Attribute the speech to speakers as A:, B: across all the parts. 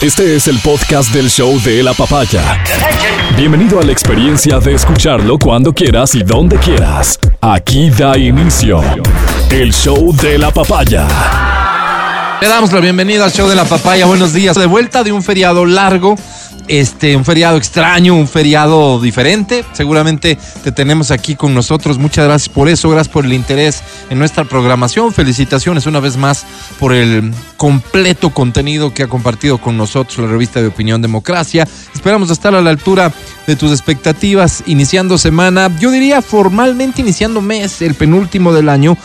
A: Este es el podcast del show de la papaya. Bienvenido a la experiencia de escucharlo cuando quieras y donde quieras. Aquí da inicio el show de la papaya.
B: Le damos la bienvenida al show de la papaya. Buenos días. De vuelta de un feriado largo, este, un feriado extraño, un feriado diferente. Seguramente te tenemos aquí con nosotros. Muchas gracias por eso, gracias por el interés en nuestra programación. Felicitaciones una vez más por el completo contenido que ha compartido con nosotros la revista de Opinión Democracia. Esperamos estar a la altura de tus expectativas iniciando semana, yo diría formalmente iniciando mes, el penúltimo del año,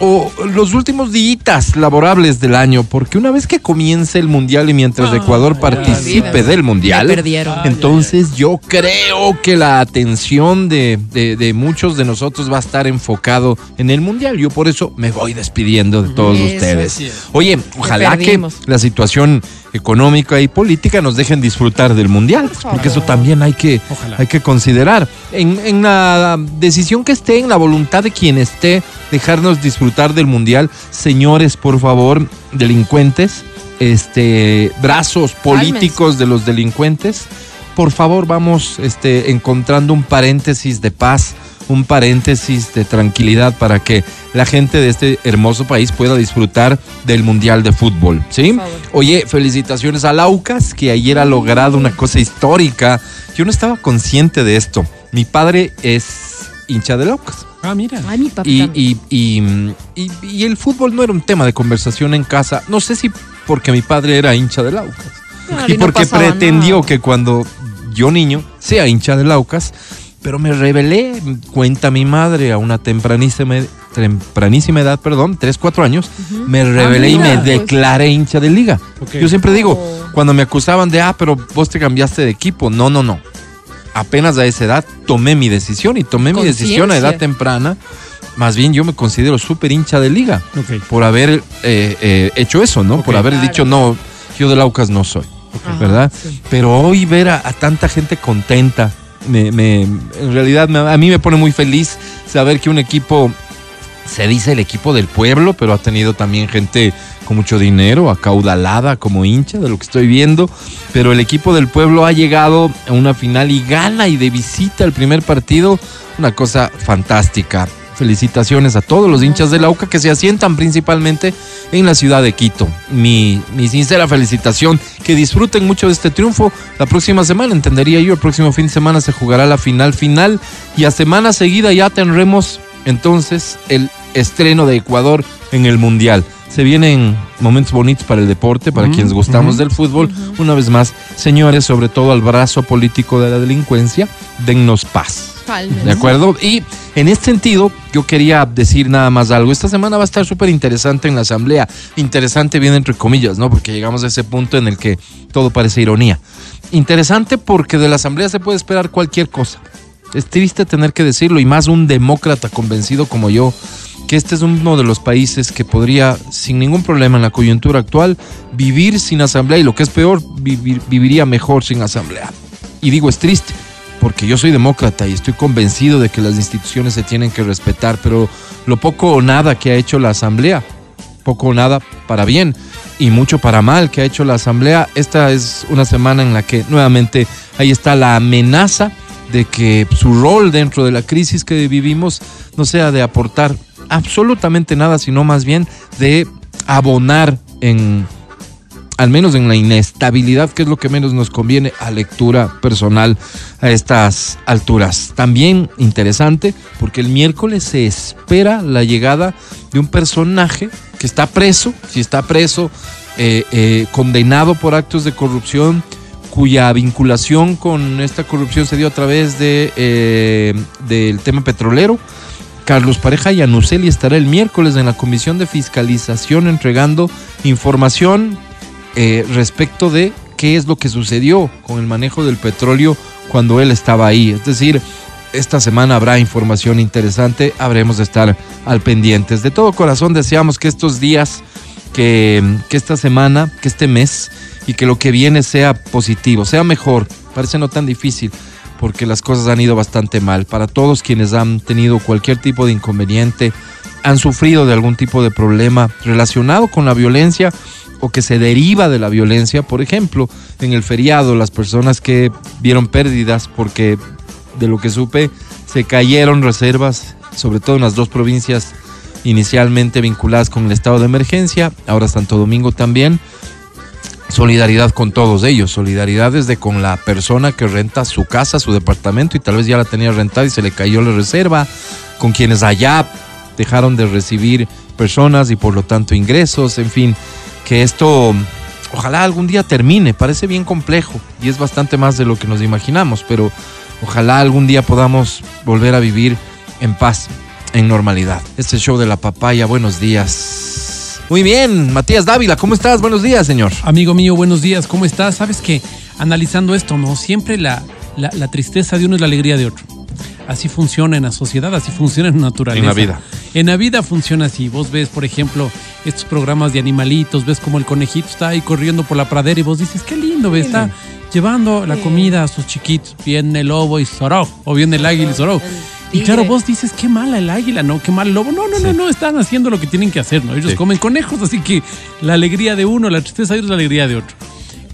B: o los últimos días laborables del año, porque una vez que comience el mundial y mientras Ecuador participe del mundial,
C: perdieron.
B: entonces yo creo que la atención de, de- de muchos de nosotros va a estar enfocado en el mundial. Yo por eso me voy despidiendo de todos
C: Eso
B: ustedes.
C: es.
B: Oye, ojalá que la situación económica y política nos dejen disfrutar del mundial, pues, porque eso también hay que, hay que considerar. En, en la decisión que esté, en la voluntad de quien esté, dejarnos disfrutar del mundial, señores, por favor, delincuentes, este, brazos políticos de los delincuentes, por favor vamos este, encontrando un paréntesis de paz, un paréntesis de tranquilidad para que la gente de este hermoso país pueda disfrutar del Mundial de Fútbol. ¿sí? Oye, felicitaciones a Laucas, que ayer ha logrado una cosa histórica. Yo no estaba consciente de esto. Mi padre es hincha de Laucas.
D: Ah, mira.
C: Ay, mi papá.
B: Y, y, y, y- y el fútbol no era un tema de conversación en casa. No sé si porque mi padre era hincha de Laucas.
C: Claro,
B: y
C: no
B: porque pretendió
C: nada.
B: que cuando yo niño sea hincha de Laucas, pero me rebelé, cuenta mi madre, a una tempranísima, tempranísima edad, perdón, 3, 4 años, me rebelé y me
C: mira, pues.
B: declaré hincha de liga. Yo siempre digo,
C: Oh.
B: cuando me acusaban de, ah, pero vos te cambiaste de equipo, no, no, no. Apenas a esa edad tomé mi decisión y tomé mi decisión a edad temprana. Más bien yo me considero súper hincha de liga por haber eh, eh, hecho eso, ¿no? Por haber
C: Claro.
B: dicho, no, yo de Laucas no soy, ¿verdad?
C: sí.
B: Pero hoy ver a, a tanta gente contenta, me, me- en realidad me- a mí me pone muy feliz saber que un equipo, se dice el equipo del pueblo, pero ha tenido también gente con mucho dinero, acaudalada como hincha de lo que estoy viendo, pero el equipo del pueblo ha llegado a una final y gana y de visita el primer partido, una cosa fantástica. Felicitaciones a todos los hinchas de la UCA que se asientan principalmente en la ciudad de Quito. Mi, mi sincera felicitación, que disfruten mucho de este triunfo. La próxima semana, entendería yo, el próximo fin de semana se jugará la final final y a semana seguida ya tendremos entonces el estreno de Ecuador en el Mundial. Se vienen momentos bonitos para el deporte, para quienes gustamos del fútbol. Una vez más, señores, sobre todo al brazo político de la delincuencia, dennos paz. ¿De acuerdo? Y en este sentido, yo quería decir nada más algo. Esta semana va a estar súper interesante en la asamblea. Interesante bien entre comillas, ¿no? Porque llegamos a ese punto en el que todo parece ironía. Interesante porque de la asamblea se puede esperar cualquier cosa. Es triste tener que decirlo y más un demócrata convencido como yo, que este es uno de los países que podría, sin ningún problema en la coyuntura actual, vivir sin asamblea y lo que es peor, vivir- viviría mejor sin asamblea. Y digo, es triste, porque yo soy demócrata y estoy convencido de que las instituciones se tienen que respetar, pero lo poco o nada que ha hecho la Asamblea, poco o nada para bien y mucho para mal que ha hecho la Asamblea, esta es una semana en la que nuevamente ahí está la amenaza de que su rol dentro de la crisis que vivimos no sea de aportar absolutamente nada, sino más bien de abonar en al menos en la inestabilidad, que es lo que menos nos conviene a lectura personal a estas alturas. También interesante, porque el miércoles se espera la llegada de un personaje que está preso, si está preso, eh, eh, condenado por actos de corrupción, cuya vinculación con esta corrupción se dio a través de, eh, del tema petrolero. Carlos Pareja y Anuseli estará el miércoles en la Comisión de Fiscalización entregando información eh, respecto de qué es lo que sucedió con el manejo del petróleo cuando él estaba ahí. Es decir, esta semana habrá información interesante, habremos de estar al pendientes. De todo corazón deseamos que estos días, que, que esta semana, que este mes y que lo que viene sea positivo, sea mejor. Parece no tan difícil porque las cosas han ido bastante mal. Para todos quienes han tenido cualquier tipo de inconveniente, han sufrido de algún tipo de problema relacionado con la violencia, o que se deriva de la violencia. Por ejemplo, en el feriado, las personas que vieron pérdidas porque de lo que supe se cayeron reservas, sobre todo en las dos provincias inicialmente vinculadas con el estado de emergencia, ahora Santo Domingo también. Solidaridad con todos ellos, solidaridad desde con la persona que renta su casa, su departamento y tal vez ya la tenía rentada y se le cayó la reserva, con quienes allá dejaron de recibir personas y por lo tanto ingresos, en fin, que esto ojalá algún día termine, parece bien complejo y es bastante más de lo que nos imaginamos, pero ojalá algún día podamos volver a vivir en paz, en normalidad. Este show de la papaya, buenos días. Muy bien, Matías Dávila, ¿cómo estás? Buenos días, señor.
C: Amigo mío, buenos días, ¿cómo estás? Sabes que analizando esto, ¿no? Siempre la, la, la tristeza de uno es la alegría de otro. Así funciona en la sociedad, así funciona en la naturaleza.
B: En la vida.
C: En la vida funciona así. Vos ves, por ejemplo, estos programas de animalitos, ves como el conejito está ahí corriendo por la pradera y vos dices, qué lindo, ¿ves? está llevando la comida a sus chiquitos. Viene el lobo y zoró, o viene el águila y zoró. Y claro, vos dices, qué mala el águila, ¿no? Qué mal el lobo. No, no, no, no, están haciendo lo que tienen que hacer, ¿no? Ellos
B: Sí.
C: comen conejos, así que la alegría de uno, la tristeza de otro es la alegría de otro.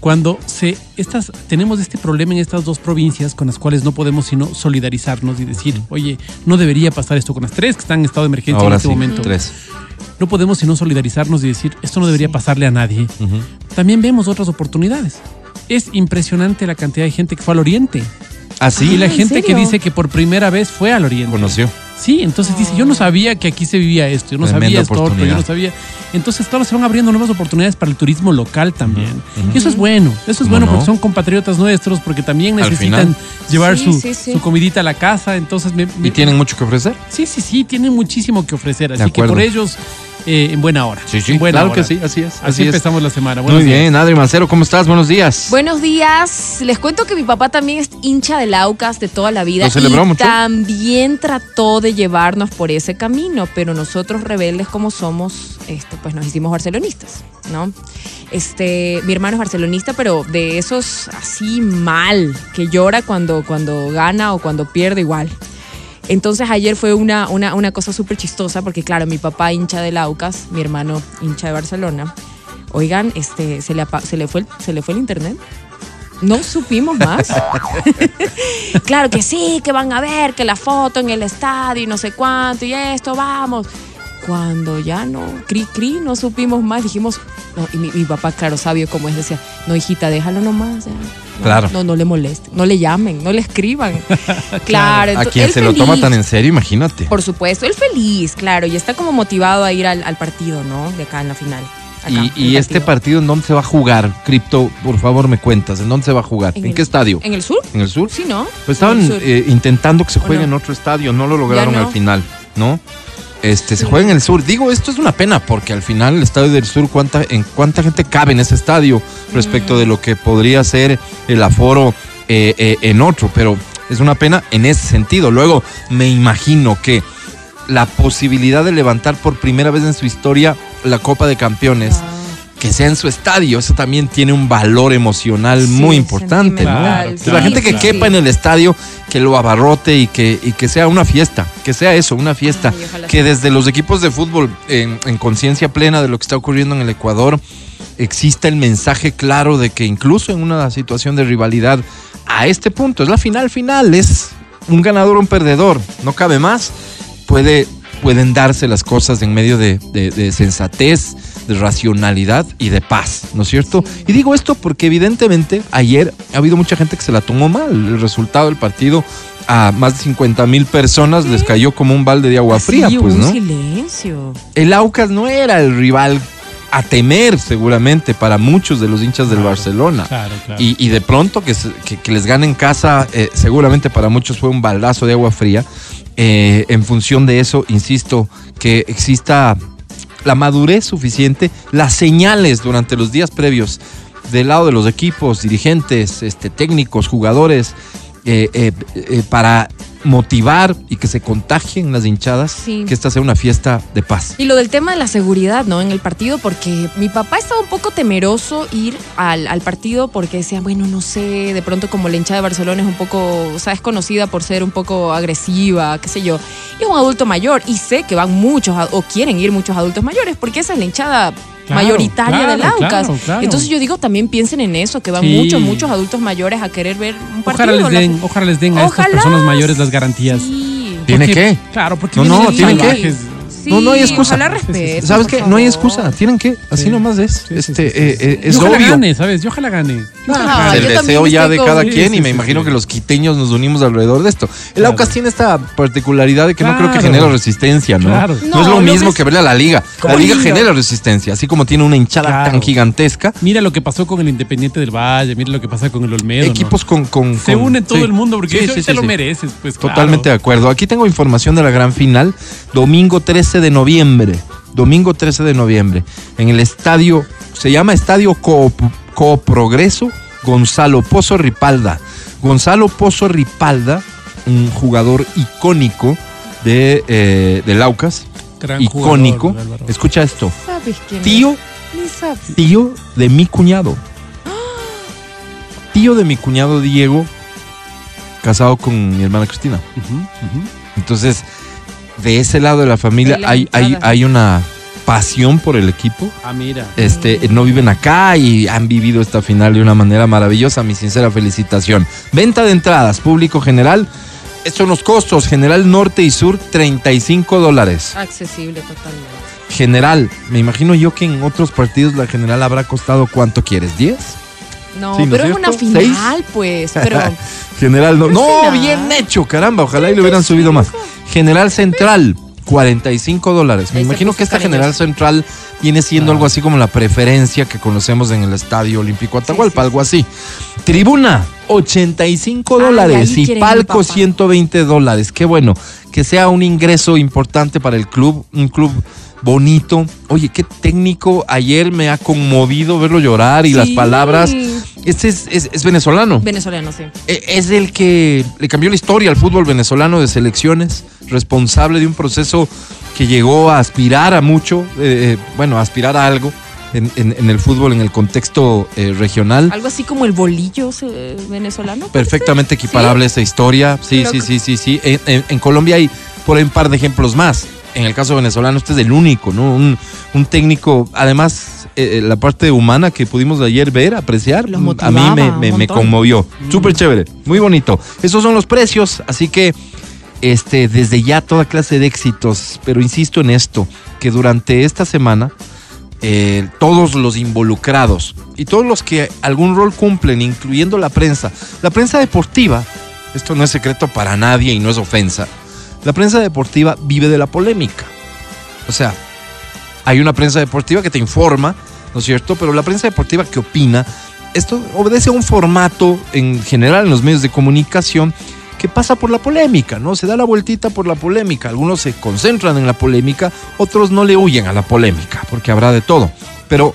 C: Cuando se, estas, tenemos este problema en estas dos provincias con las cuales no podemos sino solidarizarnos y decir, oye, no debería pasar esto con las tres que están en estado de emergencia en este
B: sí,
C: momento.
B: tres.
C: No podemos sino solidarizarnos y decir, esto no debería pasarle a nadie. También vemos otras oportunidades. Es impresionante la cantidad de gente que fue al Oriente.
B: Así
C: y la
D: Ah, ¿en
C: gente que dice que por primera vez fue al Oriente.
B: conoció.
C: Sí, entonces dice, yo no sabía que aquí se vivía esto, yo no
B: Tremenda
C: sabía esto otro, yo no sabía. Entonces, claro, se van abriendo nuevas oportunidades para el turismo local también. Y eso es bueno, eso es
B: ¿Cómo
C: bueno
B: no?
C: porque son compatriotas nuestros, porque también necesitan llevar
D: Sí,
C: su,
D: sí, sí.
C: su comidita a la casa. Entonces, me, me-
B: ¿Y tienen mucho que ofrecer?
C: Sí, sí, sí, tienen muchísimo que ofrecer. Así que por ellos, eh, en buena hora.
B: Sí, sí,
C: en buena
B: claro
C: hora.
B: que sí, así es.
C: Así,
B: Así es.
C: empezamos la semana. Buenos
B: Muy
C: días.
B: bien, Adri Mancero, ¿cómo estás? Buenos días.
D: Buenos días. Les cuento que mi papá también es hincha del Aucas de toda la vida.
B: ¿Lo celebró
D: y
B: mucho?
D: también trató de llevarnos por ese camino, pero nosotros rebeldes como somos, este, pues nos hicimos barcelonistas, ¿no? Este, mi hermano es barcelonista, pero de esos así mal, que llora cuando, cuando gana o cuando pierde igual. Entonces ayer fue una, una, una cosa súper chistosa porque claro, mi papá hincha del Aucas, mi hermano hincha de Barcelona. Oigan, este, se le, se le, fue, el, se le fue el internet. No supimos más. claro que sí, que van a ver, que la foto en el estadio y no sé cuánto y esto, vamos. Cuando ya no, cri cri, no supimos más, dijimos, no, y mi, mi papá, claro, sabio como es, decía, no, hijita, déjalo nomás. ya.
B: Claro.
D: No, no le molesten, no le llamen, no le escriban. claro,
B: A quien se lo toma tan en serio, imagínate.
D: Por supuesto, él feliz, claro, y está como motivado a ir al, al partido, ¿no? De acá en la final. Acá,
B: Y, este partido, ¿en dónde se va a jugar? Cripto, por favor, me cuentas. ¿En dónde se va a jugar? ¿En,
D: el-
B: qué estadio?
D: ¿En el sur?
B: ¿En el sur?
D: Sí, ¿no?
B: Pues estaban eh, intentando que se
D: ¿O
B: juegue
D: no?
B: en otro estadio, no lo lograron
D: no.
B: al final, ¿no? Este, se juega en el sur. Digo, esto es una pena porque al final el estadio del sur, ¿cuánta, en cuánta gente cabe en ese estadio respecto de lo que podría ser el aforo eh, eh, en otro? Pero es una pena en ese sentido. Luego, me imagino que la posibilidad de levantar por primera vez en su historia la Copa de Campeones. Que sea en su estadio, eso también tiene un valor emocional
D: Sí,
B: muy importante, ¿no?
C: Claro,
B: la gente que quepa en el estadio, que lo abarrote y que, y que sea una fiesta, que sea eso, una fiesta.
D: Ay,
B: que desde los equipos de fútbol, en, en conciencia plena de lo que está ocurriendo en el Ecuador, exista el mensaje claro de que incluso en una situación de rivalidad, a este punto, es la final final, es un ganador o un perdedor, no cabe más, puede, pueden darse las cosas en medio de, de- de sensatez, de racionalidad y de paz, ¿no es cierto? Y digo esto porque evidentemente ayer ha habido mucha gente que se la tomó mal, el resultado del partido a más de 50 mil personas les cayó como un balde de agua fría, pues,
D: un
B: ¿no?
D: silencio.
B: el Aucas no era el rival a temer seguramente para muchos de los hinchas del
C: Claro,
B: Barcelona.
C: Claro, claro.
B: Y, y de pronto que, se- que- que les gane en casa, eh, seguramente para muchos fue un baldazo de agua fría. Eh, en función de eso, insisto, que exista la madurez suficiente, las señales durante los días previos del lado de los equipos, dirigentes, este, técnicos, jugadores, eh, eh, eh, para motivar y que se contagien las hinchadas,
D: Sí.
B: que esta sea una fiesta de paz.
D: Y lo del tema de la seguridad, ¿no? En el partido, porque mi papá estaba un poco temeroso ir al, al partido porque decía, bueno, no sé, de pronto como la hinchada de Barcelona es un poco, o sea, es conocida por ser un poco agresiva, qué sé yo. Y es un adulto mayor y sé que van muchos o quieren ir muchos adultos mayores porque esa es la hinchada
C: Claro,
D: mayoritaria
C: claro,
D: del Aucas.
C: claro, claro.
D: Entonces yo digo, también piensen en eso, que van
C: Sí.
D: muchos, muchos adultos mayores a querer ver un partido.
C: Ojalá les
D: La-
C: den, ojalá les den a estas personas mayores las garantías.
D: Sí.
B: ¿Tiene
C: Porque-
B: que?
C: Claro, porque
B: No, no, tienen que.
D: Sí,
B: No, no hay excusa.
D: Ojalá respeten,
B: ¿Sabes qué? No hay excusa. Tienen que. Así
C: Sí.
B: nomás es.
C: Sí, sí,
B: este,
C: sí, sí,
B: eh, eh, es
C: ojalá
B: obvio.
C: gane, ¿sabes? Yo ojalá gane. Yo ojalá
D: Ah,
C: gane.
B: el
D: yo
B: deseo ya de cada
C: Sí,
B: quien
C: sí,
B: y me
C: sí,
B: imagino
C: sí.
B: que los quiteños nos unimos alrededor de esto. El
C: Claro.
B: Aucas tiene esta particularidad de que no creo que genera resistencia, ¿no?
C: Claro.
B: No,
D: No,
B: es lo
D: lo
B: mismo
D: ves-
B: que verle a la liga. La liga genera resistencia, así como tiene una hinchada
C: Claro.
B: tan gigantesca.
C: Mira lo que pasó con el Independiente del Valle, mira lo que pasa con el Olmedo. ¿no?
B: Equipos con, con,
C: Se une todo
B: sí.
C: el mundo porque
B: Sí,
C: eso
B: sí,
C: te
B: sí,
C: lo
B: sí.
C: mereces, pues claro.
B: Totalmente de acuerdo. Aquí tengo información de la gran final, domingo 13 de noviembre. Domingo 13 de noviembre. En el estadio, se llama Estadio Co- Coprogreso Gonzalo Pozo Ripalda. Gonzalo Pozo Ripalda, un jugador icónico de, eh, del Aucas.
C: Gran
B: icónico.
C: jugador, Álvaro.
B: Escucha esto.
D: ¿Sabes quién es?
B: Tío, tío de mi cuñado. Tío de mi cuñado Diego, casado con mi hermana Cristina. Entonces, de ese lado de la familia
D: De la
B: hay, hay, hay una pasión por el equipo.
C: Ah, mira.
B: Este, no viven acá y han vivido esta final de una manera maravillosa. Mi sincera felicitación. Venta de entradas, público general. Estos son los costos. General Norte y Sur, 35 dólares.
D: Accesible totalmente.
B: General, me imagino yo que en otros partidos la general habrá costado cuánto quieres, ¿10?
D: No,
B: Sí, ¿no
D: pero
B: es
D: una final, pues. Pero
B: General, no, no, bien hecho, caramba, ojalá y le hubieran subido más. General Central, 45 dólares. Me
D: Ahí
B: imagino que esta. General Central viene siendo
C: Ah.
B: algo así como la preferencia que conocemos en el Estadio Olímpico Atahualpa,
D: sí,
B: algo así. Tribuna, 85
D: Ay,
B: dólares y palco,
D: papá.
B: 120 dólares. Qué bueno, que sea un ingreso importante para el club, un club bonito. Oye, qué técnico, ayer me ha conmovido verlo llorar y las palabras. Este es, es- es venezolano.
D: venezolano, sí.
B: E- Es el que le cambió la historia al fútbol venezolano de selecciones, responsable de un proceso que llegó a aspirar a mucho, eh, eh, bueno, a aspirar a algo en, en- en el fútbol, en el contexto eh, regional.
D: Algo así como el bolillo eh, venezolano.
B: Perfectamente equiparable esa historia. Sí, sí, sí, sí, sí. En, en- en Colombia hay por ahí un par de ejemplos más. En el caso venezolano, este es el único, ¿no? Un, un técnico, además, eh, eh, la parte humana que pudimos ayer ver, apreciar, mm, a mí me, conmovió. Súper chévere, muy bonito. Esos son los precios, así que este, desde ya toda clase de éxitos, pero insisto en esto, que durante esta semana eh, todos los involucrados y todos los que algún rol cumplen, incluyendo la prensa, la prensa deportiva, esto no es secreto para nadie y no es ofensa, la prensa deportiva vive de la polémica. O sea, hay una prensa deportiva que te informa, ¿no es cierto? Pero la prensa deportiva que opina, esto obedece a un formato en general en los medios de comunicación que pasa por la polémica, ¿no? Se da la vueltita por la polémica. Algunos se concentran en la polémica, otros no le huyen a la polémica, porque habrá de todo. Pero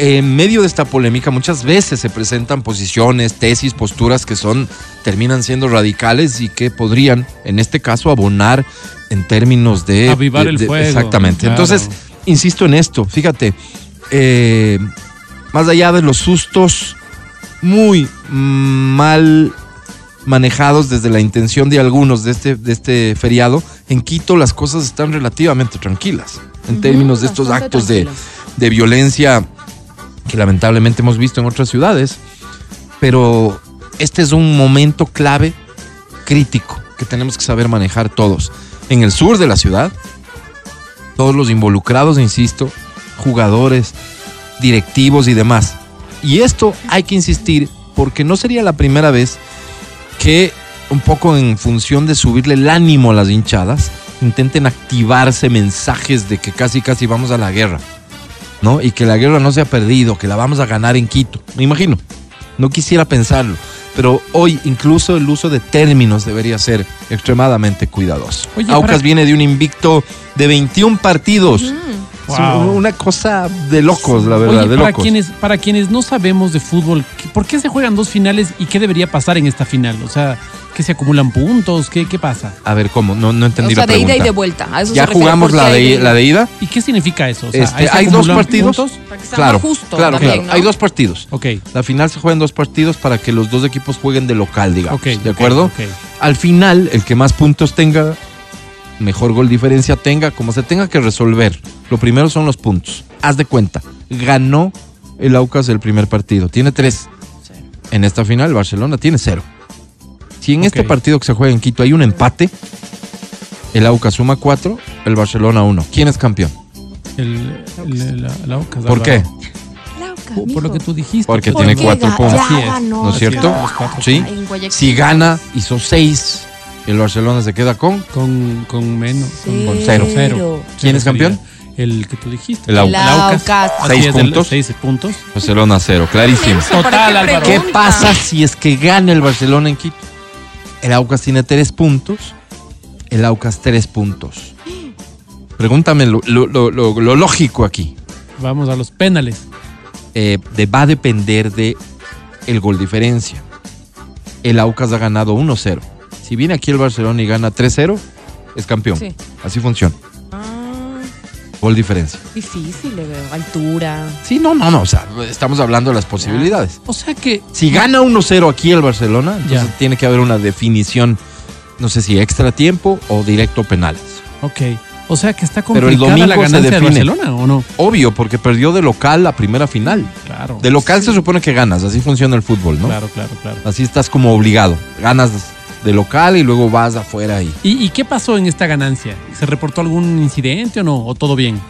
B: en medio de esta polémica muchas veces se presentan posiciones, tesis, posturas que son terminan siendo radicales y que podrían, en este caso, abonar en términos de
C: Avivar
B: de-
C: el
B: de-
C: fuego,
B: Exactamente.
C: claro.
B: Entonces, insisto en esto. Fíjate, eh, más allá de los sustos muy mal manejados desde la intención de algunos de este, de este feriado, en Quito las cosas están relativamente tranquilas en términos de estos actos de, de violencia que lamentablemente hemos visto en otras ciudades, pero este es un momento clave, crítico, que tenemos que saber manejar todos. En el sur de la ciudad, todos los involucrados, insisto, jugadores, directivos y demás. Y esto hay que insistir porque no sería la primera vez que un poco en función de subirle el ánimo a las hinchadas, intenten activarse mensajes de que casi casi vamos a la guerra, ¿no? Y que la guerra no se ha perdido, que la vamos a ganar en Quito. Me imagino. No quisiera pensarlo, pero hoy incluso el uso de términos debería ser extremadamente cuidadoso.
C: Oye,
B: Aucas
C: para-
B: viene de un invicto de 21 partidos.
D: Mm.
B: Es
C: Wow.
B: una cosa de locos, la verdad,
C: Oye,
B: de
C: para
B: locos.
C: quienes, para quienes no sabemos de fútbol, ¿qué- ¿por qué se juegan dos finales y qué debería pasar en esta final? O sea, ¿que se acumulan puntos? ¿Qué, qué pasa?
B: A ver, ¿cómo? No, no entendí
D: O sea,
B: la
D: de ida
B: pregunta.
D: y de vuelta. A eso
B: ya
D: se
B: jugamos la de, la de ida.
C: ¿Y qué significa eso? O sea,
B: Este,
C: ¿ahí se
B: hay dos partidos.
C: puntos?
D: Para que sea
B: Claro,
D: justo
B: claro,
D: también,
B: claro.
D: ¿no?
B: Hay dos partidos.
C: Ok.
B: La final se juega en dos partidos para que los dos equipos jueguen de local, digamos.
C: Ok,
B: ¿De acuerdo? Al final, el que más puntos tenga, mejor gol diferencia tenga, como se tenga que resolver. Lo primero son los puntos. Haz de cuenta. ganó el Aucas el primer partido. Tiene tres. En esta final, Barcelona tiene cero. Si en este partido que se juega en Quito hay un empate, el Aucas suma cuatro, el Barcelona uno. ¿Quién es campeón?
C: El, el- Aucas,
B: ¿Por qué?
C: Por, por lo que tú dijiste.
B: Porque
D: ¿Por
B: tiene cuatro puntos. ¿No es cierto? Sí. Si gana, hizo seis, el Barcelona se queda con
C: Con, con menos. Con,
B: Con cero.
C: cero.
B: ¿Quién es campeón?
C: El que tú dijiste.
B: El Au-
D: El Aucas.
B: Seis
C: es, el-
B: puntos.
C: Seis puntos.
B: Barcelona cero, clarísimo.
D: Eso, ¿para
C: Total,
D: qué
C: Álvaro.
B: ¿Qué pasa si es que gana el Barcelona en Quito? El Aucas tiene tres puntos, el Aucas tres puntos. Pregúntame lo, lo- lo- lo- lo lógico aquí.
C: Vamos a los penales.
B: Eh, de- va a depender de el gol diferencia. El Aucas ha ganado 1-0. Si viene aquí el Barcelona y gana 3-0, es campeón.
D: Sí.
B: Así funciona.
D: Ah,
B: Gol diferencia.
D: difícil, le veo. Altura.
B: Sí, no, no, no. O sea, estamos hablando de las posibilidades.
C: O sea que.
B: Si gana 1-0 aquí el Barcelona, entonces
C: Ya.
B: tiene que haber una definición, no sé si extra tiempo o directo penales.
C: Ok. O sea que está
B: Pero el
C: complicada la
B: domingo se
C: ganancia de. Barcelona, ¿o no?
B: Obvio, porque perdió de local la primera final.
C: Claro.
B: De local se supone que ganas, así funciona el fútbol, ¿no?
C: Claro, claro, claro.
B: Así estás como obligado. Ganas de local y luego vas afuera y
C: ¿Y, y qué pasó en esta ganancia? ¿Se reportó algún incidente o no? ¿O todo bien?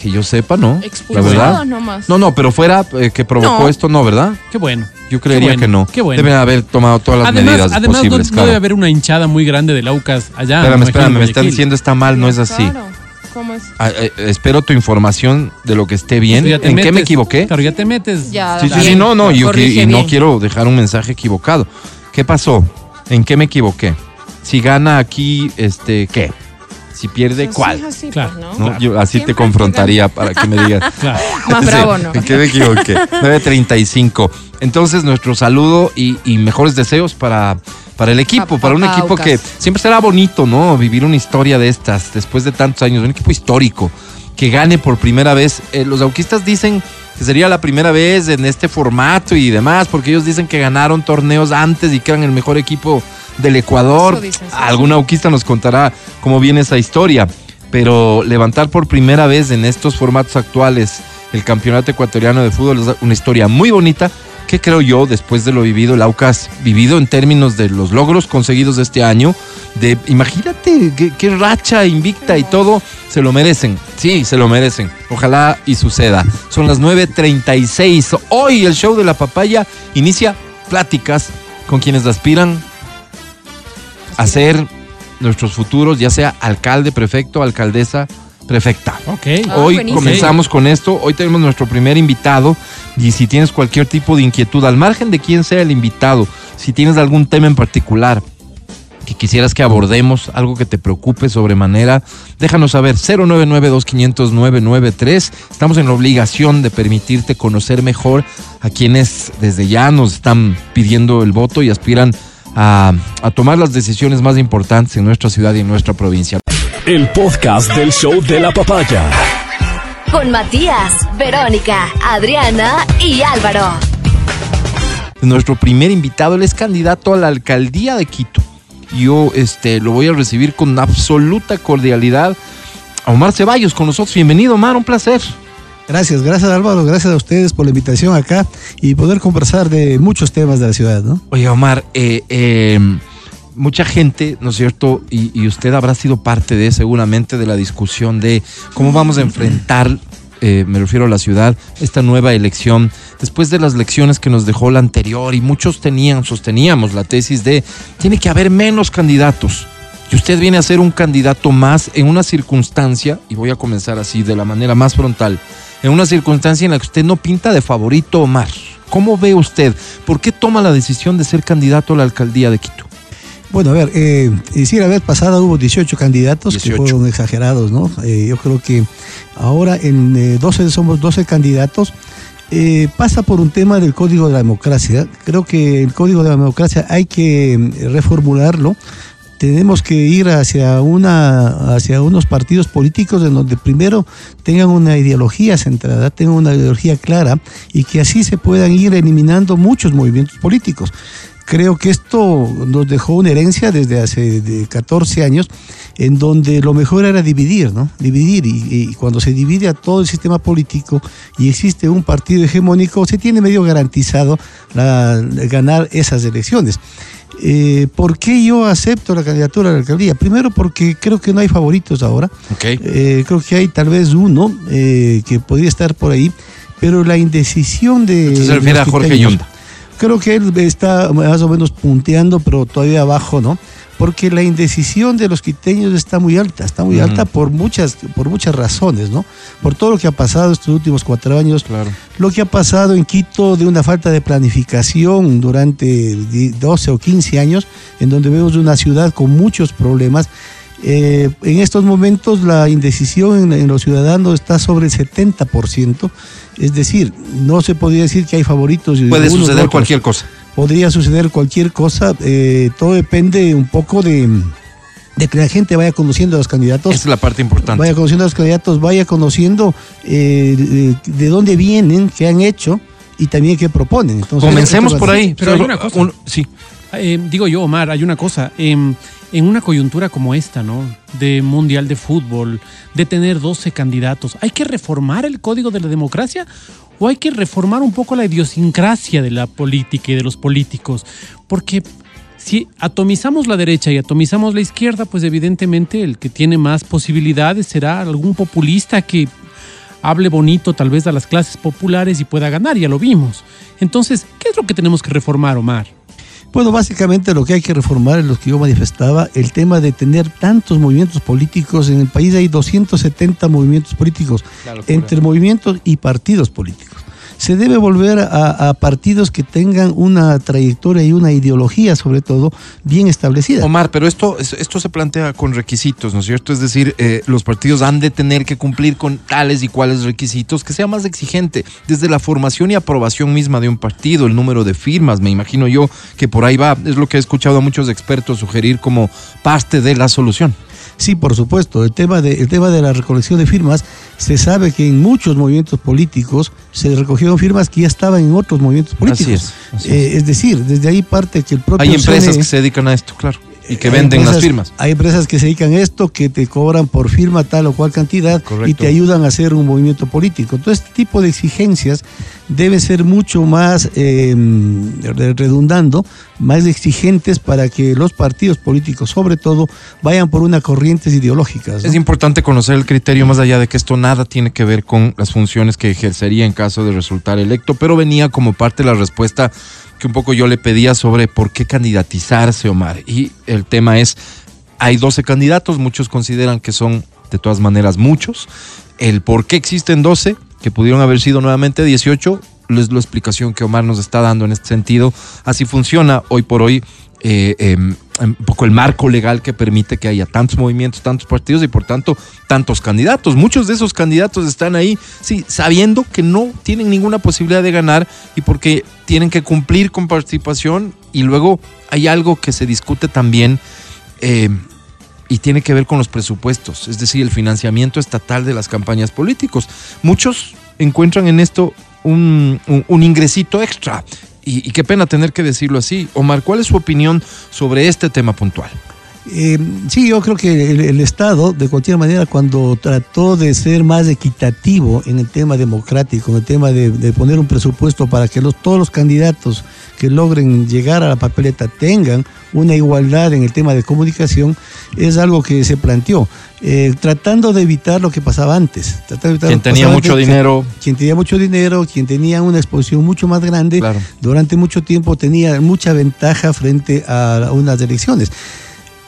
B: que yo sepa, ¿no? Verdad.
D: nomás.
B: No, no, pero fuera eh, que provocó
D: No.
B: esto, no, ¿verdad?
C: Qué bueno.
B: Yo creería
C: bueno,
B: que no.
C: qué bueno.
B: Deben haber tomado todas las
C: Además,
B: medidas
C: además no,
B: posibles,
C: no
B: claro.
C: debe haber una hinchada muy grande del Aucas allá.
B: espérame,
C: me
B: espérame, me están diciendo está mal, no es así.
D: Claro. ¿Cómo es?
B: Ah, eh, espero tu información de lo que esté bien. ¿En qué me equivoqué?
C: Claro, ya te metes.
D: Ya,
B: Sí, sí, sí, no, no, yo y no quiero dejar un mensaje equivocado. ¿Qué pasó? ¿En qué me equivoqué? Si gana aquí, este, ¿qué? Si pierde, ¿cuál?
D: sí, así,
C: Claro.
D: pues, ¿no?
B: ¿No?
C: Claro.
B: Yo así te confrontaría para que me digas.
C: Claro.
D: Más
B: Sí,
D: bravo, ¿no?
B: ¿En qué me equivoqué? 9.35. Entonces, nuestro saludo y, y mejores deseos para, para el equipo,
D: Pa-
B: para un equipo que siempre será bonito, ¿no? Vivir una historia de estas después de tantos años, un equipo histórico que gane por primera vez. Eh, los auquistas dicen que sería la primera vez en este formato y demás, porque ellos dicen que ganaron torneos antes y que eran el mejor equipo del Ecuador.
D: Eso dicen, sí.
B: Algún auquista nos contará cómo viene esa historia, pero levantar por primera vez en estos formatos actuales el campeonato ecuatoriano de fútbol es una historia muy bonita que creo yo, después de lo vivido, el Aucas vivido en términos de los logros conseguidos este año, de imagínate qué racha invicta y todo, se lo merecen. Sí, se lo merecen. Ojalá y suceda. Son las 9.36. Hoy el show de la papaya inicia pláticas con quienes aspiran a ser nuestros futuros, ya sea alcalde, prefecto, alcaldesa, prefecta.
C: Ok.
D: Ah,
B: Hoy
D: buenísimo.
B: comenzamos con esto. Hoy tenemos nuestro primer invitado. Y si tienes cualquier tipo de inquietud, al margen de quién sea el invitado, si tienes algún tema en particular que quisieras que abordemos, algo que te preocupe sobremanera, déjanos saber 099-2500-993. Estamos en la obligación de permitirte conocer mejor a quienes desde ya nos están pidiendo el voto y aspiran a, a tomar las decisiones más importantes en nuestra ciudad y en nuestra provincia.
A: El podcast del show de la papaya.
E: Con Matías, Verónica, Adriana y Álvaro.
B: nuestro primer invitado, él es candidato a la alcaldía de Quito. Yo este, lo voy a recibir con absoluta cordialidad. A Omar Ceballos con nosotros. Bienvenido, Omar, un placer.
F: Gracias, gracias Álvaro, gracias a ustedes por la invitación acá y poder conversar de muchos temas de la ciudad, ¿no?
B: Oye, Omar, eh, eh, mucha gente, ¿no es cierto? Y, usted habrá sido parte de, seguramente, de la discusión de cómo vamos a enfrentar, eh, me refiero a la ciudad, esta nueva elección, después de las lecciones que nos dejó la anterior y muchos tenían, sosteníamos la tesis de, tiene que haber menos candidatos. Y usted viene a ser un candidato más en una circunstancia, y voy a comenzar así, de la manera más frontal, en una circunstancia en la que usted no pinta de favorito Omar. ¿Cómo ve usted? ¿Por qué toma la decisión de ser candidato a la alcaldía de Quito?
F: Bueno, a ver, eh, sí, la vez pasada hubo 18 candidatos
B: 18.
F: que fueron exagerados, ¿no? Eh, yo creo que ahora en eh, 12 somos 12 candidatos. Eh, pasa por un tema del código de la democracia. Creo que el código de la democracia hay que eh, reformularlo. Tenemos que ir hacia una hacia unos partidos políticos en donde primero tengan una ideología centrada, tengan una ideología clara y que así se puedan ir eliminando muchos movimientos políticos. Creo que esto nos dejó una herencia desde hace de 14 años, en donde lo mejor era dividir, ¿no? Dividir. Y, y cuando se divide a todo el sistema político y existe un partido hegemónico, se tiene medio garantizado la- ganar esas elecciones. Eh, ¿Por qué yo acepto la candidatura a la alcaldía? Primero porque creo que no hay favoritos ahora.
B: Ok.
F: Eh, creo que hay tal vez uno eh, que podría estar por ahí, pero la indecisión de...
B: Se refiere a Jorge Yunda.
F: Creo que él está más o menos punteando, pero todavía abajo, ¿no? Porque la indecisión de los quiteños está muy alta, está muy alta por muchas, por muchas razones, ¿no? Por todo lo que ha pasado estos últimos cuatro años,
B: Claro.
F: lo que ha pasado en Quito de una falta de planificación durante di- 12 o 15 años, en donde vemos una ciudad con muchos problemas. Eh, en estos momentos la indecisión en, en los ciudadanos está sobre el 70%, es decir, no se podría decir que hay favoritos.
B: Puede suceder
F: otros.
B: cualquier cosa.
F: Podría suceder cualquier cosa, eh, todo depende un poco de, de que la gente vaya conociendo a los candidatos
B: Esa es la parte importante.
F: vaya conociendo a los candidatos, vaya conociendo eh, de, de dónde vienen, qué han hecho y también qué proponen. Entonces,
B: Comencemos por ahí.
C: pero hay una cosa.
B: Un- sí.
C: Eh, digo yo, Omar, hay una cosa. em, en una coyuntura como esta, ¿no? De Mundial de Fútbol, de tener 12 candidatos, ¿hay que reformar el código de la democracia o hay que reformar un poco la idiosincrasia de la política y de los políticos? Porque si atomizamos la derecha y atomizamos la izquierda, pues evidentemente el que tiene más posibilidades será algún populista que hable bonito tal vez a las clases populares y pueda ganar, ya lo vimos. Entonces, ¿qué es lo que tenemos que reformar, Omar?
F: Bueno, básicamente lo que hay que reformar es lo que yo manifestaba, el tema de tener tantos movimientos políticos. En el país hay 270 movimientos políticos, entre movimientos y partidos políticos. Se debe volver a, partidos que tengan una trayectoria y una ideología, sobre todo, bien establecida.
B: Omar, pero esto, es- esto se plantea con requisitos, ¿no es cierto? Es decir, eh, los partidos han de tener que cumplir con tales y cuales requisitos, que sea más exigente, desde la formación y aprobación misma de un partido, el número de firmas, me imagino yo que por ahí va, es lo que he escuchado a muchos expertos sugerir como parte de la solución.
F: Sí, por supuesto. El tema, de, el tema de la recolección de firmas, se sabe que en muchos movimientos políticos se recogieron firmas que ya estaban en otros movimientos políticos.
B: es, así
F: Eh, es decir, desde ahí parte que el propio
B: Hay empresas
F: CNE
B: que se dedican a esto, claro, y que venden las firmas.
F: Hay empresas que se dedican a esto, que te cobran por firma tal o cual cantidad
B: Correcto.
F: y te ayudan a hacer un movimiento político. Entonces, este tipo de exigencias deben ser mucho más eh, re- redundando, más exigentes para que los partidos políticos, sobre todo, vayan por unas corrientes ideológicas. ¿no?
B: Es importante conocer el criterio más allá de que esto nada tiene que ver con las funciones que ejercería en caso de resultar electo, pero venía como parte de la respuesta que un poco yo le pedía sobre por qué candidatizarse, Omar. Y el tema es, hay 12 candidatos, muchos consideran que son de todas maneras muchos. El por qué existen 12, que pudieron haber sido nuevamente 18, es la explicación que Omar nos está dando en este sentido. Así funciona hoy por hoy eh, eh, un poco el marco legal que permite que haya tantos movimientos, tantos partidos y por tanto tantos candidatos. Muchos de esos candidatos están ahí, sí, sabiendo que no tienen ninguna posibilidad de ganar y porque tienen que cumplir con participación y luego hay algo que se discute también. eh, y tiene que ver con los presupuestos, es decir, el financiamiento estatal de las campañas políticos. Muchos encuentran en esto un, un- un ingresito extra. Y, y qué pena tener que decirlo así. Omar, ¿cuál es su opinión sobre este tema puntual?
F: Eh, sí, yo creo que el, el Estado, de cualquier manera, cuando trató de ser más equitativo en el tema democrático, en el tema de, de poner un presupuesto para que los, todos los candidatos que logren llegar a la papeleta tengan una igualdad en el tema de comunicación, es algo que se planteó, eh, tratando de evitar lo que pasaba antes. tratando de evitar
B: Quien
F: lo que
B: tenía mucho
F: antes,
B: dinero.
F: quien tenía mucho dinero, quien tenía una exposición mucho más grande,
B: Claro.
F: durante mucho tiempo tenía mucha ventaja frente a unas elecciones.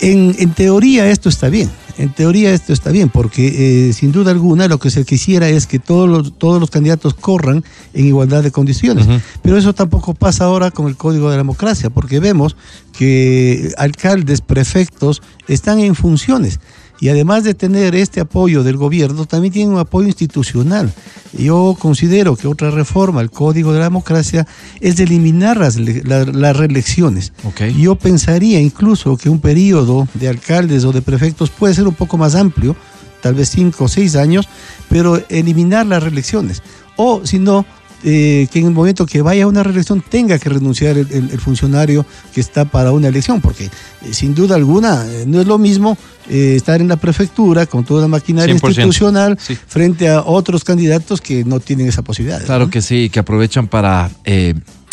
F: En, en teoría esto está bien, en teoría esto está bien, porque eh, sin duda alguna lo que se quisiera es que todos los, todos los candidatos corran en igualdad de condiciones. Pero eso tampoco pasa ahora con el Código de la Democracia, porque vemos que alcaldes, prefectos están en funciones. Y además de tener este apoyo del gobierno, también tienen un apoyo institucional. Yo considero que otra reforma al Código de la Democracia es de eliminar las, la- las reelecciones.
B: Ok.
F: Yo pensaría incluso que un periodo de alcaldes o de prefectos puede ser un poco más amplio, tal vez cinco o seis años, pero eliminar las reelecciones. O si no, eh, que en el momento que vaya a una reelección tenga que renunciar el, el- el funcionario que está para una elección, porque eh, sin duda alguna eh, no es lo mismo eh, estar en la prefectura con toda la maquinaria
B: 100%,
F: institucional
B: sí.
F: frente a otros candidatos que no tienen esa posibilidad.
B: Claro
F: ¿no?
B: que sí, que aprovechan para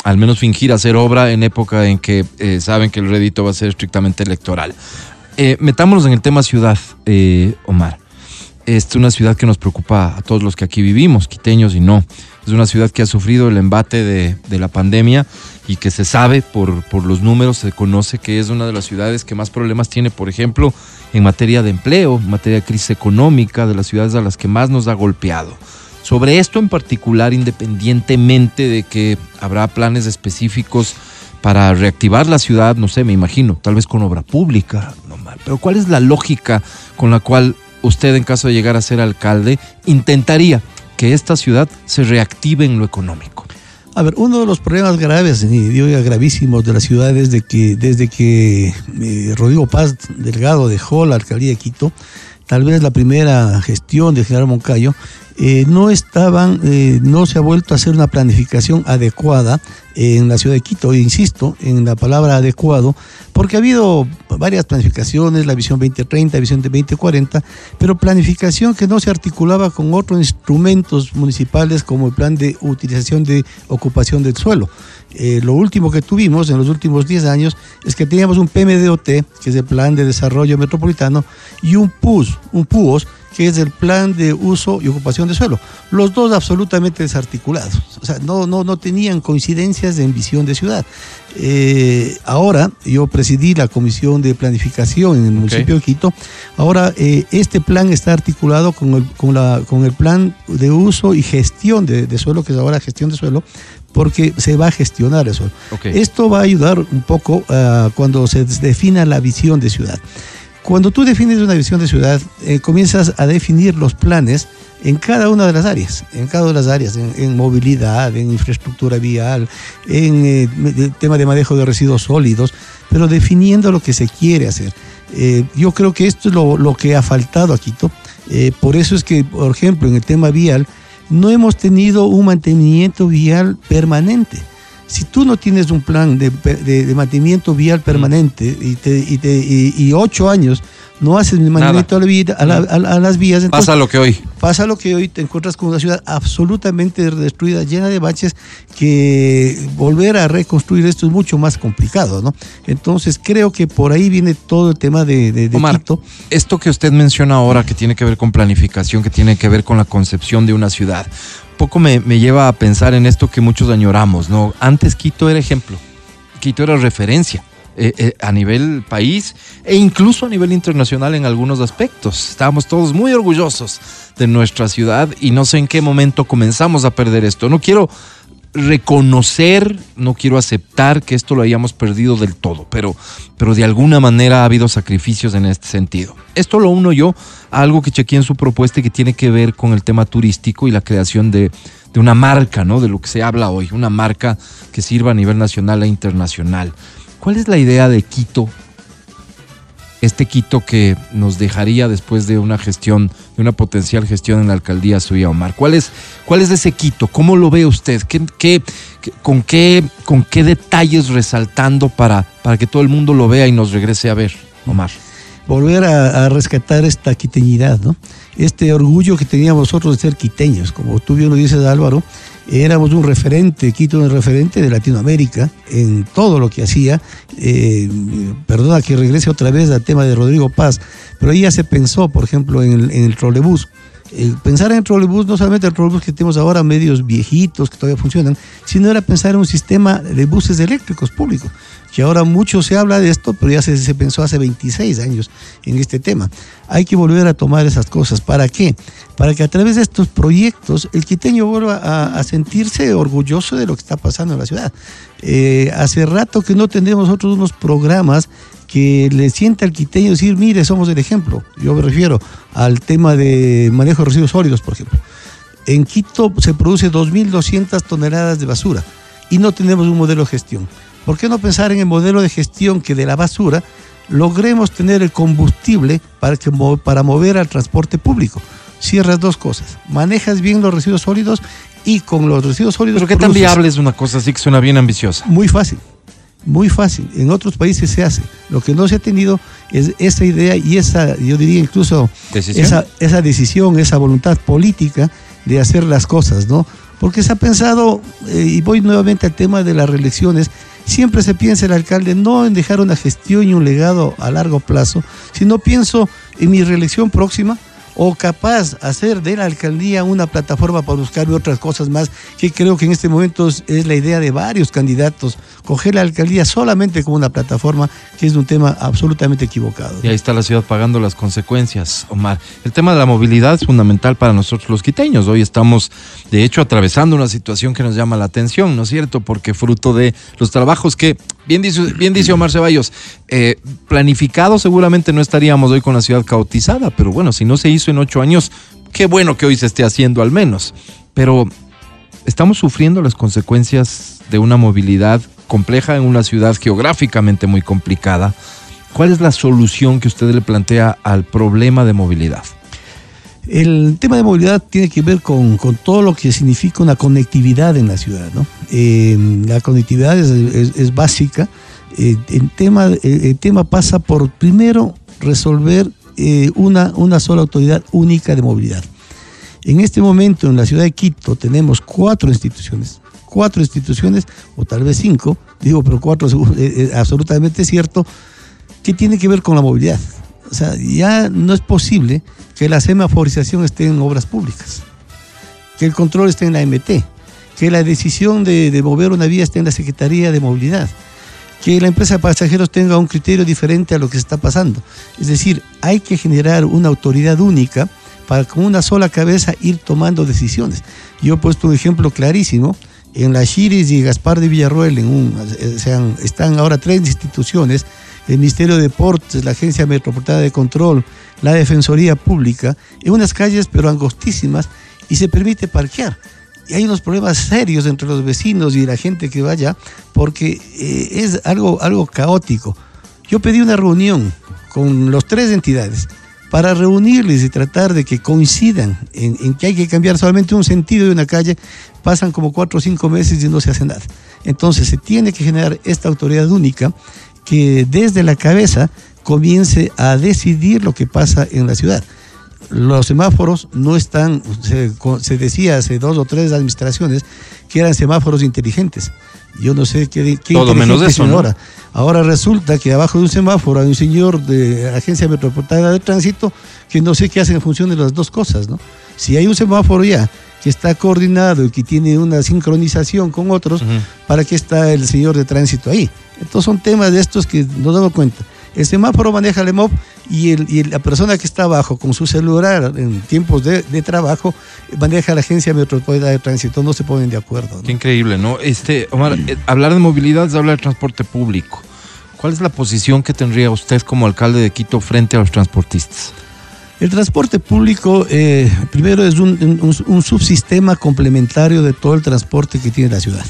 B: al menos fingir hacer obra en época en que saben que el rédito va a ser estrictamente electoral. Metámonos en el tema ciudad, eh, Omar. Es una ciudad que nos preocupa a todos los que aquí vivimos, quiteños y no. Es una ciudad que ha sufrido el embate de, la pandemia y que se sabe por, por los números, se conoce que es una de las ciudades que más problemas tiene, por ejemplo, en materia de empleo, en materia de crisis económica, de las ciudades a las que más nos ha golpeado. Sobre esto en particular, independientemente de que habrá planes específicos para reactivar la ciudad, no sé, me imagino, tal vez con obra pública, no mal. Pero ¿cuál es la lógica con la cual usted, en caso de llegar a ser alcalde, intentaría que esta ciudad se reactive en lo económico?
F: A ver, uno de los problemas graves, y digo ya gravísimos de la ciudad es que desde que eh, Rodrigo Paz Delgado dejó la alcaldía de Quito, tal vez la primera gestión de General Moncayo, eh, no estaban, eh, no se ha vuelto a hacer una planificación adecuada en la ciudad de Quito, insisto en la palabra adecuado, porque ha habido varias planificaciones, la visión 2030, visión de 2040, pero planificación que no se articulaba con otros instrumentos municipales como el plan de utilización de ocupación del suelo. Eh, lo último que tuvimos en los últimos 10 años es que teníamos un PMDOT, que es el Plan de Desarrollo Metropolitano, y un PUS, un PUOS, que es el Plan de Uso y Ocupación de Suelo. Los dos absolutamente desarticulados. O sea, no, no, no tenían coincidencias en visión de ciudad. Eh, ahora, yo presidí la Comisión de Planificación en el municipio de Quito. Ahora, eh, este plan está articulado con el, con, la, con el Plan de Uso y Gestión de, de Suelo, que es ahora gestión de suelo, porque se va a gestionar eso.
B: Ok.
F: Esto va a ayudar un poco ah, cuando se defina la visión de ciudad. Cuando tú defines una visión de ciudad, eh, comienzas a definir los planes en cada una de las áreas, en cada una de las áreas, en, movilidad, en infraestructura vial, en eh, me- de- tema de manejo de residuos sólidos, pero definiendo lo que se quiere hacer. Eh, yo creo que esto es lo, que ha faltado a Quito. Eh, por eso es que, por ejemplo, en el tema vial, no hemos tenido un mantenimiento vial permanente. Si tú no tienes un plan de, de- de mantenimiento vial permanente y, te- y te- y- y ocho años no haces mantenimiento a, la vida- a la- a la- a las vías, entonces
B: Pasa lo que hoy.
F: pasa lo que hoy te encuentras con una ciudad absolutamente destruida, llena de baches, que volver a reconstruir esto es mucho más complicado, ¿no? Entonces creo que por ahí viene todo el tema de, de, de
B: Omar,
F: Quito.
B: esto que usted menciona ahora, que tiene que ver con planificación, que tiene que ver con la concepción de una ciudad, poco me, lleva a pensar en esto que muchos añoramos, ¿no? Antes Quito era ejemplo, Quito era referencia. eh, eh, a nivel país e incluso a nivel internacional en algunos aspectos. Estábamos todos muy orgullosos de nuestra ciudad y no sé en qué momento comenzamos a perder esto. No quiero reconocer, no quiero aceptar que esto lo hayamos perdido del todo, pero, pero de alguna manera ha habido sacrificios en este sentido. Esto lo uno yo a algo que chequeé en su propuesta y que tiene que ver con el tema turístico y la creación de, de una marca, ¿no? De lo que se habla hoy, una marca que sirva a nivel nacional e internacional. ¿Cuál es la idea de Quito este Quito que nos dejaría después de una gestión, de una potencial gestión en la alcaldía suya, Omar? ¿Cuál es, cuál es ese Quito? ¿Cómo lo ve usted? ¿Qué, con, qué, ¿Con qué detalles resaltando para, para que todo el mundo lo vea y nos regrese a ver, Omar?
F: volver a, a rescatar esta quiteñidad, ¿no? Este orgullo que teníamos nosotros de ser quiteños, como tú bien lo dices Álvaro, éramos un referente, Quito un referente de Latinoamérica en todo lo que hacía. Eh, perdona que regrese otra vez al tema de Rodrigo Paz, pero ahí ya se pensó, por ejemplo, en el, en el trolebús. Pensar en el trolebús, no solamente el trolebús que tenemos ahora, medios viejitos que todavía funcionan, sino era pensar en un sistema de buses eléctricos públicos, que ahora mucho se habla de esto, pero ya se pensó hace 26 años en este tema. Hay que volver a tomar esas cosas. ¿Para qué? Para que a través de estos proyectos el quiteño vuelva a, sentirse orgulloso de lo que está pasando en la ciudad. Eh, hace rato que no tenemos nosotros unos programas que le sienta al quiteño decir, mire, somos el ejemplo. Yo me refiero al tema de manejo de residuos sólidos, por ejemplo. En Quito se produce 2.200 toneladas de basura y no tenemos un modelo de gestión. ¿Por qué no pensar en el modelo de gestión que de la basura logremos tener el combustible para, que, para mover al transporte público? Cierras dos cosas. Manejas bien los residuos sólidos y con los residuos sólidos...
B: Pero qué tan viable es una cosa así que suena bien ambiciosa.
F: Muy fácil, muy fácil. En otros países se hace. Lo que no se ha tenido es esa idea y esa, yo diría incluso,
B: ¿Decisión?
F: esa, esa decisión, esa voluntad política de hacer las cosas, ¿no? Porque se ha pensado, eh, y voy nuevamente al tema de las reelecciones, siempre se piensa el alcalde no en dejar una gestión y un legado a largo plazo, sino pienso en mi reelección próxima o capaz hacer de la alcaldía una plataforma para buscar otras cosas más, que creo que en este momento es, la idea de varios candidatos, coger la alcaldía solamente como una plataforma, que es un tema absolutamente equivocado.
B: Y ahí está la ciudad pagando las consecuencias, Omar. El tema de la movilidad es fundamental para nosotros los quiteños. Hoy estamos, de hecho, atravesando una situación que nos llama la atención, ¿no es cierto? Porque fruto de los trabajos que, bien dice, bien Omar Ceballos, eh, planificado seguramente no estaríamos hoy con la ciudad caotizada, pero bueno, si no se hizo en ocho años, qué bueno que hoy se esté haciendo al menos. Pero estamos sufriendo las consecuencias de una movilidad compleja en una ciudad geográficamente muy complicada. ¿Cuál es la solución que usted le plantea al problema de movilidad?
F: El tema de movilidad tiene que ver con, con todo lo que significa una conectividad en la ciudad. ¿no? Eh, la conectividad es, es- es básica. Eh, el, tema, el tema pasa por, primero, resolver eh, una, una sola autoridad única de movilidad. En este momento en la ciudad de Quito tenemos cuatro instituciones, cuatro instituciones, o tal vez cinco, digo, pero cuatro eh, absolutamente cierto, que tiene que ver con la movilidad. O sea, ya no es posible que la semaforización esté en obras públicas, que el control esté en la MT, que la decisión de, de mover una vía esté en la Secretaría de Movilidad, que la empresa de pasajeros tenga un criterio diferente a lo que se está pasando. Es decir, hay que generar una autoridad única para con una sola cabeza ir tomando decisiones. Yo he puesto un ejemplo clarísimo. En la Chiris y Gaspar de Villarroel en un, eh, sean- están ahora tres instituciones, el Ministerio de Deportes, la Agencia Metropolitana de Control, la Defensoría Pública, en unas calles pero angostísimas y se permite parquear. Y hay unos problemas serios entre los vecinos y la gente que vaya porque eh, es algo, algo caótico. Yo pedí una reunión con las tres entidades para reunirles y tratar de que coincidan en, en que hay que cambiar solamente un sentido de una calle, pasan como cuatro o cinco meses y no se hace nada. Entonces se tiene que generar esta autoridad única que desde la cabeza comience a decidir lo que pasa en la ciudad. Los semáforos no están, se, se decía hace dos o tres administraciones que eran semáforos inteligentes. Yo no sé qué, qué
B: Todo menos eso,
F: ahora. Ahora resulta que abajo de un semáforo hay un señor de Agencia Metropolitana de Tránsito que no sé qué hace en función de las dos cosas, ¿no? Si hay un semáforo ya que está coordinado y que tiene una sincronización con otros. ¿para qué está el señor de tránsito ahí? Entonces son temas de estos que nos damos cuenta. El semáforo maneja el EMOP y, el, y la persona que está abajo con su celular en tiempos de, de trabajo maneja la Agencia Metropolitana de Tránsito. No se ponen de acuerdo. ¿no?
B: Qué increíble, ¿no? Este, Omar, eh, hablar de movilidad es hablar de transporte público. ¿Cuál es la posición que tendría usted como alcalde de Quito frente a los transportistas?
F: El transporte público, eh, primero, es un, subsistema complementario de todo el transporte que tiene la ciudad.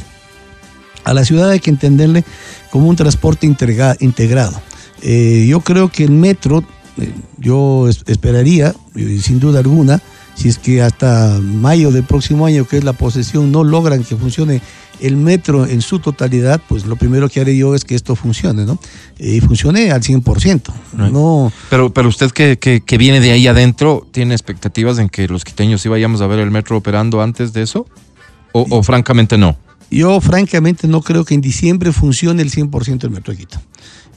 F: A la ciudad hay que entenderle como un transporte integra- integrado. Eh, yo creo que el metro, eh, yo es- esperaría, sin duda alguna, si es que hasta mayo del próximo año, que es la posesión, no logran que funcione el metro en su totalidad, pues lo primero que haré yo es que esto funcione, ¿no? Y funcione al 100%.
B: Right.
F: No,
B: Pero, pero usted que, que, que viene de ahí adentro, ¿tiene expectativas en que los quiteños sí vayamos a ver el metro operando antes de eso? ¿O, o francamente no?
F: Yo francamente no creo que en diciembre funcione el 100% el Metro de Quito.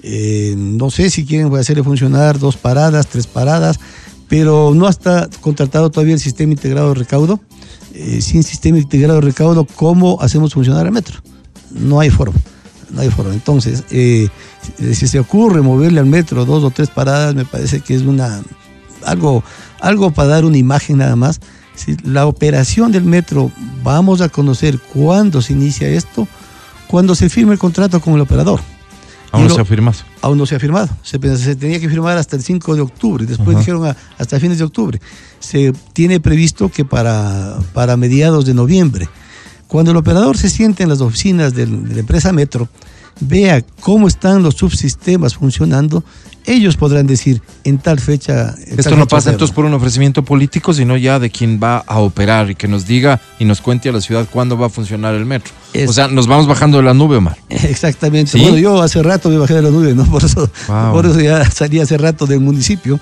F: Eh, no sé si quieren hacerle funcionar dos paradas, tres paradas, pero no está contratado todavía el sistema integrado de recaudo. Eh, sin sistema integrado de recaudo, ¿cómo hacemos funcionar el metro? No hay forma. No hay forma. Entonces, eh, si se ocurre moverle al metro dos o tres paradas, me parece que es una algo, algo para dar una imagen nada más. La operación del metro vamos a conocer cuándo se inicia esto, cuando se firme el contrato con el operador.
B: Aún no se ha firmado.
F: Aún no se ha firmado. Se, tenía que firmar hasta el 5 de octubre. Después
B: Ajá.
F: dijeron a- hasta fines de octubre. Se tiene previsto que para, para mediados de noviembre. Cuando el operador se siente en las oficinas del- de la empresa Metro, vea cómo están los subsistemas funcionando, ellos podrán decir en tal fecha. en
B: Esto
F: tal
B: no
F: fecha
B: pasa entonces por un ofrecimiento político, sino ya de quien va a operar y que nos diga y nos cuente a la ciudad cuándo va a funcionar el metro.
F: Es-
B: O sea, nos vamos bajando de la nube, Omar.
F: Exactamente.
B: ¿Sí?
F: Bueno, yo hace rato me bajé de la nube, ¿no? Por eso,
B: Wow.
F: por eso ya salí hace rato del municipio.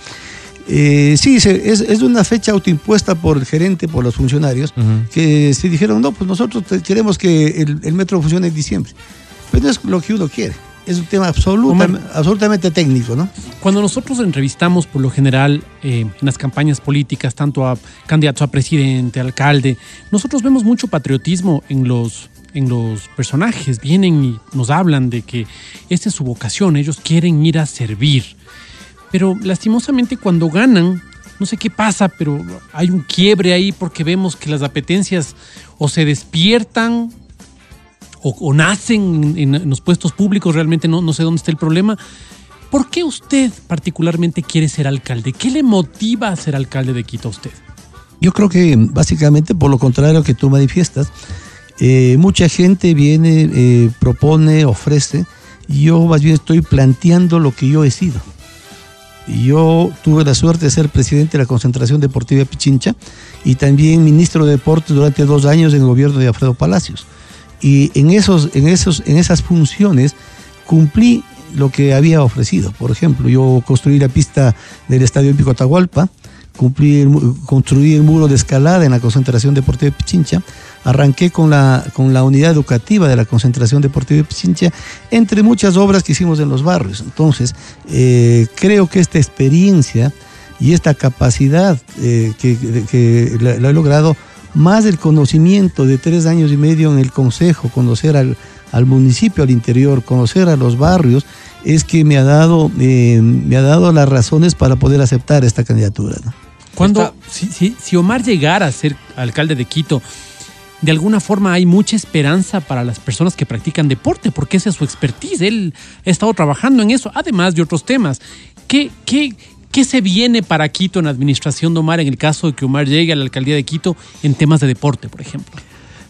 F: Eh, sí, se- es, es una fecha autoimpuesta por el gerente, por los funcionarios, que se dijeron, no, pues nosotros te- queremos que el, el metro funcione en diciembre. Pero no es lo que uno quiere. Es un tema absoluta- absolutamente técnico, ¿no?
C: Cuando nosotros entrevistamos por lo general eh, en las campañas políticas, tanto a candidatos a presidente, alcalde, nosotros vemos mucho patriotismo en los, en los personajes. Vienen y nos hablan de que esta es su vocación, ellos quieren ir a servir. Pero lastimosamente cuando ganan, no sé qué pasa, pero hay un quiebre ahí porque vemos que las apetencias o se despiertan o, nacen en, los puestos públicos, realmente no, no sé dónde está el problema. ¿Por qué usted particularmente quiere ser alcalde? ¿Qué le motiva a ser alcalde de Quito a usted?
F: Yo creo que básicamente por lo contrario que tú manifiestas, eh, mucha gente viene, eh, propone, ofrece, y yo más bien estoy planteando lo que yo he sido. Yo tuve la suerte de ser presidente de la Concentración Deportiva Pichincha y también ministro de Deportes durante dos años en el gobierno de Alfredo Palacios. Y en, esos, en, esos, en esas funciones cumplí lo que había ofrecido. Por ejemplo, yo construí la pista del Estadio Olímpico Atahualpa, cumplí construí el muro de escalada en la concentración deportiva de Pichincha, arranqué con la, con la unidad educativa de la concentración deportiva de Pichincha, entre muchas obras que hicimos en los barrios. Entonces, eh, creo que esta experiencia y esta capacidad eh, que, que la, la he logrado, más el conocimiento de tres años y medio en el consejo, conocer al, al municipio, al interior, conocer a los barrios, es que me ha dado, eh, me ha dado las razones para poder aceptar esta candidatura. ¿no?
C: Cuando, si, si- si Omar llegara a ser alcalde de Quito, de alguna forma hay mucha esperanza para las personas que practican deporte, porque esa es su expertise. Él ha estado trabajando en eso, además de otros temas. ¿Qué, qué, qué se viene para Quito en la administración de Omar en el caso de que Omar llegue a la alcaldía de Quito en temas de deporte, por ejemplo?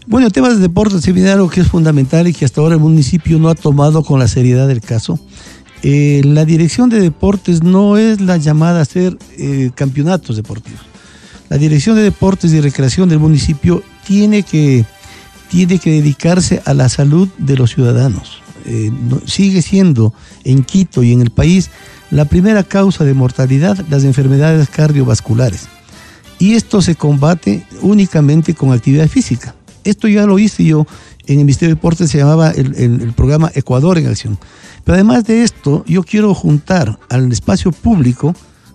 F: Bueno, en temas de deporte se viene algo que es fundamental y que hasta ahora el municipio no ha tomado con la seriedad del caso. Eh, la dirección de deportes no es la llamada a hacer eh, campeonatos deportivos. La dirección de deportes y recreación del municipio tiene que, tiene que dedicarse a la salud de los ciudadanos. Eh, sigue siendo en Quito y en el país la primera causa de mortalidad las enfermedades cardiovasculares. Y esto se combate únicamente con actividad física. Esto ya lo hice yo en el Ministerio de Deportes, se llamaba el, programa Ecuador en Acción. Pero además de esto, yo quiero juntar al espacio público,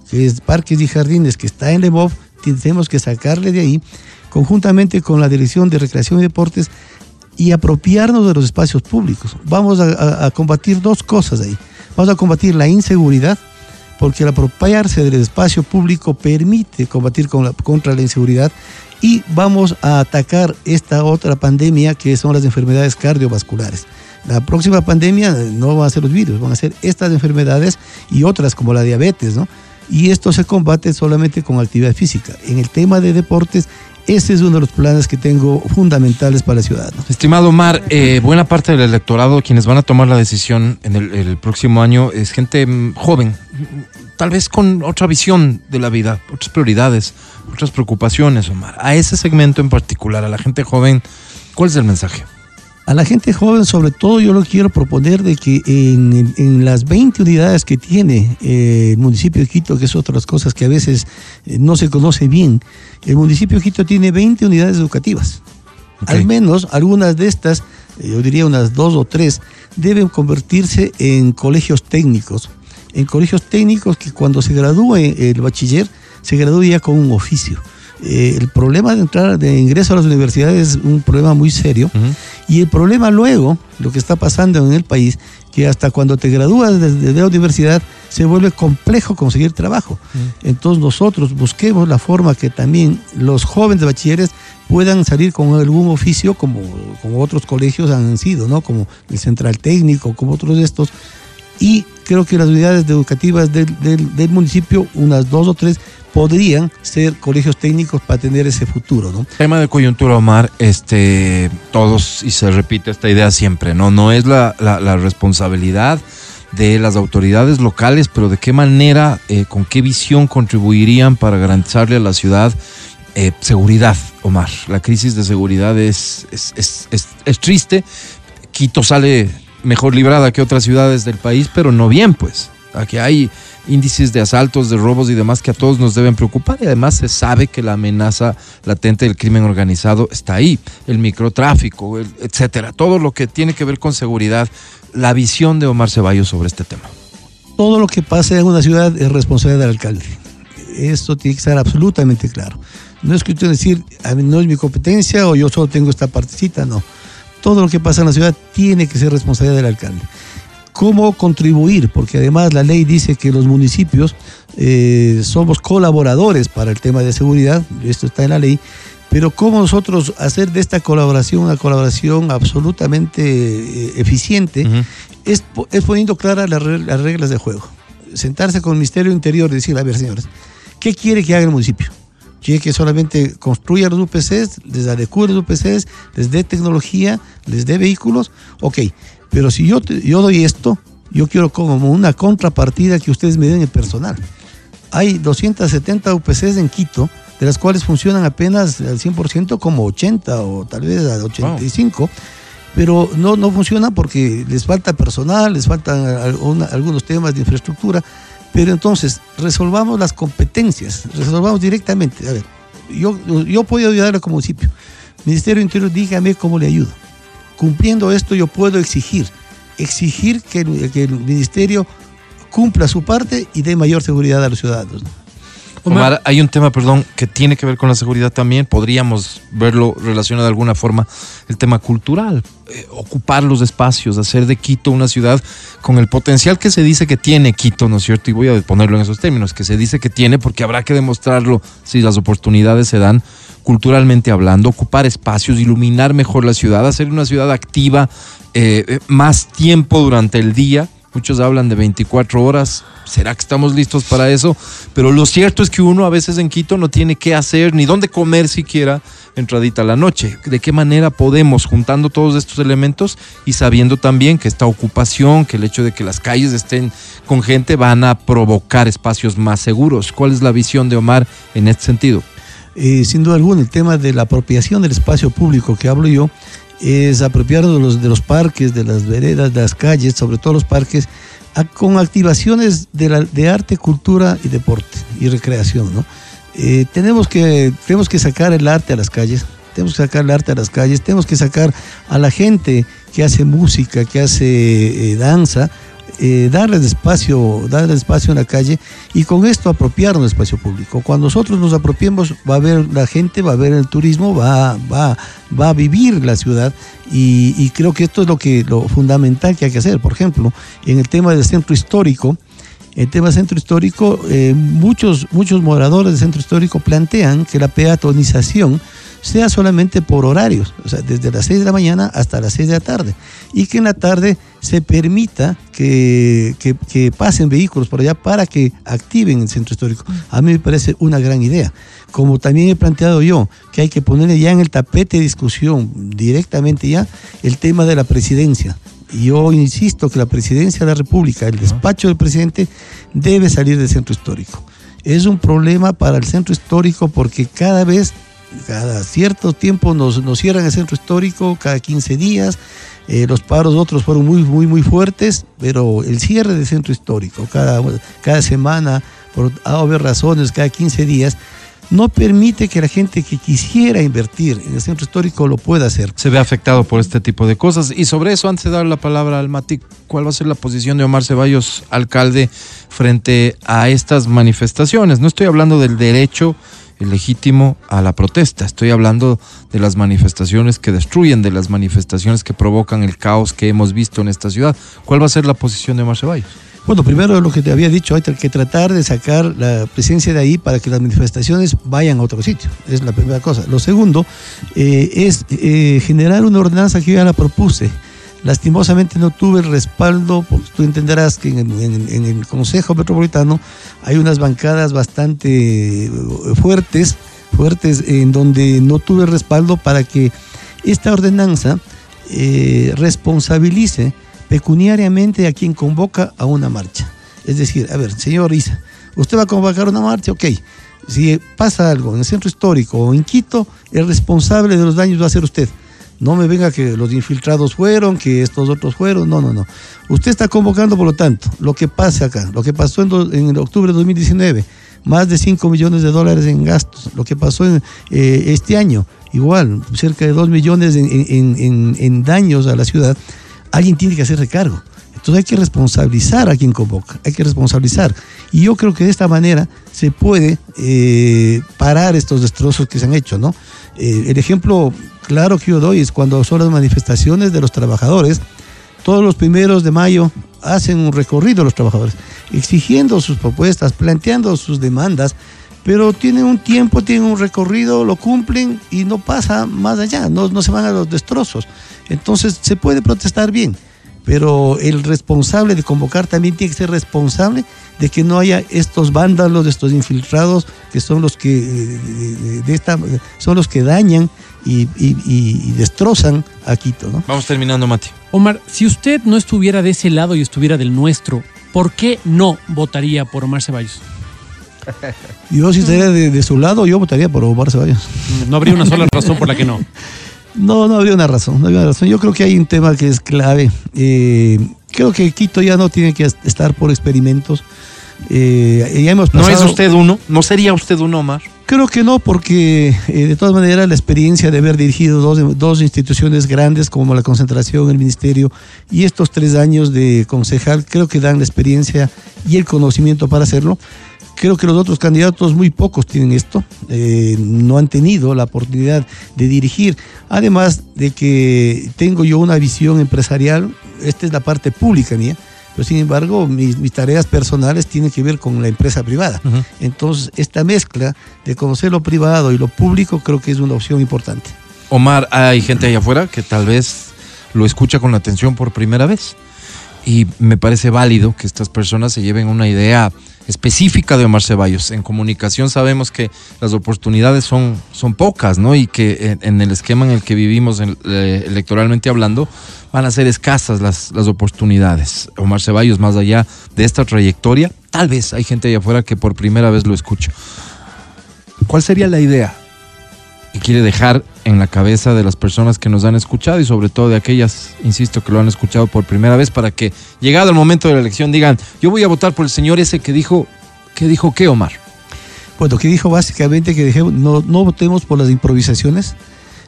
F: que es Parques y Jardines, que está en Lebov, tenemos que sacarle de ahí, conjuntamente con la Dirección de Recreación y Deportes, y apropiarnos de los espacios públicos. Vamos a combatir dos cosas ahí. Vamos a combatir la inseguridad, porque el apropiarse del espacio público permite combatir contra la inseguridad y vamos a atacar esta otra pandemia que son las enfermedades cardiovasculares. La próxima pandemia eh, no van a ser los virus, van a ser estas enfermedades y otras como la diabetes, ¿no? Y esto se combate solamente con actividad física. En el tema de deportes, ese es uno de los planes que tengo fundamentales para el ciudadano.
B: Estimado Omar, eh, buena parte del electorado, quienes van a tomar la decisión en el, el próximo año, es gente mm, joven, tal vez con otra visión de la vida, otras prioridades, otras preocupaciones, Omar. A ese segmento en particular, a la gente joven, ¿cuál es el mensaje?
F: A la gente joven, sobre todo, yo lo quiero proponer de que en, en las 20 unidades que tiene eh, el municipio de Quito, que es otra de las cosas que a veces eh, no se conoce bien, el municipio de Quito tiene 20 unidades educativas. Al menos algunas de estas, eh, yo diría unas dos o tres, deben convertirse en colegios técnicos. En colegios técnicos que cuando se gradúe el bachiller, se gradúe ya con un oficio. Eh, el problema de entrar, de ingreso a las universidades es un problema muy serio. Y el problema luego, lo que está pasando en el país, que hasta cuando te gradúas de, de la universidad se vuelve complejo conseguir trabajo. Entonces nosotros busquemos la forma que también los jóvenes bachilleres puedan salir con algún oficio como, como otros colegios han sido, ¿no? Como el Central Técnico, como otros de estos. Y creo que las unidades educativas del, del- del municipio, unas dos o tres, podrían ser colegios técnicos para tener ese futuro, ¿no?
B: Tema de coyuntura, Omar, este, todos, y se repite esta idea siempre, ¿no? No es la, responsabilidad de las autoridades locales, pero de qué manera, eh, con qué visión contribuirían para garantizarle a la ciudad eh, seguridad, Omar. La crisis de seguridad es, es- es- es triste. Quito sale mejor librada que otras ciudades del país, pero no bien, pues. Aquí hay índices de asaltos, de robos y demás que a todos nos deben preocupar y además se sabe que la amenaza latente del crimen organizado está ahí, el microtráfico, etcétera, todo lo que tiene que ver con seguridad, la visión de Omar Ceballos sobre este tema.
F: todo lo que pase en una ciudad es responsabilidad del alcalde. Esto tiene que estar absolutamente claro. No es que usted decir, a mí no es mi competencia o yo solo tengo esta partecita, no. Todo lo que pasa en la ciudad tiene que ser responsabilidad del alcalde. ¿Cómo contribuir? Porque además la ley dice que los municipios eh, somos colaboradores para el tema de seguridad, esto está en la ley, pero ¿cómo nosotros hacer de esta colaboración una colaboración absolutamente eh, eficiente?
B: Ujú.
F: es, es poniendo claras las reglas de juego. Sentarse con el Ministerio Interior y decir, a ver, señores, ¿qué quiere que haga el municipio? ¿Quiere que solamente construya los UPCs, les adecue los UPCs, les dé tecnología, les dé vehículos? Ok, pero si yo, yo doy esto, yo quiero como una contrapartida que ustedes me den el personal. Hay 270 UPCs en Quito, de las cuales funcionan apenas al 100% como 80 o tal vez al 85 pero no, no funciona porque les falta personal, les faltan algunos temas de infraestructura, pero entonces resolvamos las competencias, resolvamos directamente. A ver, yo, yo puedo ayudarle como municipio. Ministerio Interior, dígame cómo le ayudo. Cumpliendo esto yo puedo exigir, exigir que que el ministerio cumpla su parte y dé mayor seguridad a los ciudadanos.
B: Hay un tema, perdón, que tiene que ver con la seguridad también. Podríamos verlo relacionado de alguna forma, el tema cultural. Eh, ocupar los espacios, hacer de Quito una ciudad con el potencial que se dice que tiene Quito, ¿no es cierto? Y voy a ponerlo en esos términos, que se dice que tiene porque habrá que demostrarlo si las oportunidades se dan culturalmente hablando, ocupar espacios, iluminar mejor la ciudad, hacer una ciudad activa eh, eh, más tiempo durante el día. Muchos hablan de 24 horas. ¿Será que estamos listos para eso? Pero lo cierto es que uno a veces en Quito no tiene qué hacer ni dónde comer siquiera entradita la noche. ¿De qué manera podemos, juntando todos estos elementos y sabiendo también que esta ocupación, que el hecho de que las calles estén con gente van a provocar espacios más seguros? ¿Cuál es la visión de Omar en este sentido?
F: Eh, sin duda alguna, el tema de la apropiación del espacio público que hablo yo es apropiarnos de los, parques, de las veredas, de las calles, sobre todo los parques, con activaciones de arte, cultura y deporte y recreación. ¿no? Eh, tenemos, que, tenemos que sacar el arte a las calles, tenemos que sacar el arte a las calles, tenemos que sacar a la gente que hace música, que hace eh, danza, eh, darles espacio, darles espacio en la calle y con esto apropiarnos del espacio público. Cuando nosotros nos apropiemos, va a ver la gente, va a ver el turismo, va, va, va a vivir la ciudad y, creo que esto es lo, que, lo fundamental que hay que hacer. Por ejemplo, en el tema del centro histórico, el tema centro histórico, eh, muchos, muchos moradores del centro histórico plantean que la peatonización sea solamente por horarios, o sea, desde las 6 de la mañana hasta las 6 de la tarde, y que en la tarde se permita que, que- que pasen vehículos por allá para que activen el centro histórico. A mí me parece una gran idea. Como también he planteado yo, que hay que ponerle ya en el tapete de discusión directamente ya el tema de la presidencia. Yo insisto que la presidencia de la República, el despacho del presidente, debe salir del centro histórico. Es un problema para el centro histórico porque cada vez, cada cierto tiempo nos, nos cierran el centro histórico, cada 15 días. Eh, los paros otros fueron muy, muy, muy fuertes, pero el cierre del centro histórico, cada, cada semana, por haber razones, cada 15 días, no permite que la gente que quisiera invertir en el centro histórico lo pueda hacer.
B: se ve afectado por este tipo de cosas. Y sobre eso, antes de dar la palabra al Matic, ¿cuál va a ser la posición de Omar Ceballos, alcalde, frente a estas manifestaciones? No estoy hablando del derecho legítimo a la protesta, estoy hablando de las manifestaciones que destruyen, de las manifestaciones que provocan el caos que hemos visto en esta ciudad. ¿Cuál va a ser la posición de Omar Ceballos?
F: Bueno, primero lo que te había dicho, hay que tratar de sacar la presencia de ahí para que las manifestaciones vayan a otro sitio. Es la primera cosa. Lo segundo eh, es eh, generar una ordenanza que yo ya la propuse. Lastimosamente no tuve el respaldo, porque tú entenderás que en el, Consejo Metropolitano hay unas bancadas bastante eh, fuertes, fuertes, en donde no tuve respaldo para que esta ordenanza eh, responsabilice pecuniariamente a quien convoca a una marcha. Es decir, a ver, señor Isa, usted va a convocar una marcha, ok. Si pasa algo en el centro histórico o en Quito, el responsable de los daños va a ser usted. No me venga que los infiltrados fueron, que estos otros fueron. No, no, no. Usted está convocando, por lo tanto, lo que pase acá, lo que pasó en, octubre de 2019, más de 5 millones de dólares en gastos. Lo que pasó en, eh, este año, igual, cerca de 2 millones en daños a la ciudad. Alguien tiene que hacer recargo. Entonces hay que responsabilizar a quien convoca, hay que responsabilizar. Y yo creo que de esta manera se puede eh, parar estos destrozos que se han hecho, ¿no? Eh, el ejemplo claro que yo doy es cuando son las manifestaciones de los trabajadores, todos los primeros de mayo hacen un recorrido los trabajadores, exigiendo sus propuestas, planteando sus demandas, pero tienen un tiempo, tienen un recorrido, lo cumplen y no pasa más allá, no, no se van a los destrozos. Entonces se puede protestar bien, pero el responsable de convocar también tiene que ser responsable de que no haya estos vándalos, estos infiltrados que son los que eh, de- de esta, son los que dañan y, y- y- y destrozan a Quito, ¿no?
B: Vamos terminando, Mati.
C: Omar, si usted no estuviera de ese lado y estuviera del nuestro, ¿por qué no votaría por Omar Ceballos?
F: Yo si estaría de, de su lado, yo votaría por Omar Ceballos.
C: No habría una sola razón por la que no.
F: No, no habría una razón, no habría una razón. Yo creo que hay un tema que es clave. Eh, creo que Quito ya no tiene que estar por experimentos. Eh, ya hemos
B: ¿No
F: pasado-
B: es usted uno? ¿No sería usted uno, Omar?
F: Creo que no, porque eh, de todas maneras la experiencia de haber dirigido dos, dos instituciones grandes como la concentración, el ministerio y estos tres años de concejal, creo que dan la experiencia y el conocimiento para hacerlo. Creo que los otros candidatos, muy pocos tienen esto, eh, no han tenido la oportunidad de dirigir. Además de que tengo yo una visión empresarial, esta es la parte pública mía, pero sin embargo mis, mis tareas personales tienen que ver con la empresa privada. Entonces, esta mezcla de conocer lo privado y lo público creo que es una opción importante.
B: Omar, hay gente allá afuera que tal vez lo escucha con atención por primera vez. Y me parece válido que estas personas se lleven una idea específica de Omar Ceballos. En comunicación sabemos que las oportunidades son, son pocas, ¿no? Y que en, el esquema en el que vivimos eh, electoralmente hablando, van a ser escasas las, las oportunidades. Omar Ceballos, más allá de esta trayectoria, tal vez hay gente allá afuera que por primera vez lo escucha. ¿Cuál sería la idea que quiere dejar en la cabeza de las personas que nos han escuchado y sobre todo de aquellas, insisto, que lo han escuchado por primera vez para que llegado el momento de la elección digan, yo voy a votar por el señor ese que dijo, que dijo qué, Omar.
F: Bueno, que dijo básicamente que dejemos- no, no votemos por las improvisaciones,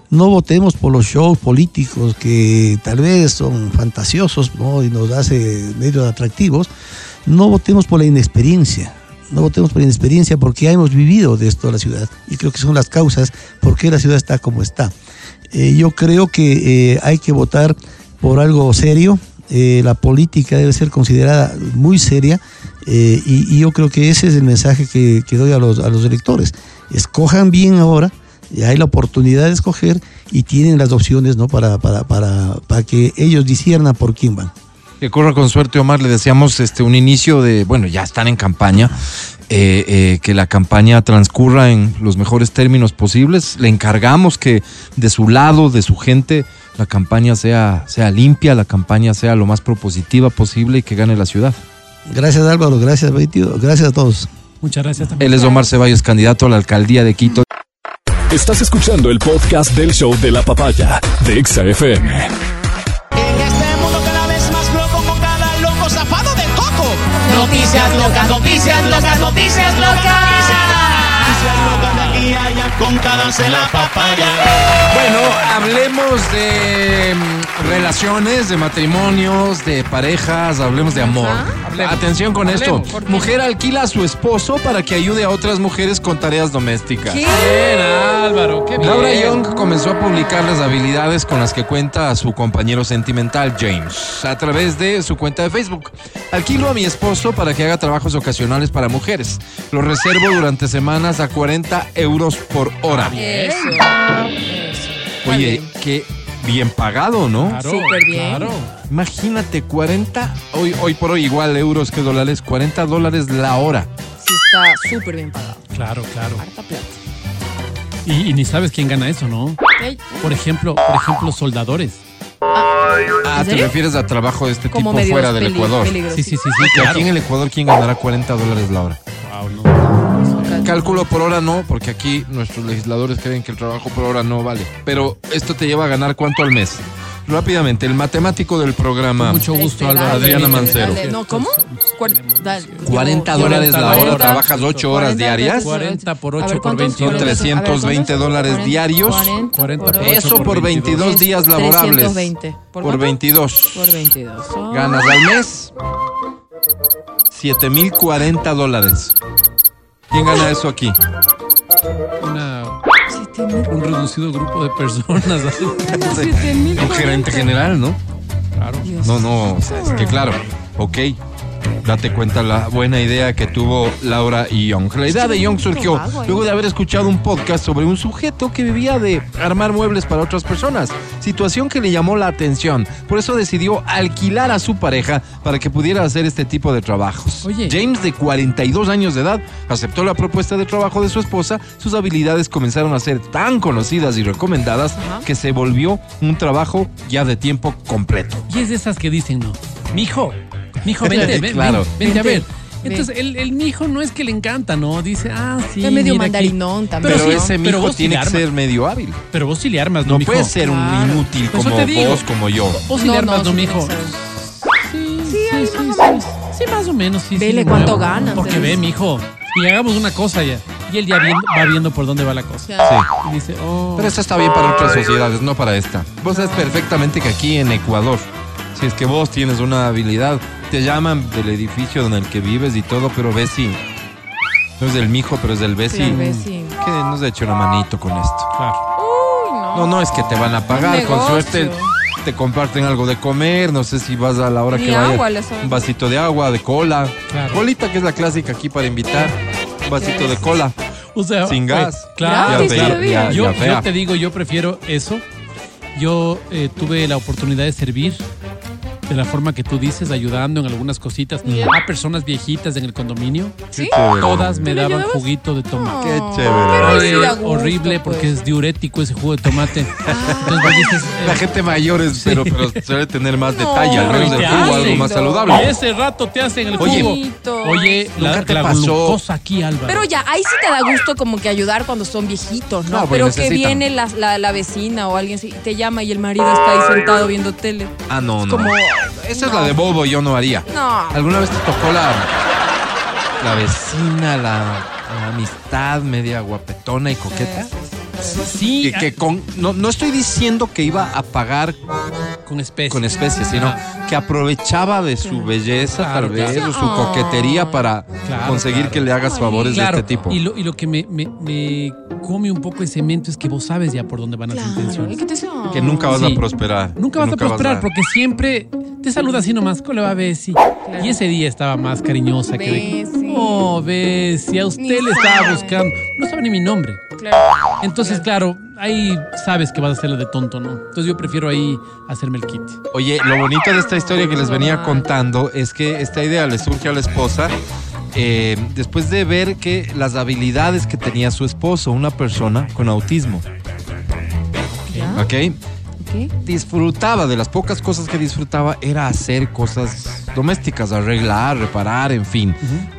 F: no votemos por los shows políticos que tal vez son fantasiosos y nos hace medio atractivos, no votemos por la inexperiencia. No votemos por inexperiencia porque ya hemos vivido de esto la ciudad y creo que son las causas por qué la ciudad está como está. Eh, yo creo que eh, hay que votar por algo serio. eh, la política debe ser considerada muy seria y, yo creo que ese es el mensaje que, doy a los, electores. Escojan bien ahora, hay la oportunidad de escoger y tienen las opciones ¿no? para, para, para, para que ellos disciernan por quién van.
B: Que corra con suerte, Omar. Le deseamos este, un inicio de, bueno, ya están en campaña, eh, eh, que la campaña transcurra en los mejores términos posibles. Le encargamos que de su lado, de su gente, la campaña sea, sea limpia, la campaña sea lo más propositiva posible y que gane la ciudad.
F: Gracias Álvaro, gracias Betty, gracias a todos.
C: Muchas gracias también.
B: Él es Omar Ceballos, candidato a la alcaldía de Quito.
A: Estás escuchando el podcast del show de la papaya de Exa
G: Noticias locas, noticias locas, noticias locas.
H: A allá contadas en la papaya.
B: Bueno, hablemos de mm, relaciones, de matrimonios, de parejas, hablemos de amor.
C: Hablemos.
B: Atención con
C: Hablemos,
B: esto. Mujer alquila a su esposo para que ayude a otras mujeres con tareas domésticas.
D: ¿Qué?
C: Bien, Álvaro, qué bien.
B: Laura Young comenzó a publicar las habilidades con las que cuenta a su compañero sentimental James a través de su cuenta de Facebook. Alquilo a mi esposo para que haga trabajos ocasionales para mujeres. Lo reservo durante semanas a 40 euros por hora.
D: Eso.
B: Oye, qué bien pagado, ¿no?
C: Claro,
D: Súper bien.
C: claro.
B: Imagínate, 40, hoy, hoy por hoy igual euros que dólares, 40 dólares la hora.
D: Sí está súper bien pagado.
C: Claro, claro.
D: Harta plata.
C: Y, y ni sabes quién gana eso, ¿no? Por ejemplo, por ejemplo, soldadores.
B: Ah,
D: ¿En
B: te refieres a trabajo de este
D: Como
B: tipo fuera del Ecuador.
C: Sí, sí, sí, sí, claro.
B: aquí en el Ecuador, ¿quién ganará 40 dólares la hora?
C: Wow, no.
B: Cálculo por hora no, porque aquí nuestros legisladores creen que el trabajo por hora no vale. Pero esto te lleva a ganar cuánto al mes. Rápidamente, el matemático del programa.
C: Con mucho gusto,
D: Este,
C: Álvaro.
D: dale,
B: Adriana Mancero.
D: dale. No, ¿cómo? Cuar- dale.
B: 40
D: Llevo-
B: dólares la
C: 40
B: hora, trabajas 8 horas
D: 40
B: diarias.
C: 40 por
D: A
C: 8
D: ver,
C: por
D: ¿cuántos?
C: 22.
B: Son 320 dólares diarios.
C: 40 por
B: Eso
C: 8
B: por 22 días laborables.
D: 320.
B: Por,
D: cuánto?
B: 22.
D: Por 22. Son-
B: Ganas al mes 7040 dólares. ¿Quién gana eso aquí?
C: Una- un reducido grupo de personas.
B: Un gerente general, ¿no?
C: claro.
B: No, no, es que claro, ok. Date cuenta la buena idea que tuvo Laura Young. La idea de Young surgió
D: ¿eh?
B: luego de haber escuchado un podcast sobre un sujeto que vivía de armar muebles para otras personas. Situación que le llamó la atención. Por eso decidió alquilar a su pareja para que pudiera hacer este tipo de trabajos.
C: Oye.
B: James, de 42 años de edad, aceptó la propuesta de trabajo de su esposa. Sus habilidades comenzaron a ser tan conocidas y recomendadas
D: Ajá.
B: que se volvió un trabajo ya de tiempo completo.
C: Y es de esas que dicen, ¿no? Mijo, mijo, vente, ven,
B: Claro.
C: ven, vente a ver. Entonces, el, el mijo no es que le encanta, ¿no? Dice, ah, sí.
D: Es medio
C: mira aquí.
D: mandarinón también.
B: Pero,
C: sí,
B: ese
C: pero
B: mijo
C: vos sí
B: tiene
C: le
B: que
C: armas.
B: ser medio hábil.
C: Pero vos sí le armas, ¿no,
B: No
C: mijo?
B: puede ser un
D: Claro.
B: inútil
C: eso
B: como
C: te digo.
B: vos, como yo.
C: Vos sí
D: No,
C: le armas,
D: no,
C: ¿no,
D: sí,
C: mijo?
D: sí.
C: Sí,
D: Sí, ahí
C: sí,
D: más
C: sí.
D: o menos.
C: Sí, más o menos, sí. sí,
D: Vele
C: le
D: cuánto
C: muevo.
D: ganas,
C: Porque ve, mijo. Y hagamos una cosa ya. Y él ya viendo- va viendo por dónde va la cosa.
B: Sí.
C: Y dice, oh.
B: Pero eso está bien para otras sociedades, no para esta. Vos sabes perfectamente que aquí en Ecuador, si es que vos tienes una habilidad, te llaman del edificio en el que vives y todo, pero ves si no es del mijo, pero es del Bessi.
D: Bessi.
B: Que nos ha hecho una manito con esto.
C: Claro.
D: Uy, no.
B: No, no es que te van a pagar, con suerte te comparten algo de comer, no sé si vas a la hora
D: Ni
B: que vayas.
D: agua.
B: Un vasito de agua, de cola.
C: Claro.
B: Colita, que es la clásica aquí para invitar. Un vasito de cola.
C: O sea,
B: Sin
C: oye,
B: gas.
C: Claro,
D: Gratis
C: claro.
D: todavía.
B: Ya,
C: yo,
B: ya, fea.
C: yo te digo, yo prefiero eso. Yo eh, tuve la oportunidad de servir de la forma que tú dices, ayudando en algunas cositas
D: Ya.
C: a personas viejitas en el condominio.
D: ¿Sí?
C: Todas me
D: ¿Tú le
C: daban
D: ayudabas?
C: juguito de tomate.
B: Qué chévere.
D: sí gusto,
C: horrible porque
D: pues.
C: es diurético ese jugo de tomate. Entonces vos dices, eh,
B: La gente mayor es, pero, pero suele tener más
D: No.
B: detalle, al menos
C: Y
B: el
C: te
B: jugo, algo más
C: y
B: saludable.
C: ese rato te hacen el
B: Oye,
C: jugo. Oye, la,
B: ¿Nunca te
C: la
B: pasó?
C: glucosa aquí, Álvaro.
D: Pero ya, ahí sí te da gusto como que ayudar cuando son viejitos, ¿no?
B: No, pues
D: Pero que
B: necesitan.
D: viene la, la, la vecina o alguien sí, te llama y el marido está ahí sentado viendo tele.
B: Ah, no, no.
D: Como,
B: Esa es la de Bobo, yo no haría.
D: No.
B: ¿Alguna vez te tocó la, la vecina, la, la amistad media guapetona y coqueta?
C: sí,
B: Que, que con, no, no estoy diciendo que iba a pagar
C: con especies.
B: con especies, sino
C: Ah.
B: que aprovechaba de su belleza,
C: Claro,
B: tal vez,
C: claro.
B: o su coquetería para
C: Claro,
B: conseguir
C: claro.
B: que le hagas favores
C: Claro,
B: de este tipo.
C: Y lo, y lo que me, me- me come un poco ese cemento es que vos sabes ya por dónde van las
D: Claro. ¿Y
C: intenciones.
D: te?
B: Que nunca vas
C: Sí.
B: a prosperar.
C: Nunca vas a prosperar porque siempre te saluda así nomás. ¿Cómo le va, Bessie? Y ese día estaba más cariñosa que
D: Bessie.
C: Oh, Bessie, a usted
D: Ni
C: le estaba buscando. No sabe ni mi nombre.
D: Claro.
C: Entonces, claro, ahí sabes que vas a hacerle de tonto, ¿no? Entonces yo prefiero ahí hacerme el kit.
B: Oye, lo bonito de esta historia que les venía contando es que esta idea le surge a la esposa eh, después de ver que las habilidades que tenía su esposo, una persona con autismo,
D: ¿Ya?
B: ¿ok?
D: ¿Qué?
B: Disfrutaba, de las pocas cosas que disfrutaba era hacer cosas domésticas, arreglar, reparar, en fin.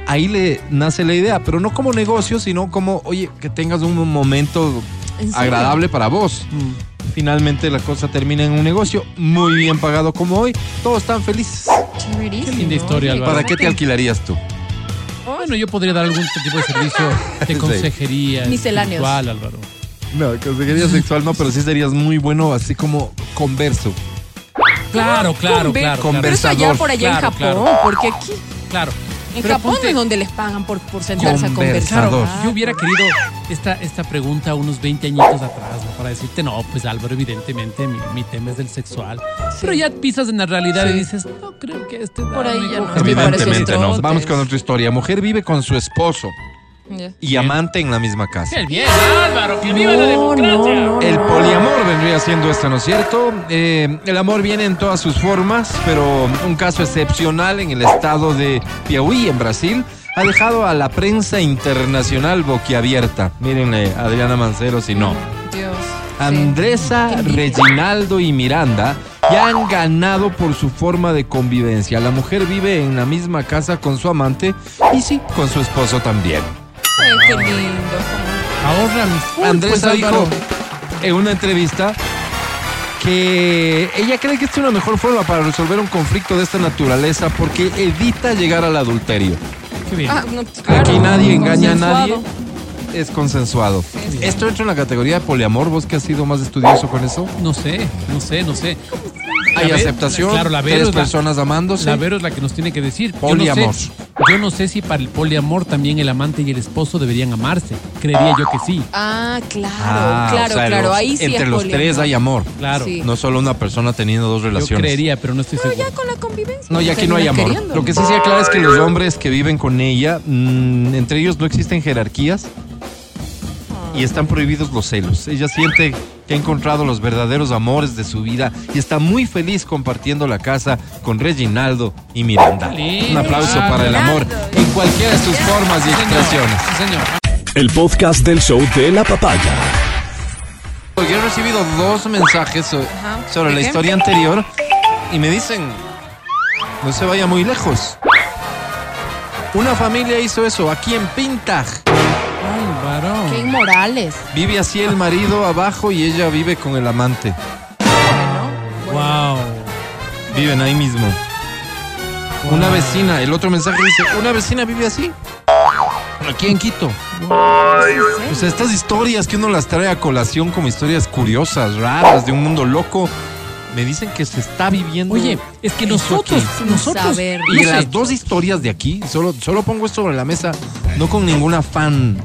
B: Ahí le nace la idea, pero no como negocio, sino como, oye, que tengas un momento agradable para vos. Finalmente la cosa termina en un negocio muy bien pagado como hoy. Todos están felices.
C: Qué linda historia, Álvaro.
B: ¿Para qué te alquilarías tú?
C: Bueno, yo podría dar algún tipo de servicio de consejería
D: Misceláneos.
C: Álvaro.
B: No, consejería sexual no, pero sí serías muy bueno así como converso.
C: Claro, claro,
D: Conver-
C: claro.
D: Pero eso allá por allá en Japón,
C: claro.
D: porque aquí,
C: claro.
D: en
C: Pero
D: Japón
C: ponte-
D: es donde les pagan por, por sentarse a conversar.
C: Claro, yo hubiera querido esta, esta pregunta unos 20 añitos atrás, ¿no? Para decirte, no, pues Álvaro, evidentemente mi, mi tema es del sexual. Pero ya pisas en la realidad y dices, no creo que este
D: Por ahí ya no.
B: Evidentemente no. Vamos con otra historia. Mujer vive con su esposo Y amante en la misma casa.
C: ¡Qué bien, Álvaro! ¡Que viva la
D: No,
C: democracia!
D: no, no.
B: El poliamor vendría siendo esto, ¿no es cierto? Eh, el amor viene en todas sus formas, pero un caso excepcional en el estado de Piauí, en Brasil, ha dejado a la prensa internacional boquiabierta. Mírenle, Adriana Mancero, si no.
D: Dios.
B: Andresa,
D: Sí.
B: Reginaldo y Miranda ya han ganado por su forma de convivencia. La mujer vive en la misma casa con su amante y sí, con su esposo también.
D: Ay, qué lindo.
C: Ahorran full,
B: Andresa
C: pues,
B: dijo
C: Álvaro.
B: en una entrevista que ella cree que esta es una mejor forma para resolver un conflicto de esta naturaleza porque evita llegar al adulterio.
C: Qué bien.
D: Ah, no, claro.
B: Aquí nadie engaña a nadie.
D: Consensuado.
B: Es consensuado. Esto entra en la categoría de poliamor. ¿Vos que has sido más estudioso con eso?
C: No sé, no sé, no sé.
B: Hay
C: La
B: aceptación.
C: Claro, la Vero
B: tres
C: es la-
B: personas amándose.
C: La Vero es la que nos tiene que decir. Yo no
B: Poliamor.
C: sé- Yo no sé si para el poliamor también el amante y el esposo deberían amarse. Creería yo que sí.
D: Ah, claro,
B: Ah,
D: claro,
B: o sea,
D: claro.
B: los-
D: Ahí sí
B: entre
D: es
B: los
D: poliamor.
B: tres hay amor.
C: Claro.
D: Sí.
B: No solo una persona teniendo dos
C: Yo
B: relaciones.
C: creería, pero no estoy
D: Pero
C: seguro.
D: ya con la convivencia.
B: No, y aquí no hay amor.
D: queriendo.
B: Lo que sí se aclara es que los hombres que viven con ella, mm, entre ellos no existen jerarquías y están prohibidos los celos. Ella siente que ha encontrado los verdaderos amores de su vida y está muy feliz compartiendo la casa con Reginaldo y Miranda.
C: Lindo.
B: Un aplauso
C: Ah,
B: para el amor en cualquiera de sus formas y expresiones.
C: Sí, señor.
A: El podcast del show de la papaya.
B: Yo he recibido dos mensajes sobre
D: ¿De
B: la historia anterior y me dicen, no se vaya muy lejos. Una familia hizo eso aquí en Pintaj.
C: Álvaro.
D: Qué inmorales.
B: Vive así el marido abajo y ella vive con el amante.
C: Wow.
B: Viven ahí mismo. Una vecina, el otro mensaje dice, una vecina vive así. Aquí en Quito. O sea, estas historias que uno las trae a colación como historias curiosas, raras, de un mundo loco, me dicen que se está viviendo.
C: Oye, es que nosotros,
B: aquí.
C: Nosotros,
D: saber.
B: Y
C: no
B: de
C: sé,
B: las dos historias de aquí, solo, solo pongo esto sobre la mesa, no con ningún afán.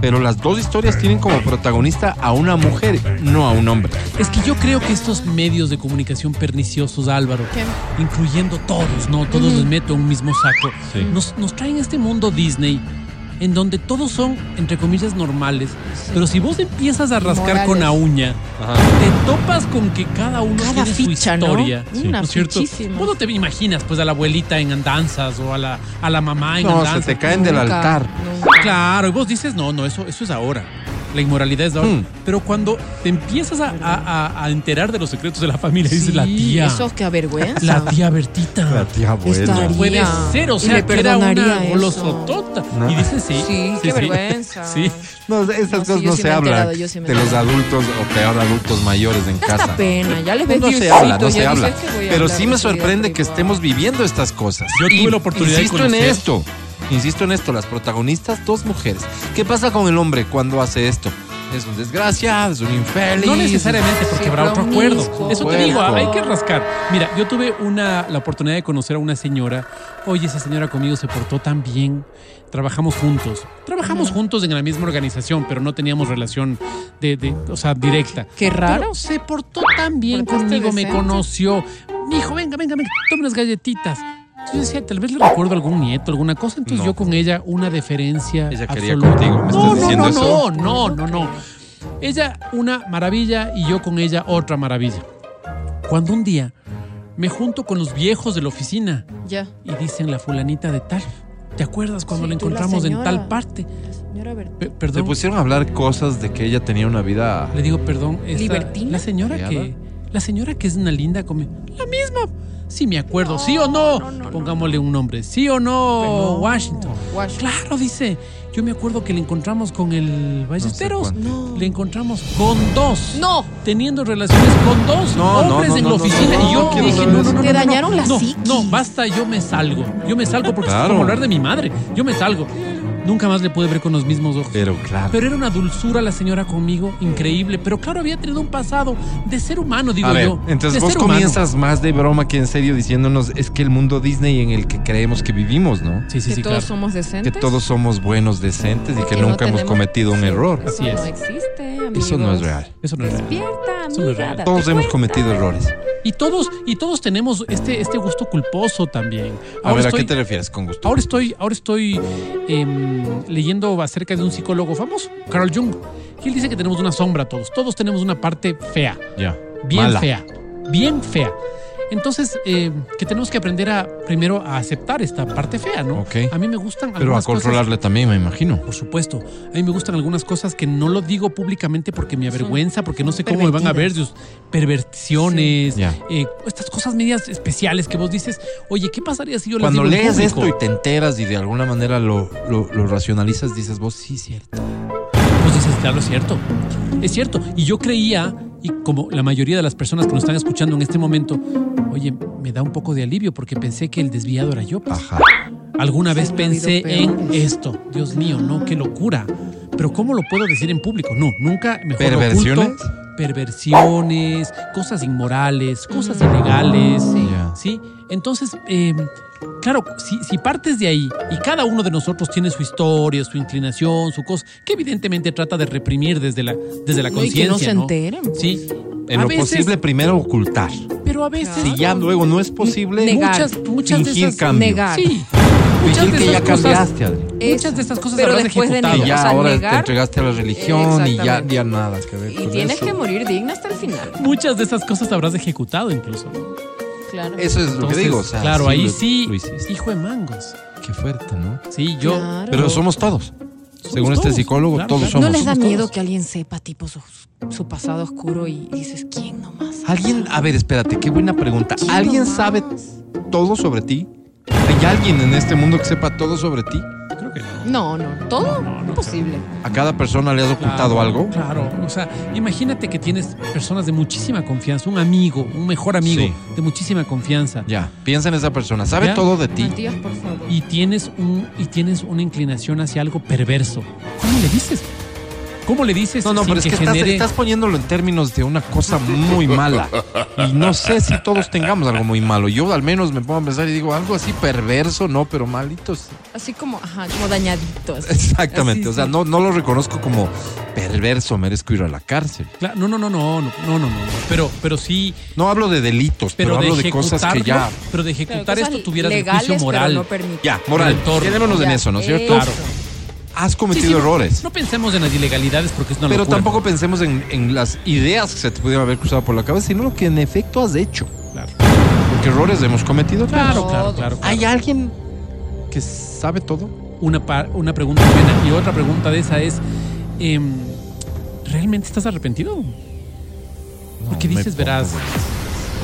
B: Pero las dos historias tienen como protagonista a una mujer, no a un hombre.
C: es que yo creo que estos medios de comunicación perniciosos, Álvaro,
D: ¿Qué?
C: incluyendo todos, ¿no? Todos les meto en un mismo saco.
B: Sí.
C: Nos, nos traen este mundo Disney en donde todos son, entre comillas, normales. Pero si vos empiezas a rascar
D: Morales.
C: con la uña, te topas con que cada uno
D: Cada
C: tiene
D: ficha,
C: su
D: ¿no?
C: historia.
D: Una
C: ¿no cierto?
D: fichísima.
C: Vos no te imaginas, pues, a la abuelita en andanzas o a la, a la mamá en
B: No,
C: andanzas.
B: se te caen del altar.
D: nunca.
C: Claro, y vos dices, no, no, eso, eso es ahora. La inmoralidad es de ahora.
B: Hmm.
C: Pero cuando te empiezas a, a- a- a enterar de los secretos de la familia, dices, la tía.
D: Eso que avergüenza.
C: La tía Bertita.
B: tía
D: Estaría-
C: No puede ser, o
D: Y
C: sea, que era una golosotota.
B: No.
C: Y dices, sí.
D: Sí, qué vergüenza.
C: Sí.
B: No, estas
D: No,
B: cosas no
D: sí
B: se hablan de los adultos o peor adultos mayores en casa.
D: Esta pena, ya les
B: No,
D: ves
B: no se habla, no se habla. Pero sí me sorprende que estemos viviendo estas cosas.
C: Yo tuve la oportunidad de
B: Insisto en
C: conocer-
B: esto. Insisto en esto, las protagonistas, dos mujeres. ¿Qué pasa con el hombre cuando hace esto? Es un desgraciado, es un infeliz.
C: No necesariamente, porque habrá otro acuerdo. Eso te digo, hay que rascar. Mira, yo tuve una, la oportunidad de conocer a una señora. Oye, esa señora conmigo se portó tan bien. Trabajamos juntos. Trabajamos juntos en la misma organización, pero no teníamos relación de, de- o sea, directa.
D: Qué raro.
C: Pero se portó tan bien conmigo, me conoció. Me dijo, venga, venga, venga, tome unas galletitas. Entonces yo decía, tal vez le recuerdo a algún nieto, alguna cosa. Entonces
B: No.
C: yo con ella una deferencia
B: Ella quería
C: absoluta.
B: contigo, ¿me
C: no,
B: estás
C: no,
B: diciendo
C: no,
B: eso?
C: no, no, no, no. Ella una maravilla y yo con ella otra maravilla. Cuando un día me junto con los viejos de la oficina
D: Ya.
C: y dicen la fulanita de tal. ¿Te acuerdas cuando
D: Sí,
C: la
D: tú, la
C: encontramos en
D: señora.
C: tal parte?
D: Señora Berta.
C: Pe-
B: Se
C: perdón.
B: pusieron a hablar cosas de que ella tenía una vida.
C: Le digo, perdón. esta-
D: ¿Libertina?
C: La señora
B: ¿Criada?
C: que. La señora que es una linda come. La misma. Sí, me acuerdo. ¿Sí o no?
D: no, no,
C: Pongámosle un nombre. ¿Sí o no?
D: No.
C: Washington.
D: Washington.
C: Claro, dice. Yo me acuerdo que le encontramos con el Ballesteros.
D: No.
C: le encontramos con dos.
D: No.
C: Teniendo relaciones con dos
B: No, no,
C: hombres
B: no,
C: en
B: no,
C: la
B: no,
C: oficina.
B: no,
C: y yo
B: no,
C: dije, no, no, no.
D: Te
C: no, no,
D: dañaron la
C: no,
D: psiquis.
C: No, basta, yo me salgo. Yo me salgo porque
B: Claro.
C: es como hablar de mi madre. Yo me salgo. Nunca más le pude ver con los mismos ojos.
B: Pero claro.
C: Pero era una dulzura la señora conmigo, increíble. Pero claro, había tenido un pasado de ser humano, digo
B: a ver,
C: yo.
B: entonces
C: de
B: vos
C: ser humano.
B: comienzas más de broma que en serio diciéndonos es que el mundo Disney en el que creemos que vivimos, ¿no?
C: Sí, sí,
D: que
C: sí,
D: todos
C: claro.
D: somos
B: Que
D: decentes.
B: todos somos buenos, decentes y que
D: Que no
B: nunca hemos cometido un
D: Sí,
B: error.
D: Eso
C: Así es.
D: no existe, amigos.
B: Eso no es real.
C: Eso no es real.
D: Despierta,
C: Eso no es real.
B: Todos hemos
D: cuenta.
B: cometido errores.
C: Y todos, y todos tenemos este, este gusto culposo también.
B: A
C: Ahora
B: ver, ¿a qué te refieres con gusto?
C: Ahora estoy, ahora estoy em, leyendo acerca de un psicólogo famoso, Carl Jung. Y él dice que tenemos una sombra todos. Todos tenemos una parte fea,
B: Ya.
C: bien
B: Mala.
C: fea, bien fea. Entonces, eh, que tenemos que aprender a primero a aceptar esta parte fea, ¿no?
B: Ok.
C: A mí me gustan
B: Pero a
C: cosas-
B: controlarle también, me imagino.
C: por supuesto. A mí me gustan algunas cosas que no lo digo públicamente porque me avergüenza, porque no sé cómo me van a ver sus perversiones,
B: Sí. Ya.
C: eh, estas cosas medias especiales que vos dices, oye, ¿qué pasaría si yo
B: Cuando
C: las digo en
B: lees
C: público?
B: esto y te enteras y de alguna manera lo, lo, lo racionalizas, dices vos, sí, cierto.
C: Pues dices, claro, es cierto. Es cierto. Y yo creía, y como la mayoría de las personas que nos están escuchando en este momento, oye, me da un poco de alivio porque pensé que el desviado era yo. pues.
B: Ajá.
C: Alguna vez pensé en esto. Dios mío, no, qué locura. Pero ¿cómo lo puedo decir en público? No, nunca mejor lo
B: ¿Perversiones?
C: oculto. Perversiones, cosas inmorales, cosas ilegales.
B: Ya.
C: ¿sí? Entonces, eh, claro, si, si partes de ahí y cada uno de nosotros tiene su historia, su inclinación, su cosa, que evidentemente trata de reprimir desde la, desde la conciencia.
D: no se
C: ¿no?
D: enteren, pues.
C: Sí.
B: En
C: A
B: lo
C: veces-
B: posible, primero ocultar.
C: Pero a veces.
B: Si ya luego no es posible,
D: Negar.
C: Muchas, muchas de
B: Fingir
C: esas.
B: cambio.
D: Negar.
C: Sí. Muchas
B: fingir
C: de
B: que ya
C: cosas.
B: cambiaste, Adri.
C: Muchas de estas cosas
D: pero
C: habrás
D: después de
C: ejecutado.
B: Y
D: negar,
B: ya
D: o sea,
B: ahora te
D: negar-
B: entregaste a la religión y ya, ya nada que ver
D: Y
B: con
D: tienes
B: eso.
D: que morir digna hasta el final.
C: Muchas de esas cosas habrás ejecutado incluso.
D: Claro.
B: Eso es lo que digo. o sea,
C: claro,
B: sí
C: ahí
B: lo-
C: sí,
B: lo
C: hijo de mangos.
B: Qué fuerte, ¿no?
C: Sí, yo.
D: Claro.
B: Pero somos todos. Según este
C: todos,
B: psicólogo,
C: claro,
B: todos
C: claro.
B: somos.
D: ¿No les da
C: somos
D: miedo
C: todos.
D: que alguien sepa, tipo, su, su pasado oscuro y dices, ¿quién nomás?
B: Alguien, a ver, espérate, qué buena pregunta.
D: ¿Quién
B: ¿Alguien
D: nomás?
B: sabe todo sobre ti? ¿Hay alguien en este mundo que sepa todo sobre ti?
C: Creo que no.
D: No, no, todo imposible.
B: ¿A cada persona le has ocultado
C: Claro,
B: algo?
C: Claro, o sea, imagínate que tienes personas de muchísima confianza, un amigo, un mejor amigo
B: Sí.
C: de muchísima confianza.
B: Ya, piensa en esa persona. ¿Sabe
C: Ya.
B: todo de ti?
D: Matías, por favor.
C: Y tienes un y tienes una inclinación hacia algo perverso. ¿Cómo le dices? ¿Cómo le dices
B: No, no,
C: sin
B: pero es que estás,
C: genere-
B: estás poniéndolo en términos de una cosa muy mala. Y no sé si todos tengamos algo muy malo. Yo al menos me pongo a pensar y digo, algo así perverso, no, pero malitos.
D: Así como, ajá, como dañaditos.
B: Exactamente.
D: Así,
B: o sea,
D: sí.
B: no, no lo reconozco como perverso, merezco ir a la cárcel.
C: Claro, no, no, no, no, no, no, no, no. Pero, pero sí,
B: No hablo de delitos, pero,
C: pero,
B: hablo
C: de
B: cosas que ya.
C: pero de ejecutar esto tuvieras
D: legales,
C: juicio moral.
D: Pero no.
B: Ya, moral. Quedémonos en eso, ¿no es cierto?
C: Claro.
B: Has
C: Sí,
B: cometido
C: sí, no-
B: errores.
C: No pensemos en las ilegalidades porque es una
B: pero
C: locura.
B: tampoco pensemos en, en las ideas que se te pudieran haber cruzado por la cabeza, sino lo que en efecto has hecho.
C: Claro,
B: Porque errores hemos cometido. todos.
C: claro, claro, claro.
B: ¿Hay alguien que sabe todo?
C: Una, una pregunta buena. Y otra pregunta de esa es, em, ¿realmente estás arrepentido? Porque
B: me
C: dices, verás,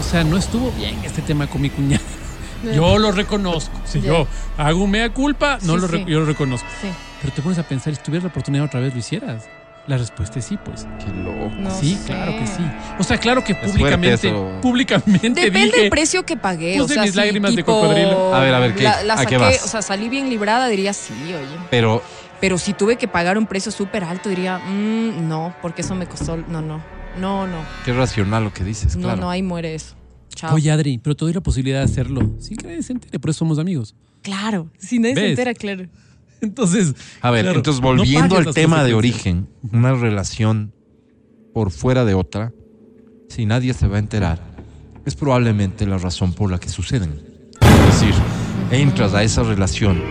C: o sea, no estuvo bien este tema con mi cuñada. Yo lo reconozco. Si
D: Ya.
C: yo hago mea culpa, no
D: Sí,
C: lo
D: sí.
C: yo lo reconozco.
D: Sí.
C: Pero te pones a pensar, si tuvieras la oportunidad otra vez, ¿lo hicieras? La respuesta es sí, pues.
B: Qué loco.
D: No
C: sí,
D: sé.
C: claro que sí. O sea, claro que públicamente,
B: eso.
C: públicamente
D: Depende
C: dije,
D: del precio que pagué.
C: Puse
D: o sea,
C: mis lágrimas de
D: tipo,
C: cocodrilo.
B: A ver, a ver, ¿qué-
D: La, la
B: a qué
D: saqué,
B: vas?
D: o sea, salí bien librada, diría sí, oye.
B: Pero
D: Pero si tuve que pagar un precio súper alto, diría, "Mm, no, porque eso me costó. No, no. No, no.
B: qué racional lo que dices,
D: No,
B: claro.
D: no, ahí muere eso. Chao.
C: Oye, Adri, pero te doy la posibilidad de hacerlo. Sí, que nadie se entere, por eso somos amigos.
D: Claro. Si nadie se entera, claro.
C: Entonces.
B: A ver,
C: claro,
B: entonces
C: no
B: volviendo
C: pagues
B: al tema de origen, una relación por fuera de otra, si nadie se va a enterar, es probablemente la razón por la que suceden. Es decir, entras a esa relación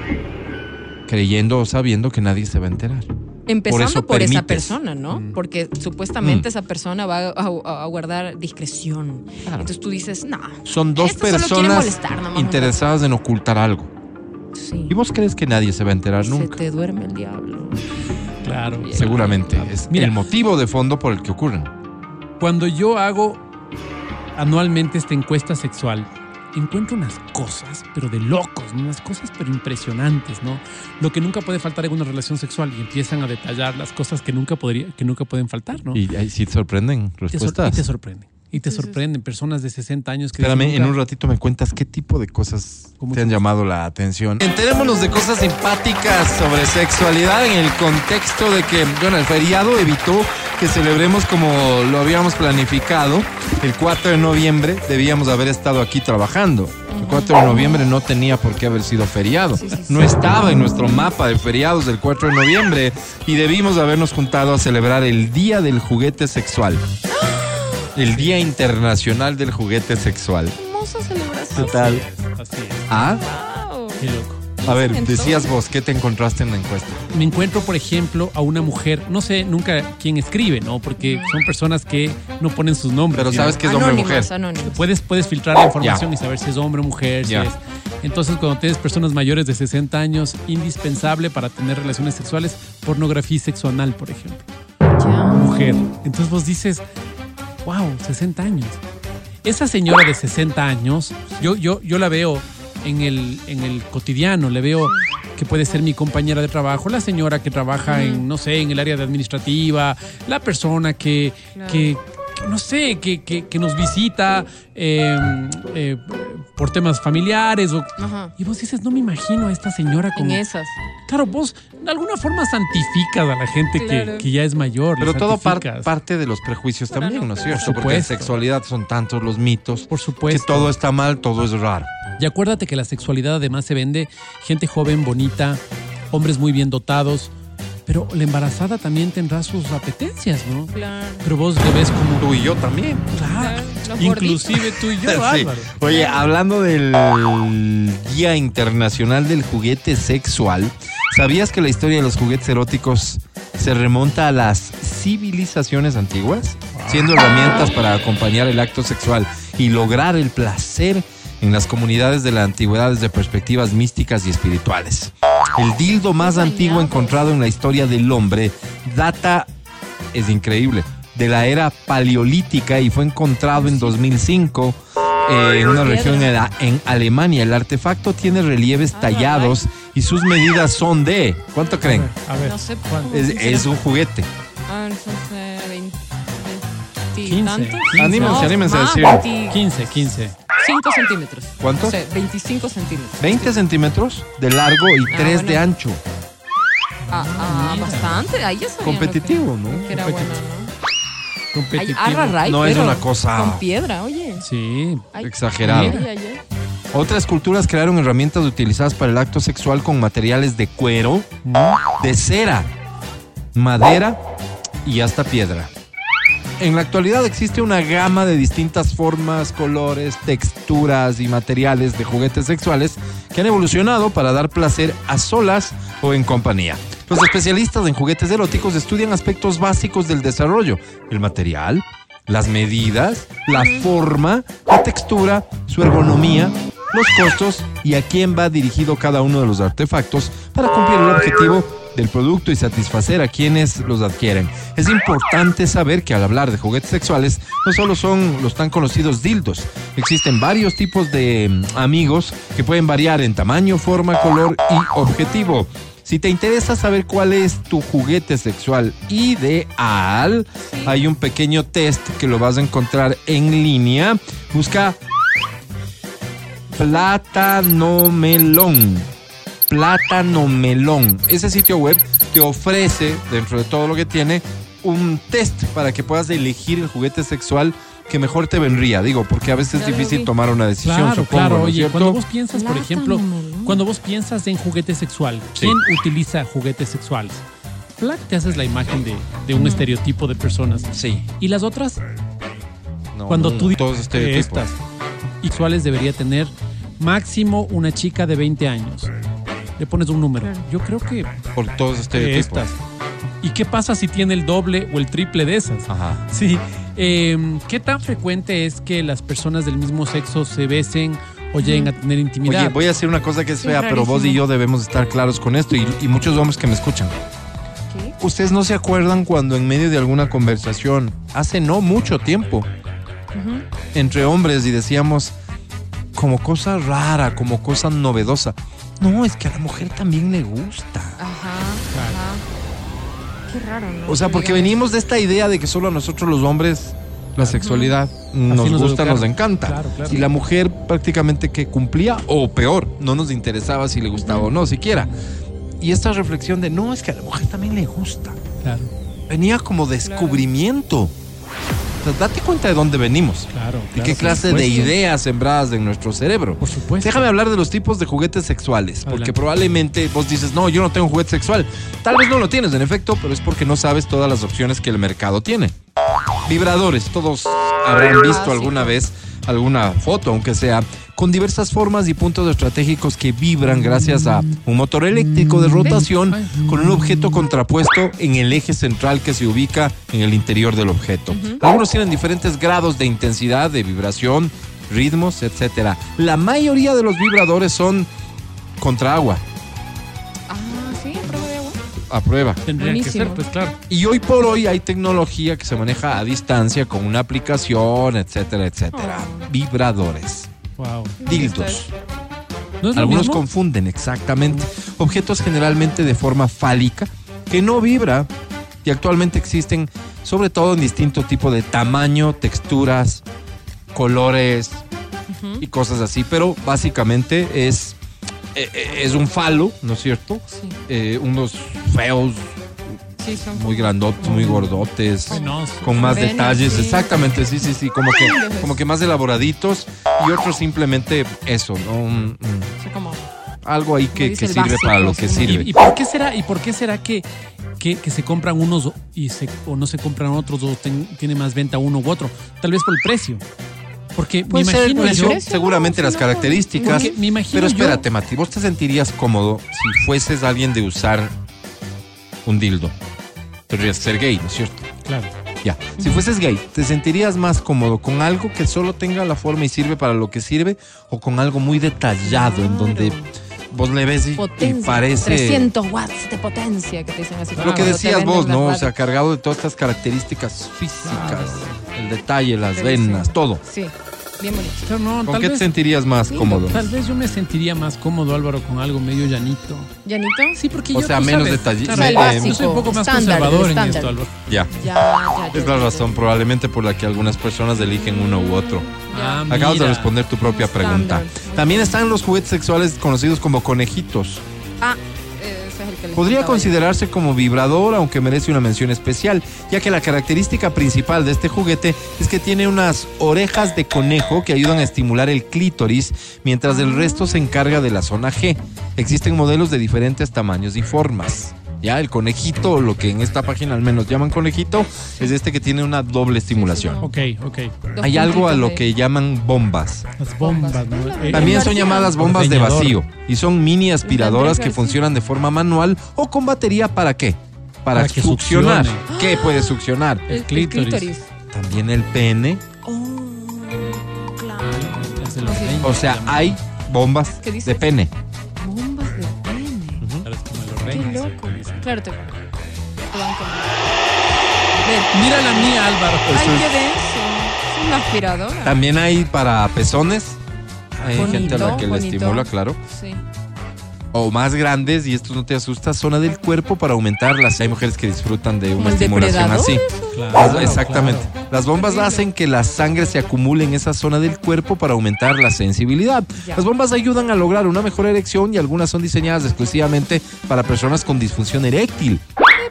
B: creyendo o sabiendo que nadie se va a enterar.
D: Empezando
B: eso
D: por, esa persona, ¿no?
C: Mm.
D: Porque supuestamente
B: Mm.
D: esa persona va a, a- a guardar discreción.
B: Claro.
D: Entonces tú dices, no.
B: Son dos personas interesadas en ocultar algo.
D: Sí.
B: ¿Y vos crees que nadie se va a enterar
D: Se
B: nunca?
D: te duerme el diablo.
C: Claro.
B: Seguramente. Es
C: Mira.
B: el motivo de fondo por el que ocurren.
C: Cuando yo hago anualmente esta encuesta sexual, encuentro unas cosas, pero de locos, ¿no? unas cosas pero impresionantes, ¿no? Lo que nunca puede faltar en una relación sexual y empiezan a detallar las cosas que nunca podría, que nunca pueden faltar, ¿no?
B: Y ahí sí te sorprenden
C: te, sor-
B: respuestas.
C: y te sorprenden. Y te
D: Sí, sí, sí.
C: sorprenden personas de 60 años que
B: Espérame,
C: dicen,
B: en un
C: "Nunca-
B: ratito me cuentas qué tipo de cosas te han llamado la atención. Enterémonos de cosas simpáticas sobre sexualidad en el contexto de que, bueno, el feriado evitó que celebremos como lo habíamos planificado. El 4 de noviembre debíamos haber estado aquí trabajando. El 4 de noviembre no tenía por qué haber sido feriado.
D: Sí, sí, sí.
B: No estaba en nuestro mapa de feriados del 4 de noviembre y debimos habernos juntado a celebrar el Día del Juguete Sexual. El Día Internacional del Juguete Sexual.
D: Hermosa celebración.
B: ¿Qué tal?
C: Así es.
B: Ah,
D: Wow.
C: Qué loco.
B: a ver, decías vos, ¿qué te encontraste en la encuesta?
C: Me encuentro, por ejemplo, a una mujer, no sé nunca quién escribe, ¿no? Porque son personas que no ponen sus nombres.
B: Pero sabes que es hombre o mujer.
C: Puedes, puedes filtrar la información y saber si es hombre o mujer. si
B: Ya.
C: es- Entonces, cuando tienes personas mayores de 60 años, indispensable para tener relaciones sexuales, pornografía y sexo anal, por ejemplo.
D: Ya.
C: Mujer. Entonces vos dices, wow, 60 años. Esa señora de 60 años, yo, yo, yo la veo en el, en el cotidiano, le veo que puede ser mi compañera de trabajo, la señora que trabaja en, no sé, en el área de administrativa, la persona que, que, no sé, que, que- que nos visita eh, eh, por temas familiares. O,
D: Ajá.
C: y vos dices, no me imagino a esta señora
D: En
C: como...
D: esas.
C: Claro, vos de alguna forma santificas a la gente que,
D: Claro.
C: que ya es mayor.
B: Pero todo par- parte de los prejuicios también,
D: no
B: ¿no es cierto?
C: Por
B: Porque en sexualidad son tantos los mitos.
C: Por
B: Que
C: supuesto.
B: todo está mal, todo es raro.
C: Y acuérdate que la sexualidad además se vende gente joven, bonita, hombres muy bien dotados, pero la embarazada también tendrá sus apetencias, ¿no?
D: Claro.
C: Pero vos le ves como...
B: Tú y yo también.
C: Claro,
D: Los
C: inclusive tú y yo,
B: Sí.
C: Álvaro.
B: Oye, hablando del Día Internacional del Juguete Sexual, ¿sabías que la historia de los juguetes eróticos se remonta a las civilizaciones antiguas? Siendo herramientas para acompañar el acto sexual y lograr el placer en las comunidades de la antigüedad desde perspectivas místicas y espirituales. El dildo más antiguo encontrado en la historia del hombre data, es increíble, de la era paleolítica y fue encontrado en 2005 eh, en una región en, la- en Alemania. El artefacto tiene relieves tallados y sus medidas son de, ¿cuánto creen?
C: A ver,
D: No sé.
C: ¿cuánto?
B: Es, es un juguete.
D: Ah, entonces, 20,
C: 15,
D: tantos.
C: 15.
B: Anímense, anímense a decir.
D: 25
C: 15, 15.
D: centímetros.
B: ¿Cuánto?
D: O sea, 25 centímetros.
B: 20 centímetros de largo y
D: Ah,
B: 3 de
D: bueno.
B: ancho.
D: Ah, ah,
C: Mira.
D: bastante. Ahí ya
B: Competitivo,
D: que-
B: ¿no?
D: Que era bueno, ¿no? Ay,
C: Competitivo.
D: arra, ray,
B: No es una cosa-
D: Con piedra, oye.
C: Sí.
D: Ay,
B: Exagerado.
D: ay, ay, ay.
B: Otras culturas crearon herramientas utilizadas para el acto sexual con materiales de cuero, de cera, madera y hasta piedra. En la actualidad existe una gama de distintas formas, colores, texturas y materiales de juguetes sexuales que han evolucionado para dar placer a solas o en compañía. Los especialistas en juguetes eróticos estudian aspectos básicos del desarrollo, el material, las medidas, la forma, la textura, su ergonomía, los costos y a quién va dirigido cada uno de los artefactos para cumplir el objetivo del producto y satisfacer a quienes los adquieren. Es importante saber que al hablar de juguetes sexuales no solo son los tan conocidos dildos, existen varios tipos de mm, amigos que pueden variar en tamaño, forma, color y objetivo. Si te interesa saber cuál es tu juguete sexual ideal, hay un pequeño test que lo vas a encontrar en línea. Busca Plátano Melón. Plátano Melón. Ese sitio web te ofrece, dentro de todo lo que tiene, un test para que puedas elegir el juguete sexual que mejor te vendría. Digo, porque a veces es difícil tomar una decisión,
C: Claro,
B: supongo,
C: claro.
B: ¿no es
C: Oye,
B: cierto?
C: cuando vos piensas, por ejemplo,
D: melón.
C: cuando vos piensas en juguete sexual,
B: Sí.
C: ¿quién utiliza juguetes sexuales? Flac, te haces la imagen de, de un estereotipo de personas.
B: Sí.
C: Y las otras,
B: No,
C: cuando
B: no,
C: tú dices
B: todos
C: que
B: estereotipos.
C: estas sexuales debería tener máximo una chica de 20 años. Le pones un número. Yo creo que
B: Por todos estereotipos.
C: estas. ¿Y qué pasa si tiene el doble o el triple de esas?
B: Ajá.
C: Sí. Eh, ¿Qué tan frecuente es que las personas del mismo sexo se besen o lleguen a tener intimidad?
B: Oye, voy a decir una cosa que es fea, pero vos y yo debemos estar claros con esto y, y muchos hombres que me escuchan.
D: ¿Qué?
B: ¿Ustedes no se acuerdan cuando en medio de alguna conversación, hace no mucho tiempo, entre hombres y decíamos como cosa rara, como cosa novedosa? No, es que a la mujer también le gusta.
D: Ajá. Ajá. Qué raro, ¿no?
B: O sea,
D: Que
B: porque venimos de esta idea de que solo a nosotros los hombres la sexualidad nos,
C: nos
B: gusta,
C: educaron.
B: nos encanta.
C: Claro, claro.
B: Y la mujer prácticamente que cumplía, o peor, no nos interesaba si le gustaba o no, siquiera. Y esta reflexión de, no, es que a la mujer también le gusta.
C: Claro,
B: Venía como descubrimiento. Date cuenta de dónde venimos.
C: claro.
B: Y
C: claro,
B: qué clase de ideas sembradas en nuestro cerebro.
C: Por supuesto.
B: Déjame hablar de los tipos de juguetes sexuales, porque probablemente vos dices, no, yo no tengo un juguete sexual. Tal vez no lo tienes, en efecto, pero es porque no sabes todas las opciones que el mercado tiene. Vibradores, todos habrán visto
D: Ah, sí.
B: alguna vez alguna foto, aunque sea, con diversas formas y puntos estratégicos que vibran gracias a un motor eléctrico de rotación con un objeto contrapuesto en el eje central que se ubica en el interior del objeto. Algunos tienen diferentes grados de intensidad, de vibración, ritmos, etcétera. La mayoría de los vibradores son contra agua, a prueba.
C: Tendría que ser, pues claro.
B: Y hoy por hoy hay tecnología que se maneja a distancia con una aplicación, etcétera, etcétera.
D: Oh.
B: Vibradores,
C: Wow.
B: dildos.
C: ¿No es lo
B: Algunos
C: mismo?
B: confunden exactamente. Objetos generalmente de forma fálica que no vibra y actualmente existen sobre todo en distinto tipo de tamaño, texturas, colores y cosas así, pero básicamente es eh, eh, es un falo, ¿no es cierto?
D: Sí.
B: Eh, unos feos,
D: Sí, son
B: muy grandotes, muy gordotes, con más
D: Venas,
B: detalles,
D: sí.
B: exactamente, sí, sí, sí, como que, como que más elaboraditos y otros simplemente eso, ¿no?
D: Sí, como
B: algo ahí que, que sirve para lo que
C: ¿Y,
B: sirve.
C: y por qué será, y por qué será que, que, que se compran unos y se, o no se compran otros o ten- tiene más venta uno u otro? Tal vez por el precio. Porque
B: Puede
C: me
B: ser
C: imagino
B: precio,
C: yo,
D: precio,
B: seguramente
D: no,
B: las
D: no.
B: características.
C: Porque me imagino
B: Pero
C: yo-
B: espérate, Mati, ¿vos te sentirías cómodo si fueses alguien de usar un dildo? Tendrías que ser gay, ¿no es cierto?
C: claro.
B: Ya. Si fueses gay, ¿te sentirías más cómodo con algo que solo tenga la forma y sirve para lo que sirve o con algo muy detallado en donde vos le ves y, parece
D: 300 watts de potencia que te dicen así.
B: lo que decías vos, ¿no? O sea, cargado de todas estas características físicas, el detalle, las venas,
D: sí.
B: todo.
D: Sí, bien bonito.
C: Pero no,
B: ¿Con
C: tal
B: qué te sentirías más cómodo?
C: tal vez yo me sentiría más cómodo, Álvaro, con algo medio llanito.
D: ¿Llanito?
C: Sí, porque
B: O
C: yo,
B: sea,
C: tú
B: menos
C: sabes,
B: detalle-
C: claro,
B: me-
C: yo soy un poco más
D: estándar,
C: conservador en esto, Álvaro.
B: Ya.
D: Ya, ya, ya.
B: Es la
D: ya,
B: razón probablemente por la que algunas personas eligen uno u otro.
C: Ah,
B: Acabas de responder tu propia pregunta. También están los juguetes sexuales conocidos como conejitos.
D: Ah, es el que les
B: Podría considerarse como vibrador, aunque merece una mención especial, ya que la característica principal de este juguete es que tiene unas orejas de conejo que ayudan a estimular el clítoris, mientras el resto se encarga de la zona G. Existen modelos de diferentes tamaños y formas. Ya, el conejito, lo que en esta página al menos llaman conejito, es este que tiene una doble estimulación.
C: Ok, ok.
B: Hay algo a lo que llaman bombas.
C: Las bombas, ¿no? Eh,
B: También son llamadas bombas de vacío y son mini aspiradoras que funcionan de forma manual o con batería para qué? Para,
C: Para que
B: succionar.
C: succione.
B: ¿Qué puede succionar?
C: El
D: El
C: clítoris.
D: clítoris.
B: También el pene.
D: Oh, claro.
B: O sea, hay bombas de pene.
D: Qué loco. Claro, te. Ven.
C: Mira la mía, Álvaro.
D: Ay, qué denso. Es una aspiradora.
B: También hay para pezones. Hay
D: Bonito,
B: gente a la que le
D: bonito.
B: estimula, claro.
D: Sí.
B: O más grandes, y esto no te asusta, zona del cuerpo para aumentarlas. Hay mujeres que disfrutan de una estimulación
D: depredador,
B: así.
C: Claro,
B: exactamente.
C: claro.
B: Las bombas hacen que la sangre se acumule en esa zona del cuerpo para aumentar la sensibilidad.
D: Ya.
B: Las bombas ayudan a lograr una mejor erección y algunas son diseñadas exclusivamente para personas con disfunción eréctil,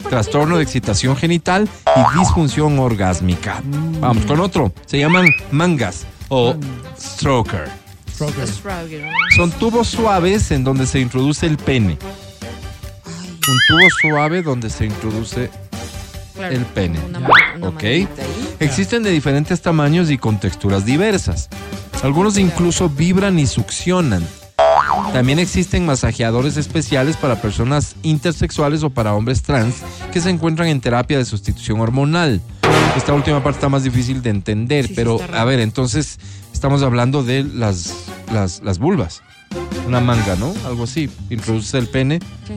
B: trastorno de excitación genital y disfunción orgásmica. Vamos con otro. Se llaman mangas o stroker.
C: Stroker.
B: Son tubos suaves en donde se introduce el pene. Un tubo suave donde se introduce
D: Claro.
B: el pene.
D: Una, una
B: Ok. Existen de diferentes tamaños y con texturas diversas. Algunos incluso vibran y succionan. También existen masajeadores especiales para personas intersexuales o para hombres trans que se encuentran en terapia de sustitución hormonal. Esta última parte está más difícil de entender,
D: Sí,
B: pero a ver, entonces estamos hablando de las, las, las vulvas. Una manga, ¿no? Algo así. Introduces el pene
D: Sí.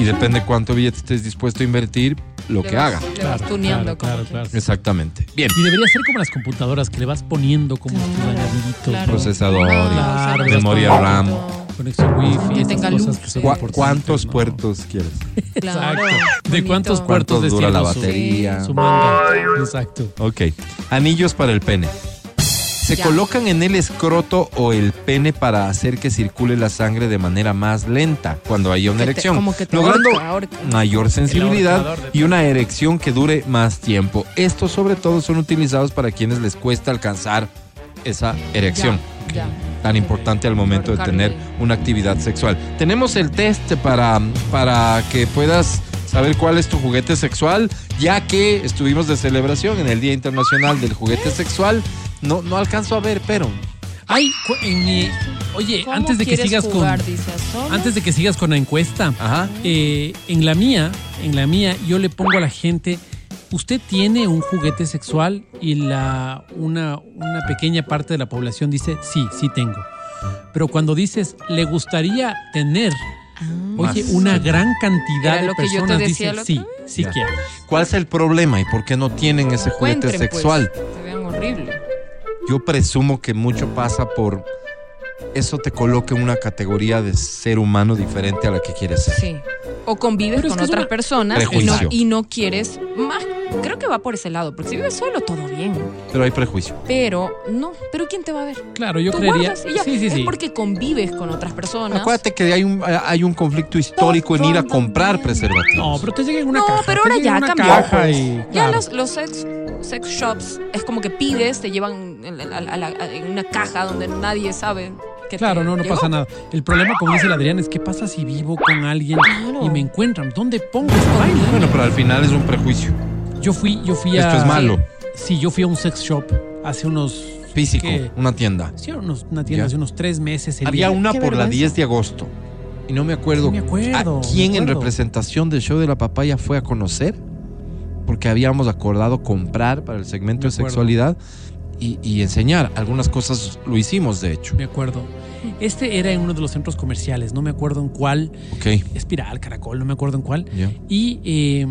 B: y depende cuánto billete estés dispuesto a invertir, lo
D: Le
B: que
D: vas-
B: haga.
D: Le vas tuneando
C: claro, claro, claro.
B: Exactamente. Bien.
C: Y debería ser como las computadoras que le vas poniendo como tus
D: Claro,
C: añadiditos,
D: claro.
C: ¿no?
B: Procesador,
C: Claro,
B: memoria RAM.
C: Conexión wifi,
D: Que tenga
C: cosas
D: luz.
C: que son
B: ¿Cu- ¿Cuántos
C: ¿no?
B: puertos quieres?
D: Claro,
C: Exacto. ¿De
D: bonito.
C: cuántos
B: ¿Cuánto
C: puertos
B: dura la
C: su-
B: batería?
C: Su manga. Exacto.
B: Ok. Anillos para el pene. Se
D: Ya.
B: colocan en el escroto o el pene para hacer que circule la sangre de manera más lenta cuando haya una
D: te-
B: erección,
D: como que te
B: logrando
D: ahorca, ahorca.
B: mayor sensibilidad y una erección que dure más tiempo. Estos sobre todo son utilizados para quienes les cuesta alcanzar esa erección.
D: Ya, ya.
B: tan importante al momento de tener una actividad sexual. Tenemos el test para, para que puedas saber cuál es tu juguete sexual, ya que estuvimos de celebración en el Día Internacional del Juguete Sexual. No, no alcanzo a ver, pero
C: Ay, cu- en mi- oye,
D: ¿Cómo
C: antes de que sigas
D: jugar,
C: con antes de que sigas con la encuesta,
B: Ajá.
C: eh, en la mía, en la mía, yo le pongo a la gente, usted tiene un juguete sexual y la una, una pequeña parte de la población dice sí, sí tengo. Pero cuando dices le gustaría tener, oye,
B: Más.
C: una gran cantidad
D: Era
C: de
D: lo que yo te
C: personas
D: decía
C: dicen sí, sí
B: Ya.
C: quiero.
B: ¿cuál es el problema y por qué no tienen ese juguete
D: Encuentren, pues.
B: sexual?
D: Se vean horrible.
B: Yo presumo que mucho pasa por eso te coloca en una categoría de ser humano diferente a la que quieres ser.
D: Sí. O convives
C: Pero
D: con otras
C: una-
D: personas y no,
B: Prejuicio.
D: y no quieres más. Creo que va por ese lado, porque si vives solo, todo bien.
B: Pero hay prejuicio.
D: Pero no, pero ¿quién te va a ver?
C: Claro, yo
D: Tú
C: creería.
D: y ya.
C: Sí, sí,
D: es
C: sí.
D: porque convives con otras personas.
B: Acuérdate que hay un, hay un conflicto histórico en ir a comprar preservativos.
C: No, pero te llega en una
D: no,
C: caja.
D: pero
C: te
D: ahora ya cambió.
C: y-
D: Ya
C: claro.
D: los, los sex, sex shops es como que pides, te llevan en, la- a la- a- en una caja donde nadie sabe que
C: Claro, no, no
D: llegó.
C: pasa nada. El problema, como dice el Adrián, es qué pasa si vivo con alguien
D: Claro.
C: y me encuentran. ¿Dónde pongo esa vaina?
B: Bueno, pero al final es un prejuicio.
C: Yo fui, yo fui a.
B: Esto es malo.
C: Sí, yo fui a un sex shop hace unos.
B: Físico,
C: ¿qué?
B: una tienda.
C: Sí, unos, una tienda
B: Ya.
C: hace unos tres meses. el
B: Había
C: día-
B: una por la
C: vergüenza.
B: 10 de agosto. Y no me acuerdo,
C: Sí, me acuerdo,
B: a quién
C: me
B: en representación del show de la papaya fue a conocer. Porque habíamos acordado comprar para el segmento
C: Me
B: de sexualidad y, y enseñar. Algunas cosas lo hicimos, de hecho.
C: Me acuerdo. Este era en uno de los centros comerciales, no me acuerdo en cuál.
B: Ok.
C: Espiral, Caracol, no me acuerdo en cuál.
B: Ya.
C: Y eh,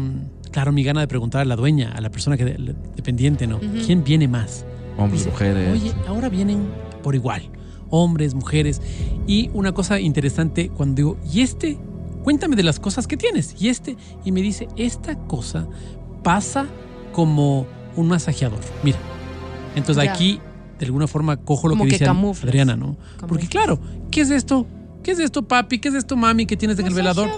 C: claro, mi gana de preguntar a la dueña, a la persona que de- dependiente, ¿no? ¿Quién viene más?
B: Hombres,
C: Dice,
B: mujeres.
C: Oye, ahora vienen por igual, hombres, mujeres. Y una cosa interesante cuando digo, ¿y este? Cuéntame de las cosas que tienes. ¿Y este? Y me dice, esta cosa pasa como un masajeador. Mira. Entonces
D: Ya.
C: aquí, de alguna forma, cojo lo
D: Como
C: que
D: que
C: dice
D: camuflas.
C: Adriana, ¿no? Porque claro, ¿qué es esto? ¿Qué es esto, papi? ¿Qué es esto, mami, que tienes en el velador?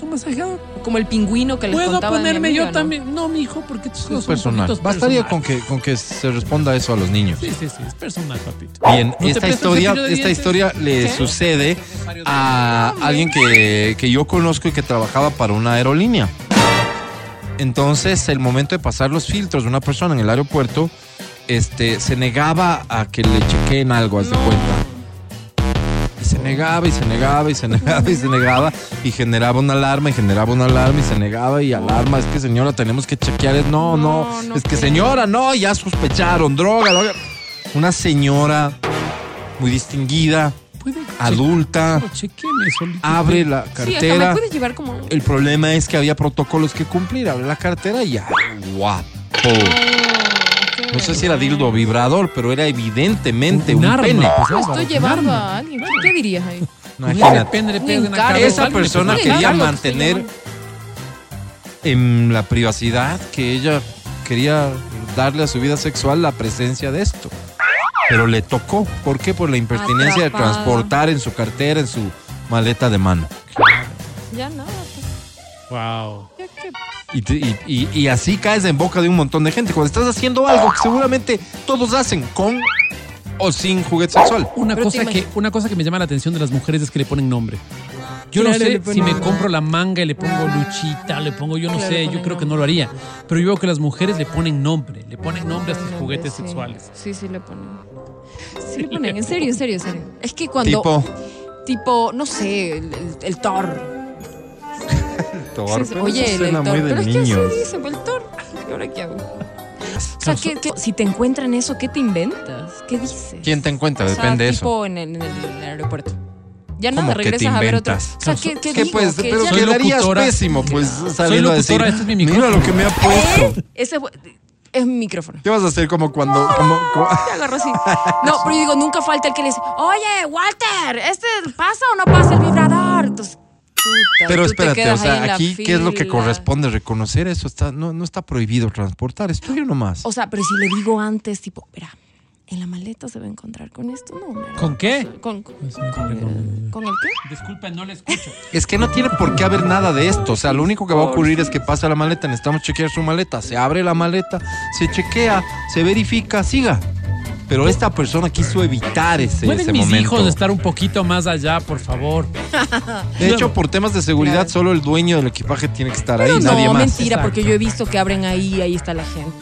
D: Masajeador.
C: Es un masajeador.
D: Como el pingüino que les
C: ¿Puedo
D: contaba
C: ponerme
D: amiga,
C: yo
D: ¿no?
C: también? No, mijo, porque estos
B: Es
C: son
B: personal. Bastaría con que, con que se responda eso a los niños.
C: Sí, sí, sí, es personal, papito.
B: Bien,
C: ¿No
B: esta historia,
C: de
B: esta historia le
D: ¿Qué?
B: sucede a alguien que, que yo conozco y que trabajaba para una aerolínea. Entonces, el momento de pasar los filtros de una persona en el aeropuerto, este, se negaba a que le chequeen algo, haz de cuenta. Se negaba y se negaba y se negaba y se negaba y generaba una alarma y generaba una alarma y se negaba y alarma. Es que señora, tenemos que chequear. No, no,
D: No, no
B: es que señora, no, ya sospecharon, droga, droga. Una señora muy distinguida, adulta, abre la
D: Sí,
B: cartera.
D: puedes llevar como...
B: El problema es que había protocolos que cumplir. Abre la cartera y ya, guapo. No sé si era dildo o vibrador, pero era evidentemente un,
C: Un arma,
B: pene.
C: pues,
D: No estoy llevando a alguien. ¿Qué, dirías ahí?
B: Imagínate.
C: Cara.
B: Esa persona quería mantener en la privacidad que ella quería darle a su vida sexual la presencia de esto. Pero le tocó. ¿Por qué? Por la impertinencia de transportar en su cartera, en su maleta de mano.
D: Ya nada.
C: Wow.
B: Y, te- y- y- y así caes en boca de un montón de gente. Cuando estás haciendo algo que seguramente todos hacen con o sin juguete sexual.
C: Una
D: Pero te
C: cosa, que, una cosa que me llama la atención de las mujeres es que le ponen nombre. Yo no sé si me compro la manga y le pongo Luchita, le pongo, yo no
D: Claro,
C: sé, yo creo que no lo haría. Pero yo veo que las mujeres le ponen nombre, le ponen nombre a sus juguetes
D: sí.
C: sexuales.
D: Sí, sí le ponen. Sí le ponen, en serio, en serio, en serio. Es que cuando...
B: Tipo,
D: Tipo, no sé, el, el- el Thor. Sí,
B: pero
D: Oye,
B: eso suena muy de
D: Pero es que así dice, pues, Thor. ¿Y ahora qué hago? O sea, ¿qué- qué- si te encuentran eso, ¿qué te inventas? ¿Qué dices?
B: ¿Quién te encuentra?
D: O sea,
B: Depende de eso.
D: tipo en el, en el aeropuerto. Ya
B: ¿Cómo
D: nada, regresas a ver otro. O sea, ¿qué, qué
B: ¿Qué
D: digo?
B: pues?
D: Que
B: Pero
C: Soy
B: quedarías
C: locutora.
B: pésimo, pues,
C: Soy
B: saliendo a decir,
C: locutora, este es mi
B: mira
C: micrófono".
B: lo que me ha puesto.
D: Ese fue- es mi micrófono.
B: ¿Qué vas a hacer como cuando... Como, como-
D: Te agarro así. No, pero yo digo, nunca falta el que le dice, oye, Walter, ¿este pasa o no pasa el vibrador? Entonces, puta,
B: Pero espérate, o sea, aquí, ¿qué es lo que corresponde? Reconocer eso. Está, no, no está prohibido transportar, es tuyo nomás.
D: O sea, pero si le digo antes, tipo, mira, en la maleta se va a encontrar con esto, no. mira,
C: ¿Con qué?
D: Con,
C: encontrar con-
D: ¿con el qué?
C: Disculpen, no le escucho.
B: Es que no tiene por qué haber nada de esto. O sea, lo único que va a ocurrir es que pasa la maleta, necesitamos chequear su maleta. Se abre la maleta, se chequea, se verifica, siga. Pero esta persona quiso evitar ese,
C: ¿Pueden
B: ese
C: mis
B: momento.
C: hijos estar un poquito más allá, por favor?
B: De hecho, por temas de seguridad,
D: Claro.
B: solo el dueño del equipaje tiene que estar ahí,
D: Pero
B: nadie
D: no,
B: más.
D: mentira,
C: Exacto.
D: porque yo he visto que abren ahí, ahí está la gente.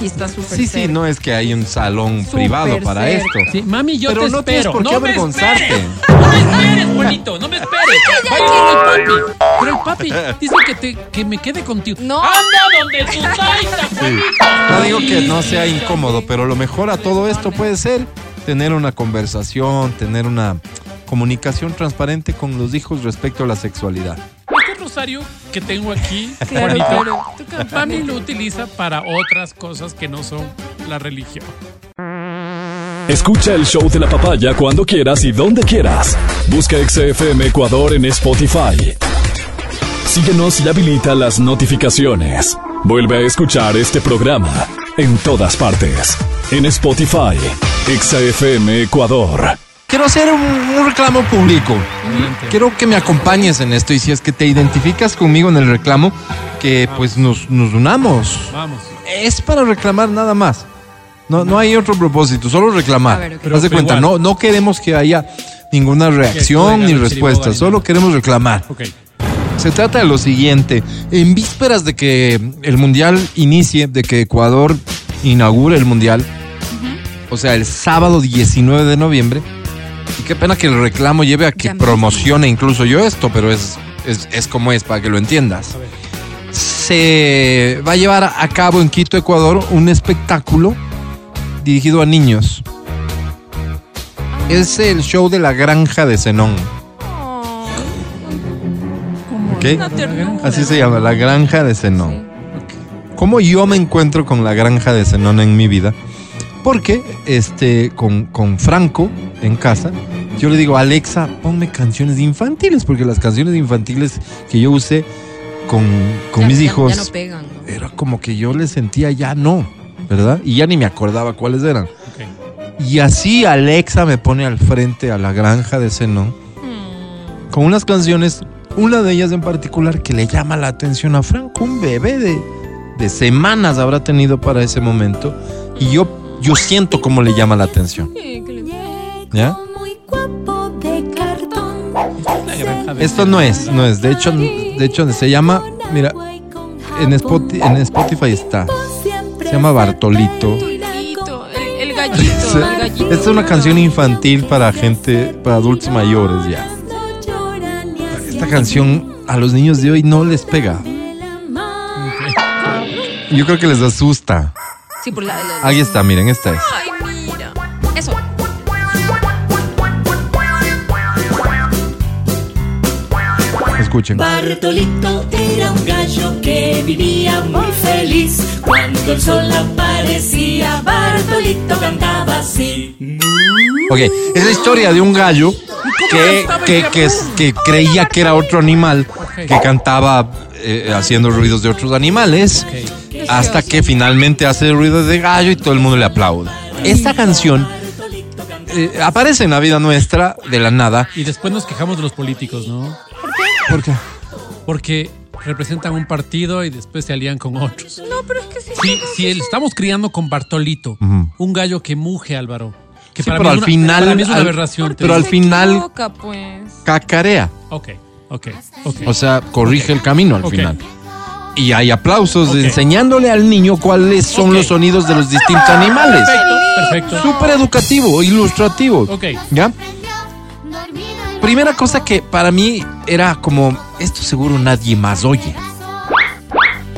D: Y está súper
B: Sí, sí,
D: cerca.
B: no es que hay un salón
D: Súper
B: privado para
D: cerca.
B: esto.
C: Sí, mami, yo
B: Pero
C: te
B: no tienes
C: espero.
B: por qué
C: no me
B: avergonzarte.
C: esperes. No me esperes, Juanito, no me esperes. Vaya con el papi. Pero el papi dice que, te, que me quede contigo.
D: No.
C: Anda donde tu taita, Juanito.
B: No digo que no sea incómodo, pero lo mejor a todo esto puede ser tener una conversación, tener una comunicación transparente con los hijos respecto a la sexualidad.
C: Rosario que tengo aquí,
D: Claro,
C: lo utiliza para otras cosas que no son la religión.
A: Escucha el show de la papaya cuando quieras y donde quieras. Busca XFM Ecuador en Spotify. Síguenos y habilita las notificaciones. Vuelve a escuchar este programa en todas partes. En Spotify, XFM Ecuador.
B: Quiero hacer un, un reclamo público. Quiero que me acompañes en esto y si es que te identificas conmigo en el reclamo, que pues nos, nos unamos.
C: Vamos.
B: Es para reclamar nada más. No, no hay otro propósito, solo reclamar.
D: Ok.
B: Haz de
C: Pero
B: cuenta, no,
C: igual.
B: no queremos que haya ninguna reacción ni respuesta, solo queremos reclamar.
C: Ok.
B: Se trata de lo siguiente. En vísperas de que el Mundial inicie, de que Ecuador inaugure el Mundial, o sea, el sábado 19 de noviembre, y qué pena que el reclamo lleve a que promocione incluso yo esto, pero es, es, es como es, para que lo entiendas.
C: A ver.
B: Se va a llevar a cabo en Quito, Ecuador, un espectáculo dirigido a niños. Es el show de la granja de Zenón.
D: Oh,
B: ¿Ok?
D: una ternura.
B: Así se llama, la granja de Zenón. ¿Cómo yo me encuentro con la granja de Zenón en mi vida? Porque este, con, con Franco en casa, yo le digo, Alexa, ponme canciones infantiles, porque las canciones infantiles que yo usé con, con
D: Ya-
B: mis
D: ya-
B: hijos
D: Ya no pegan. ¿no?
B: era como que yo les sentía ya no, ¿verdad? Y ya ni me acordaba cuáles eran. Y así Alexa me pone al frente a la granja de Zenón
D: Mm.
B: con unas canciones, una de ellas en particular que le llama la atención a Franco, un bebé de, de semanas habrá tenido para ese momento, y yo, yo siento cómo le llama la atención, ¿ya? Esto no es, no es, de hecho, de hecho se llama, mira, en Spotify, en Spotify está, se llama Bartolito.
D: Bartolito, el, el gallito, el gallito.
B: Esta es una canción infantil para gente, para adultos mayores ya. Esta canción a los niños de hoy no les pega. Yo creo que les asusta.
D: Sí, por la, la-
B: Ahí está, miren, esta es.
D: Ay, mira. Eso.
B: Escuchen.
G: Bartolito era un gallo que vivía muy feliz. Cuando el sol aparecía, Bartolito cantaba así.
B: Ok, es la historia de un gallo que, que, que, creía que era otro animal que cantaba eh, haciendo ruidos de otros animales hasta que finalmente hace ruidos de gallo y todo el mundo le aplaude. Esta canción eh, aparece en la vida nuestra de la nada.
C: Y después nos quejamos de los políticos, ¿no?
B: ¿Por qué?
C: Porque representan un partido y después se alían con otros.
D: No, pero es que sí.
C: Si, si el- estamos criando con Bartolito, un gallo que muge, Álvaro. Que
B: Sí,
C: para
B: pero
C: mí
B: al
C: es una-
B: final-
C: para mí es una
B: al-
C: aberración.
B: pero al final-
D: equivoca, pues.
B: Cacarea.
C: Ok, ok, ok.
B: O sea, corrige el camino al final. Y hay aplausos enseñándole al niño cuáles son los sonidos de los distintos animales.
C: Perfecto, perfecto.
B: Súper educativo, ilustrativo.
C: Ok.
B: ¿Ya? Primera cosa que para mí era como, esto seguro nadie más oye.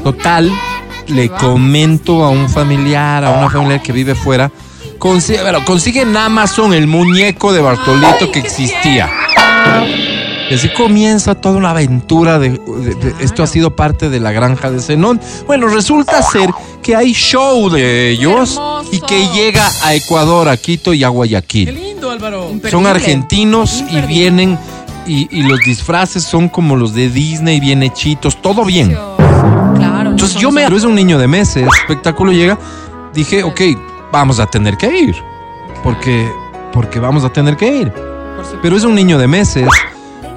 B: Total, le comento a un familiar, a una familiar que vive fuera, consigue, bueno, consigue en Amazon el muñeco de Bartolito que existía. Y así comienza toda una aventura de, de- de- esto ha sido parte de la granja de Zenón. Bueno, resulta ser que hay show de ellos
D: Hermoso.
B: y que llega a Ecuador, a Quito y a
C: Qué
B: Guayaquil.
C: lindo, Álvaro.
B: Son
D: Imperdible.
B: argentinos y vienen y, y los disfraces son como los de Disney, bien hechitos, todo bien.
D: Claro.
B: Entonces yo me... Pero es un niño de meses, espectáculo llega, dije, ok, vamos a tener que ir. Porque, porque vamos a tener que ir. Pero es un niño de meses.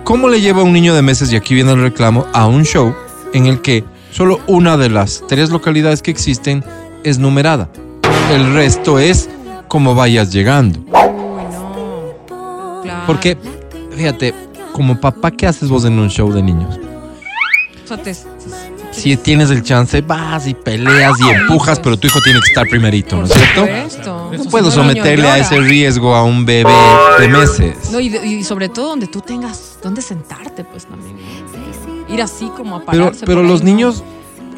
B: ¿Cómo le lleva a un niño de meses, y aquí viene el reclamo, a un show en el que solo una de las tres localidades que existen es numerada? El resto es como vayas llegando.
D: Uy, no. Claro.
B: Porque, fíjate, como papá, ¿qué haces vos en un show de niños?
D: Te-
B: Si tienes el chance, vas y peleas y empujas, pero tu hijo tiene que estar primerito, ¿no es cierto? No puedo someterle a ese riesgo a un bebé de meses.
D: No, y, de- y sobre todo donde tú tengas donde sentarte, pues también. Ir así como a
B: Pero,
D: pararse.
B: pero los
D: ¿no?
B: niños,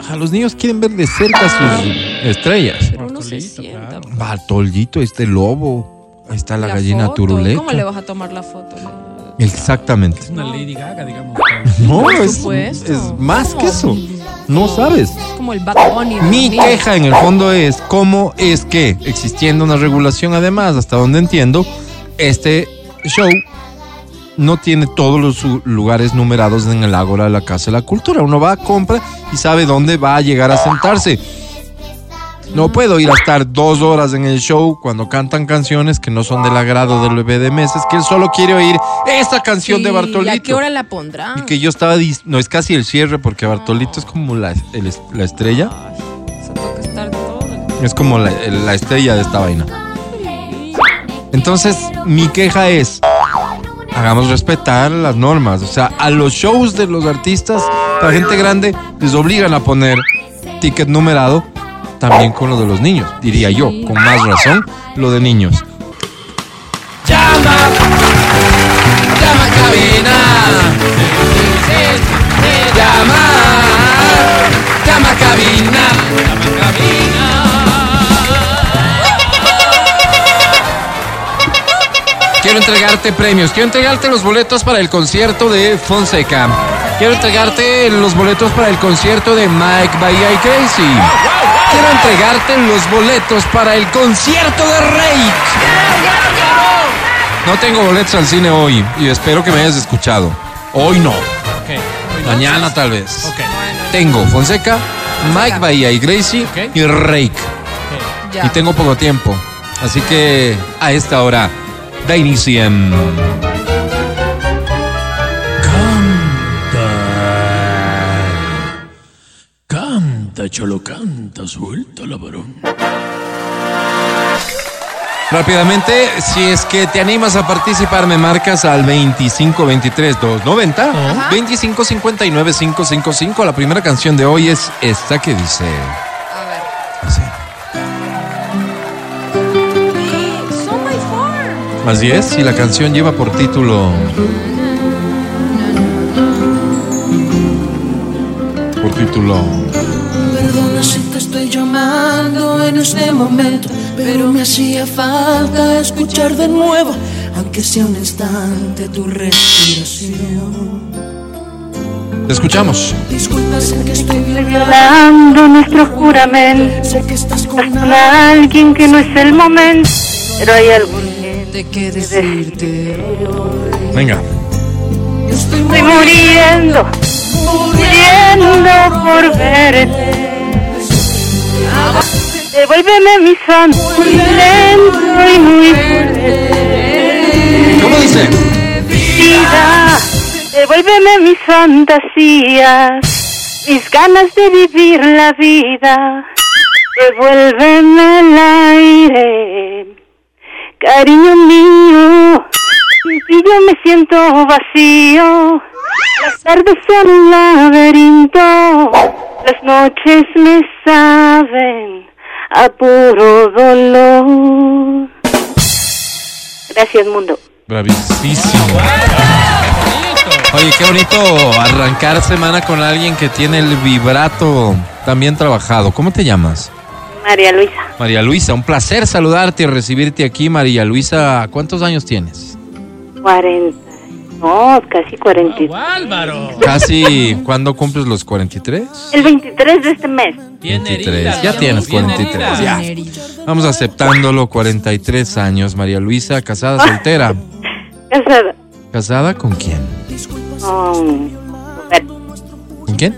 B: a los niños quieren ver de cerca sus estrellas.
D: Pero uno se
C: Bartolito,
D: sienta.
C: claro.
B: Bartolito, este lobo, ahí está la, gallina
D: foto,
B: turuleca.
D: ¿Cómo le vas a tomar la foto?
B: Exactamente.
C: Es una Lady Gaga, digamos.
B: No, es, es más
D: ¿Cómo?
B: que eso. No sabes.
D: Como el Bunny.
B: Mi queja en el fondo es cómo es que, existiendo una regulación además, hasta donde entiendo, este show no tiene todos los su- lugares numerados en el Ágora de la Casa de la Cultura. Uno va, compra y sabe dónde va a llegar a sentarse. No puedo ir a estar dos horas en el show cuando cantan canciones que no son del agrado del bebé de meses, que él solo quiere oír esta canción de Bartolito.
D: ¿Y a qué hora la pondrá?
B: Y que yo estaba, dis- no es casi el cierre porque Bartolito es como la, el la estrella,
D: Ay, o sea, toca estar todo. el-
B: es como la, la estrella de esta vaina. Entonces, mi queja es, hagamos respetar las normas, o sea, a los shows de los artistas, la gente grande, les obligan a poner ticket numerado, también con lo de los niños, diría yo, con más razón, lo de niños. Llama, llama cabina. Llama, llama cabina, llama cabina. Quiero entregarte premios, quiero entregarte los boletos para el concierto de Fonseca. Quiero entregarte los boletos para el concierto de Mike Bahía y Crazy. Quiero entregarte los boletos para el concierto de Rey. No tengo boletos al cine hoy y espero que me hayas escuchado. Hoy no, mañana tal vez. Tengo Fonseca, Mike Bahía y Gracie y Rake. Y tengo poco tiempo. Así que a esta hora da inicio en...
C: Canta, cholo, canta, suelta la varón.
B: Rápidamente, si es que te animas a participar, me marcas al 2523 290
D: Ajá.
B: 2559 555. La primera canción de hoy es esta que dice
D: A ver.
B: así. Así es, y la canción lleva por título. Por título.
I: En este momento, pero me hacía falta escuchar de nuevo, aunque sea un instante, tu respiración.
B: Te escuchamos.
I: Disculpa, sé que estoy violando,
J: violando nuestro juramento
I: sé que estás con alguien.
J: que no es el momento, pero hay algo que
D: ¿De qué decirte?
B: Venga.
I: Estoy
J: estoy muriendo, muriendo por verte. Devuélveme mi muy lento y muy fuerte.
B: ¿Cómo dice?
J: Vida, devuélveme mis fantasías, mis ganas de vivir la vida. Devuélveme el aire, cariño mío. Ti yo me siento vacío. Las tardes son un laberinto, las noches me saben a puro dolor. Gracias, mundo.
B: Bravísimo. Oye, qué bonito arrancar semana con alguien que tiene el vibrato también trabajado. ¿Cómo te llamas?
J: María Luisa,
B: María Luisa, un placer saludarte y recibirte aquí, María Luisa. ¿Cuántos años tienes?
J: 40. No, casi 43.
C: Álvaro.
B: Casi, ¿cuándo cumples los 43?
J: El 23 de este mes.
C: Tiene
B: 23.
C: heridas,
B: Ya tienes
C: tiene
B: 43,
C: heridas.
B: ya. Vamos aceptándolo, 43 años. María Luisa, casada, soltera.
J: Casada
B: ¿Casada con quién?
J: con Roberto.
B: ¿Con quién?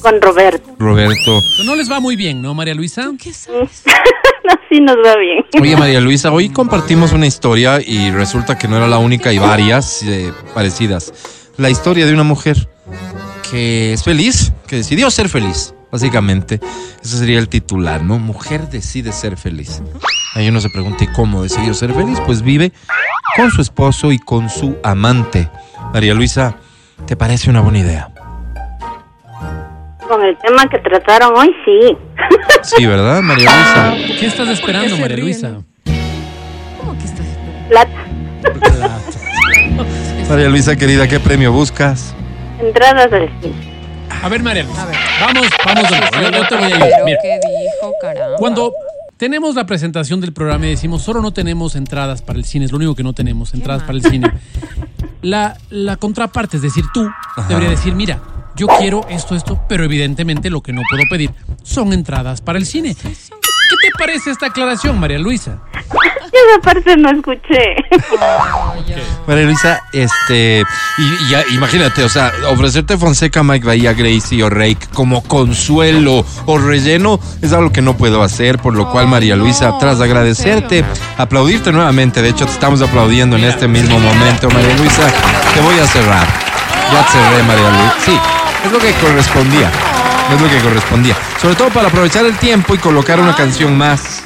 J: Con Roberto.
B: Roberto.
C: No les va muy bien, ¿no, María Luisa?
D: ¿Qué sabes?
J: no, sí nos va bien.
B: Oye, María Luisa, hoy compartimos una historia y resulta que no era la única y varias eh, parecidas. La historia de una mujer que es feliz, que decidió ser feliz, básicamente. Ese sería el titular, ¿no? Mujer decide ser feliz. Ahí uno se pregunta, ¿y cómo decidió ser feliz? Pues vive con su esposo y con su amante. María Luisa, ¿te parece una buena idea?
K: Con el tema que trataron hoy, sí.
B: Sí, ¿verdad, María Luisa?
C: ¿Qué estás esperando, María
D: ríen?
C: Luisa?
D: ¿Cómo que estás esperando?
K: Plata.
B: María Luisa, querida, ¿qué premio buscas?
K: Entradas del cine.
C: A ver, María Luisa.
D: A ver.
C: Vamos, vamos. Yo, yo te voy a ayudar.
D: Pero
C: Mira,
D: ¿qué dijo, caramba?
C: cuando tenemos la presentación del programa y decimos solo no tenemos entradas para el cine, es lo único que no tenemos, entradas para el cine. La, la contraparte, es decir, tú debería decir, mira, yo quiero esto, esto, pero evidentemente lo que no puedo pedir son entradas para el cine. ¿Qué te parece esta aclaración, María Luisa?
K: Yo esa parte no escuché.
B: María Luisa, este, y, y ya, imagínate, o sea, ofrecerte Fonseca, Mike Bahía, Gracie o Rake como consuelo o relleno es algo que no puedo hacer, por lo cual María Luisa,
D: no,
B: tras agradecerte, aplaudirte nuevamente, de hecho te estamos aplaudiendo en este mismo momento, María Luisa, te voy a cerrar. Ya cerré, María Luisa. Sí, es lo que correspondía. Es lo que correspondía. Sobre todo para aprovechar el tiempo y colocar una canción más.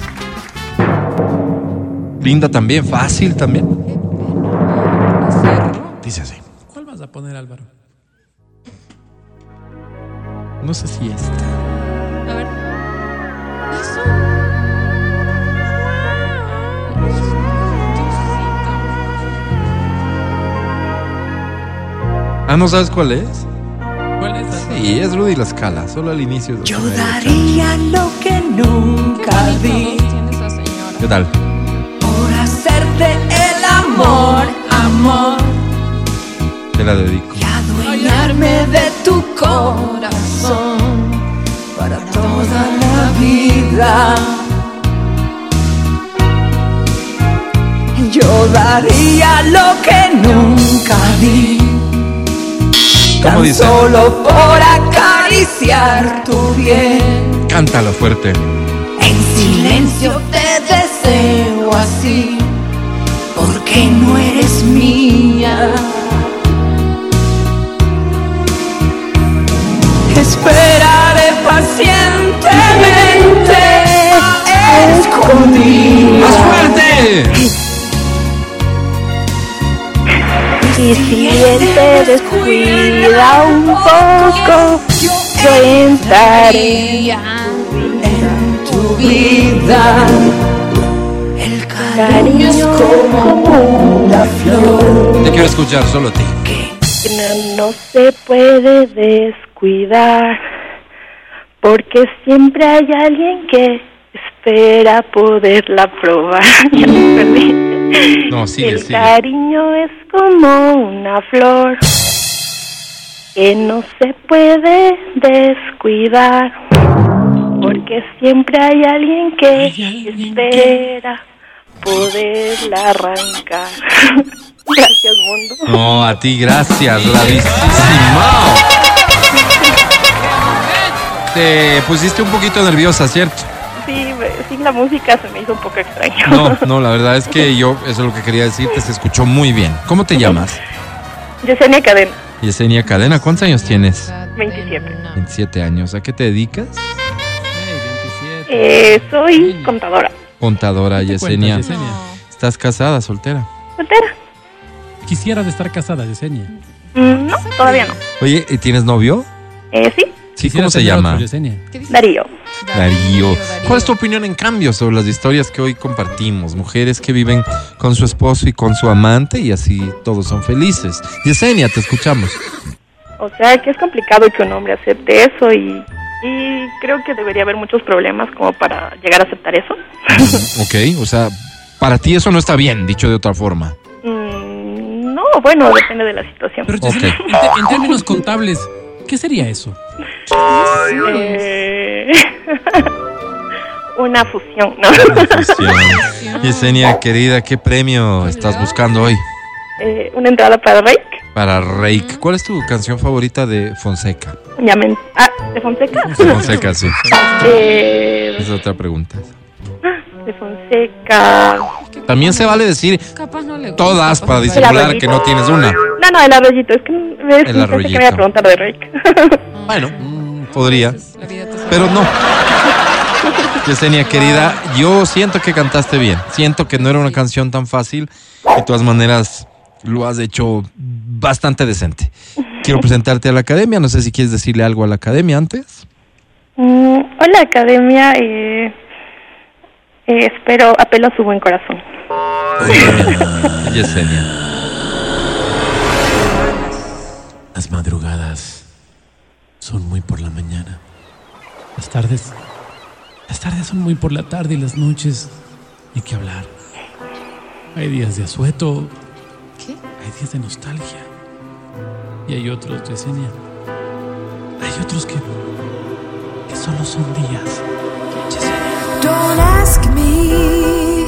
B: Linda también, fácil también. Dice así.
C: ¿Cuál vas a poner, Álvaro?
B: No sé si esta.
D: A ver. Eso.
B: Ah, ¿no sabes cuál es?
C: ¿Cuál es?
B: Sí, es Rudy La Escala, solo al inicio.
L: Yo daría lo que nunca di.
B: ¿Qué tal?
L: por hacerte el amor, amor.
B: Te la dedico.
L: Y adueñarme de tu corazón para toda la vida. Yo daría lo que nunca di.
B: ¿Cómo dice?
L: solo por acariciar tu piel.
B: Cántalo fuerte.
L: En silencio te deseo así, porque no eres mía. Esperaré pacientemente, escondida.
B: ¡Más fuerte!
K: Y si él te descuida un poco, yo entraré
L: en tu vida. El cariño es como una flor.
B: Te quiero escuchar, solo a ti.
K: No, no se puede descuidar, porque siempre hay alguien que espera poderla probar. Ya me perdí.
B: No, sigue,
K: El
B: sigue.
K: cariño es como una flor que no se puede descuidar, porque siempre hay alguien que espera poderla arrancar. Gracias, mundo.
B: No, a ti, gracias, bravísimo. Te pusiste un poquito nerviosa, ¿cierto?
K: Sí, la música se me hizo un poco extraño.
B: No, no, la verdad es que yo, eso es lo que quería decirte, se escuchó muy bien. ¿Cómo te llamas?
K: Yesenia Cadena,
B: Yesenia Cadena, ¿cuántos años tienes?
K: 27.
B: 27 años. ¿A qué te dedicas?
C: Hey, 27.
K: Eh, soy contadora.
B: Contadora,
C: ¿Qué te
B: Yesenia.
C: cuentas, Yesenia?
B: ¿Estás casada, soltera?
K: ¿Soltera?
C: Quisieras estar casada, Yesenia.
K: Mm, no, todavía no.
B: Oye, ¿y ¿tienes novio?
K: Eh, sí,
B: Sí, ¿cómo se llama?
K: Darío.
B: Darío. ¿Cuál es tu opinión en cambio sobre las historias que hoy compartimos? Mujeres que viven con su esposo y con su amante y así todos son felices. Yesenia, te escuchamos.
K: O sea que es complicado que un hombre acepte eso y, y creo que debería haber muchos problemas como para llegar a aceptar eso.
B: ok, o sea, para ti eso no está bien, dicho de otra forma.
K: Mm, no, bueno, depende de la situación.
C: Pero en términos contables, ¿qué sería eso?
K: Eh, una fusión, ¿no?
B: Yesenia, querida, ¿qué premio estás buscando hoy?
K: Eh, una entrada para Rake.
B: Para Reik. ¿Cuál es tu canción favorita de Fonseca?
K: Llamen. Ah, de Fonseca.
B: De Fonseca, sí.
K: Eh,
B: Esa es otra pregunta.
K: De Fonseca.
B: También se vale decir
D: Capaz no le gusta.
B: todas para disimular que no tienes una.
K: No, no, el arroyito. Es que me
B: El
K: que me iba a preguntar de Rake.
B: Bueno, mm, podría, pero no. Yesenia, querida, yo siento que cantaste bien. Siento que no era una canción tan fácil. De todas maneras, lo has hecho bastante decente. Quiero presentarte a la academia. No sé si quieres decirle algo a la academia antes.
K: Mm, hola, academia. eh, eh, espero, apelo a su buen corazón.
B: Yesenia.
C: Las madrugadas son muy por la mañana. Las tardes. Las tardes son muy por la tarde y las noches hay que hablar. Hay días de asueto.
D: ¿Qué?
C: Hay días de nostalgia. Y hay otros, Yesenia. Hay otros que. que solo son días.
E: Don't ask me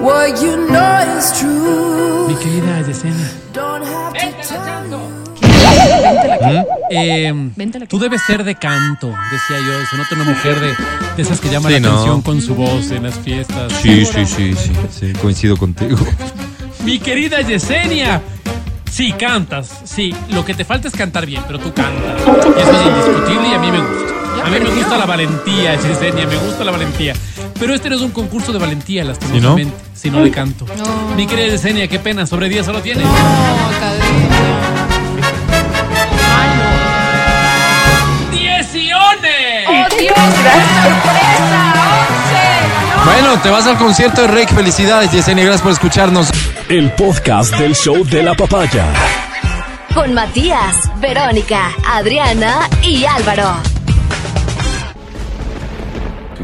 E: what you know is true.
C: Mi querida Yesenia.
E: Don't have to tell you.
D: Vente la
C: Eh, tú debes ser de canto, decía yo. Se nota una mujer de, de esas que llaman
B: Sí,
C: la
B: ¿no?
C: atención con su voz en las fiestas.
B: Sí, sí, sí, sí, sí, coincido contigo.
C: Mi querida Yesenia. Sí, cantas. Sí, lo que te falta es cantar bien, pero tú cantas. Y eso es indiscutible y a mí me gusta. A mí me gusta la valentía, Yesenia, me gusta la valentía. Pero este no es un concurso de valentía, lastimosamente, si no de canto.
D: No.
C: Mi querida Yesenia, qué pena, sobre 10 solo tienes.
D: No. ¡Oh, Dios! ¡Sorpresa!
B: Bueno, te vas al concierto de Rake. Felicidades, Yesenia. Gracias por escucharnos.
A: El podcast del show de la papaya.
M: Con Matías, Verónica, Adriana y Álvaro.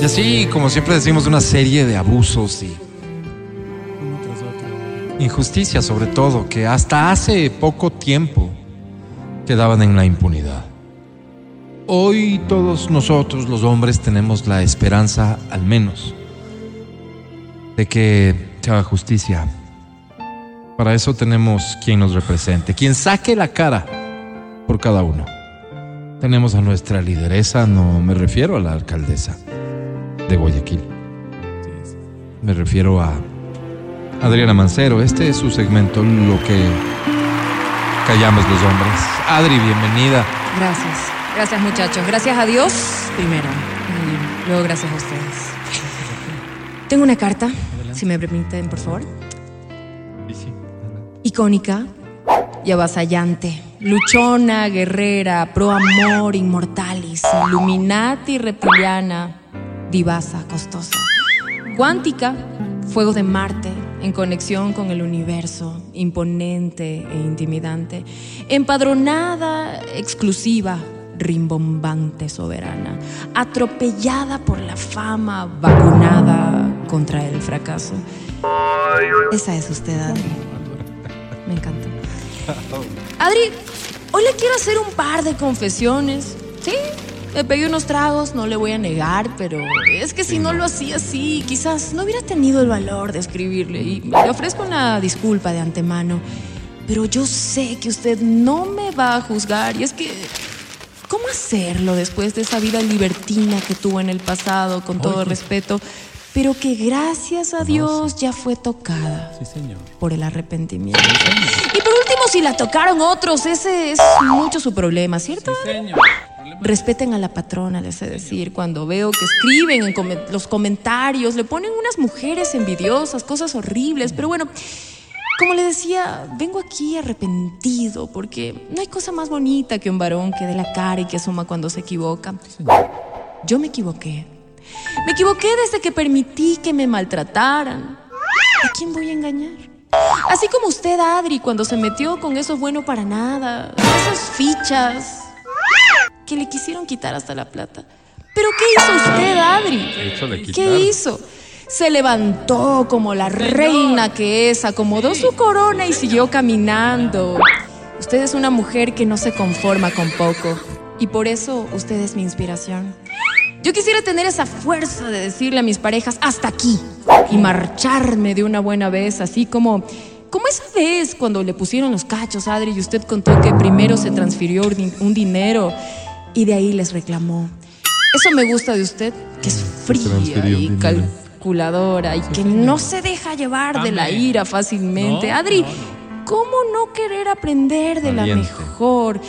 B: Y así, como siempre decimos, una serie de abusos y injusticias, sobre todo, que hasta hace poco tiempo quedaban en la impunidad. Hoy todos nosotros, los hombres, tenemos la esperanza, al menos, de que se haga justicia. Para eso tenemos quien nos represente, quien saque la cara por cada uno. Tenemos a nuestra lideresa, no me refiero a la alcaldesa de Guayaquil. Me refiero a Adriana Mancero. Este es su segmento, lo que callamos los hombres. Adri, bienvenida.
D: Gracias. Gracias, muchachos. Gracias a Dios primero. Y luego gracias a ustedes. Tengo una carta, si me permiten, por favor. Icónica y avasallante. Luchona, guerrera, pro amor, inmortalis, illuminati, reptiliana, divasa, costosa. Cuántica, fuego de Marte, en conexión con el universo, imponente e intimidante. Empadronada, exclusiva, rimbombante, soberana. Atropellada por la fama, vacunada contra el fracaso. Esa es usted, Adri. Me encanta. Adri, hoy le quiero hacer un par de confesiones. Sí, me pegué unos tragos, no le voy a negar, pero es que si no lo hacía así, quizás no hubiera tenido el valor de escribirle. Y le ofrezco una disculpa de antemano. Pero yo sé que usted no me va a juzgar. Y es que, ¿cómo hacerlo después de esa vida libertina que tuvo en el pasado, con todo respeto? Pero que gracias a Dios ya fue tocada
C: Sí, señor.
D: por el arrepentimiento. Y por último, si la tocaron otros, ese es mucho su problema, ¿cierto? Respeten a la patrona, les he de decir, cuando veo que escriben en los comentarios, le ponen unas mujeres envidiosas, cosas horribles, pero bueno, como le decía, vengo aquí arrepentido porque no hay cosa más bonita que un varón que dé la cara y que asuma cuando se equivoca. Yo me equivoqué. Me equivoqué desde que permití que me maltrataran. ¿A quién voy a engañar? Así como usted, Adri, cuando se metió con eso bueno para nada, esas fichas que le quisieron quitar hasta la plata. ¿Pero qué hizo usted, Adri? ¿Qué hizo? Se levantó como la reina que es, acomodó su corona y siguió caminando. Usted es una mujer que no se conforma con poco y por eso usted es mi inspiración. Yo quisiera tener esa fuerza de decirle a mis parejas hasta aquí y marcharme de una buena vez, así como como esa vez cuando le pusieron los cachos, Adri, y usted contó que primero se transfirió un din- un dinero y de ahí les reclamó. Eso me gusta de usted, que es fría
B: transfirió un
D: y calculadora y que no se deja llevar de la ira fácilmente. Adri, ¿cómo no querer aprender de la mejor?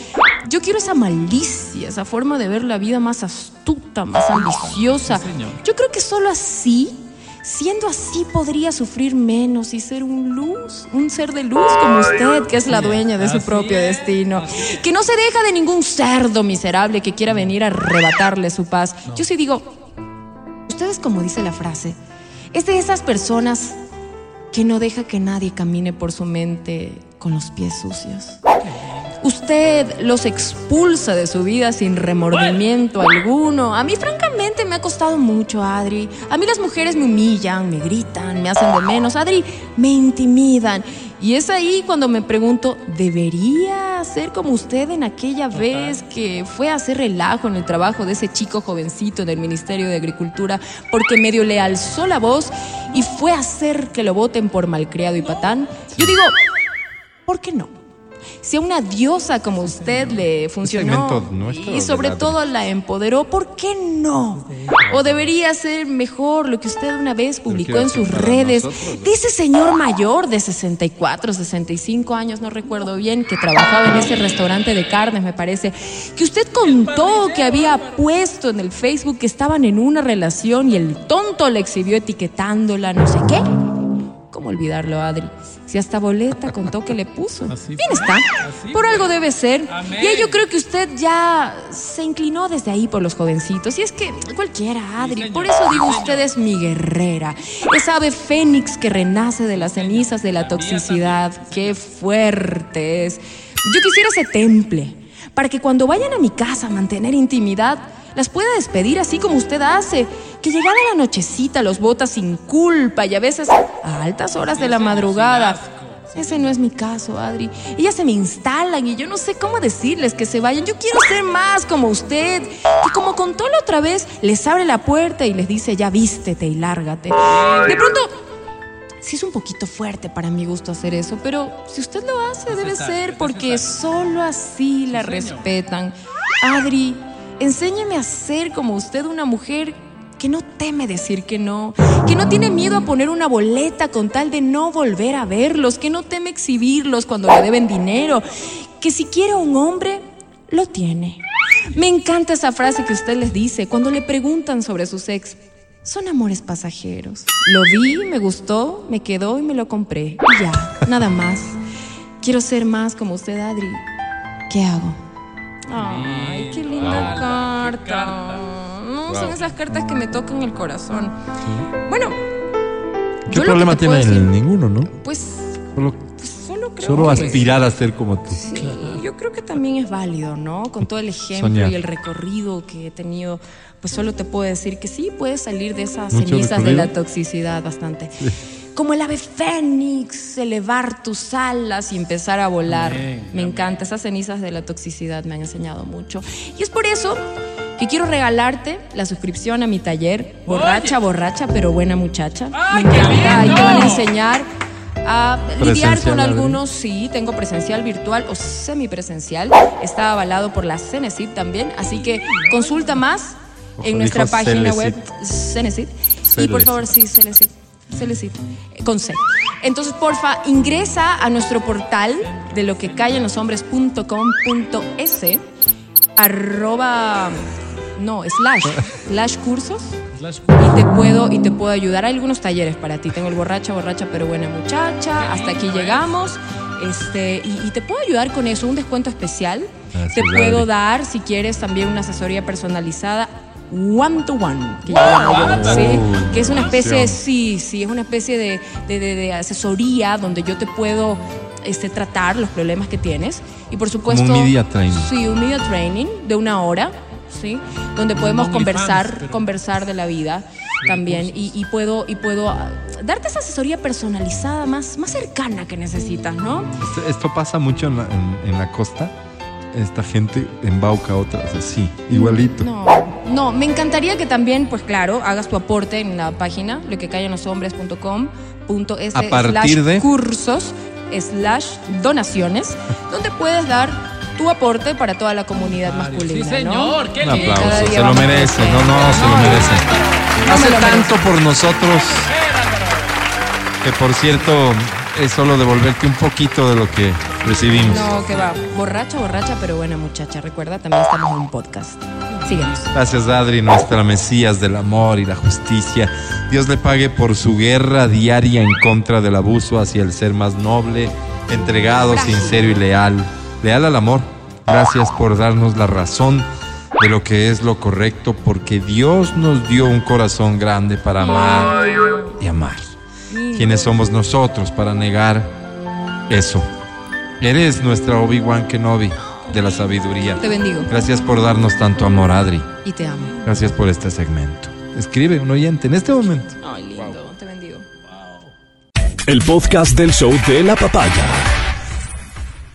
D: Yo quiero esa malicia, esa forma de ver la vida más astuta, más ambiciosa.
C: señor.
D: Yo creo que solo así, siendo así, podría sufrir menos y ser un luz, un ser de luz como usted, que es la dueña de su
C: Así
D: propio
C: es,
D: destino. Que no se deja de ningún cerdo miserable que quiera venir a arrebatarle su paz. Yo sí digo, usted es como dice la frase, es de esas personas que no deja que nadie camine por su mente con los pies sucios. Usted los expulsa de su vida sin remordimiento alguno. A mí francamente me ha costado mucho, Adri. A mí las mujeres me humillan, me gritan, me hacen de menos. Adri, me intimidan. Y es ahí cuando me pregunto, ¿debería ser como usted en aquella vez que fue a hacer relajo en el trabajo de ese chico jovencito del Ministerio de Agricultura porque medio le alzó la voz y fue a hacer que lo voten por malcriado y patán? Yo digo, ¿por qué no? Si a una diosa como usted le funcionó y sobre todo la empoderó, ¿por qué no? O debería ser mejor lo que usted una vez publicó en sus redes ese señor mayor de 64, 65 años, no recuerdo bien, que trabajaba en ese restaurante de carnes, me parece, que usted contó que había puesto en el Facebook que estaban en una relación y el tonto le exhibió etiquetándola, no sé qué. ¿Cómo olvidarlo, Adri? Si hasta boleta contó que le puso.
C: Así
D: Bien está.
C: Así
D: Por algo debe ser.
C: Amén.
D: Y ahí yo creo que usted ya se inclinó desde ahí por los jovencitos. Y es que cualquiera, Adri. Por eso digo, usted es mi guerrera. Esa ave fénix que renace de las cenizas de la toxicidad. Qué fuerte es. Yo quisiera ese temple. Para que cuando vayan a mi casa a mantener intimidad, las pueda despedir así como usted hace. Que llegada la nochecita los bota sin culpa y a veces a altas horas de la madrugada. Ese no es mi caso, Adri. Ellas se me instalan y yo no sé cómo decirles que se vayan. Yo quiero ser más como usted. Que como contó la otra vez, les abre la puerta y les dice, ya vístete y lárgate. De pronto, sí es un poquito fuerte para mi gusto hacer eso, pero si usted lo hace, debe ser porque solo así la respetan. Adri, enséñeme a ser como usted una mujer que no teme decir que no, que no tiene miedo a poner una boleta con tal de no volver a verlos, que no teme exhibirlos cuando le deben dinero, que si quiere un hombre, lo tiene. Me encanta esa frase que usted les dice cuando le preguntan sobre sus ex. Son amores pasajeros. Lo vi, me gustó, me quedó y me lo compré. Y ya, nada más. Quiero ser más como usted, Adri. ¿Qué hago? Ay, qué linda carta. No, son esas cartas que me tocan el corazón. Bueno,
B: ¿Qué
D: yo lo que
B: problema tiene
D: decir,
B: ninguno, no?
D: Pues,
B: Solo,
D: solo creo
B: solo
D: que-
B: aspirar a ser como tú.
D: Sí, yo creo que también es válido, ¿no? Con todo el ejemplo
B: Soñar.
D: y el recorrido que he tenido, pues solo te puedo decir que sí, puedes salir de esas
B: Mucho
D: cenizas de la toxicidad bastante. Como el ave fénix, elevar tus alas y empezar a volar. me encanta, esas cenizas de la toxicidad me han enseñado mucho. Y es por eso que quiero regalarte la suscripción a mi taller, borracha, borracha, pero buena muchacha. me encanta, ahí te van a enseñar a lidiar con algunos, sí, tengo presencial, virtual o semipresencial. Está avalado por la Cenecit también, así que consulta más
B: Ojo,
D: en nuestra página
B: Celecit.
D: web Cenecit. Y por favor, sí, Celecit. Eh, con C. Entonces, porfa, ingresa a nuestro portal de lo que callan los hombres.com.es arroba no, slash, slash cursos y te puedo y te puedo ayudar. Hay algunos talleres para ti. Tengo el borracha, borracha, pero buena muchacha. Hasta aquí llegamos. Este, y, y te puedo ayudar con eso, un descuento especial. Te puedo dar, si quieres, también una asesoría personalizada. One to one, que, yo, ¿sí? Que es una especie,
B: emoción.
D: sí, sí, es una especie de, de- de- de asesoría donde yo te puedo este, tratar los problemas que tienes. Y por supuesto.
B: un media training.
D: Sí, un media training de una hora, ¿sí? Donde podemos
C: OnlyFans,
D: conversar,
C: pero-
D: conversar de la vida también. Y, y puedo, y puedo ah, darte esa asesoría personalizada más, más cercana que necesitas, ¿no?
B: Esto, esto pasa mucho en la, en- en la costa. Esta gente embauca a otras así, igualito.
D: No, no, me encantaría que también, pues claro, hagas tu aporte en la página, lo que
B: A partir de-
D: cursos slash donaciones, donde puedes dar tu aporte para toda la comunidad masculina.
C: sí, señor,
D: ¿no?
C: qué
B: Un aplauso, se lo merece, no, no, se lo merece.
D: No
B: Hace tanto por nosotros que por cierto es solo devolverte un poquito de lo que recibimos.
D: No, que va. Borracha, borracha, pero buena muchacha. Recuerda, también estamos en un podcast. Síguenos.
B: Gracias Adri, nuestra Mesías del amor y la justicia. Dios le pague por su guerra diaria en contra del abuso hacia el ser más noble, entregado, sincero y leal. Leal al amor. Gracias por darnos la razón de lo que es lo correcto, porque Dios nos dio un corazón grande para amar y amar. ¿Quiénes somos nosotros para negar eso? Eres nuestra Obi-Wan Kenobi de la sabiduría.
D: Te bendigo.
B: Gracias por darnos tanto amor, Adri.
D: Y te amo.
B: Gracias por este segmento. Escribe un oyente en este momento.
D: Ay, lindo. Te bendigo.
A: El podcast del show de la papaya.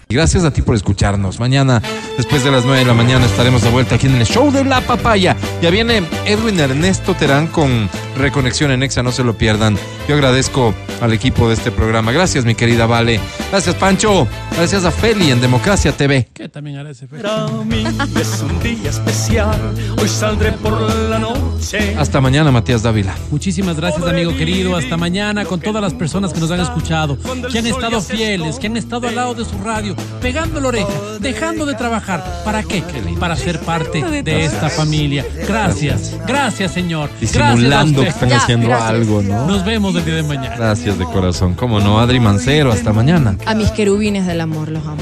B: Y Gracias a ti por escucharnos. Mañana, después de las 9 de la mañana, estaremos de vuelta aquí en el show de la papaya. Ya viene Edwin Ernesto Terán con Reconexión en Exa, no se lo pierdan. Yo agradezco al equipo de este programa. Gracias, mi querida Vale. Gracias, Pancho. Gracias a Feli en Democracia TV.
C: Que también agradece. Fe.
N: Para mí es un día especial. Hoy saldré por la noche.
B: Hasta mañana, Matías Dávila.
C: Muchísimas gracias, amigo querido. Hasta mañana con todas las personas que nos han escuchado, que han estado fieles, que han estado al lado de su radio, pegando la oreja, dejando de trabajar. ¿Para qué? Para ser parte de esta familia. Gracias, gracias, Señor.
B: Disimulando que están haciendo algo, ¿no?
C: Nos vemos el día de mañana.
B: Gracias de corazón. Cómo no, Adri Mancero. Hasta mañana.
D: A mis querubines del amor los amo.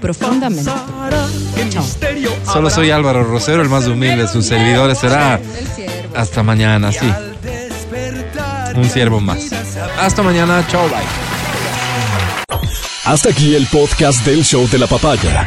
D: Profundamente. Chao.
B: Solo soy Álvaro Rosero, el más humilde de sus servidores. Será hasta mañana, sí. Un siervo más. Hasta mañana. Chao, bye.
A: Hasta aquí el podcast del show de la papaya.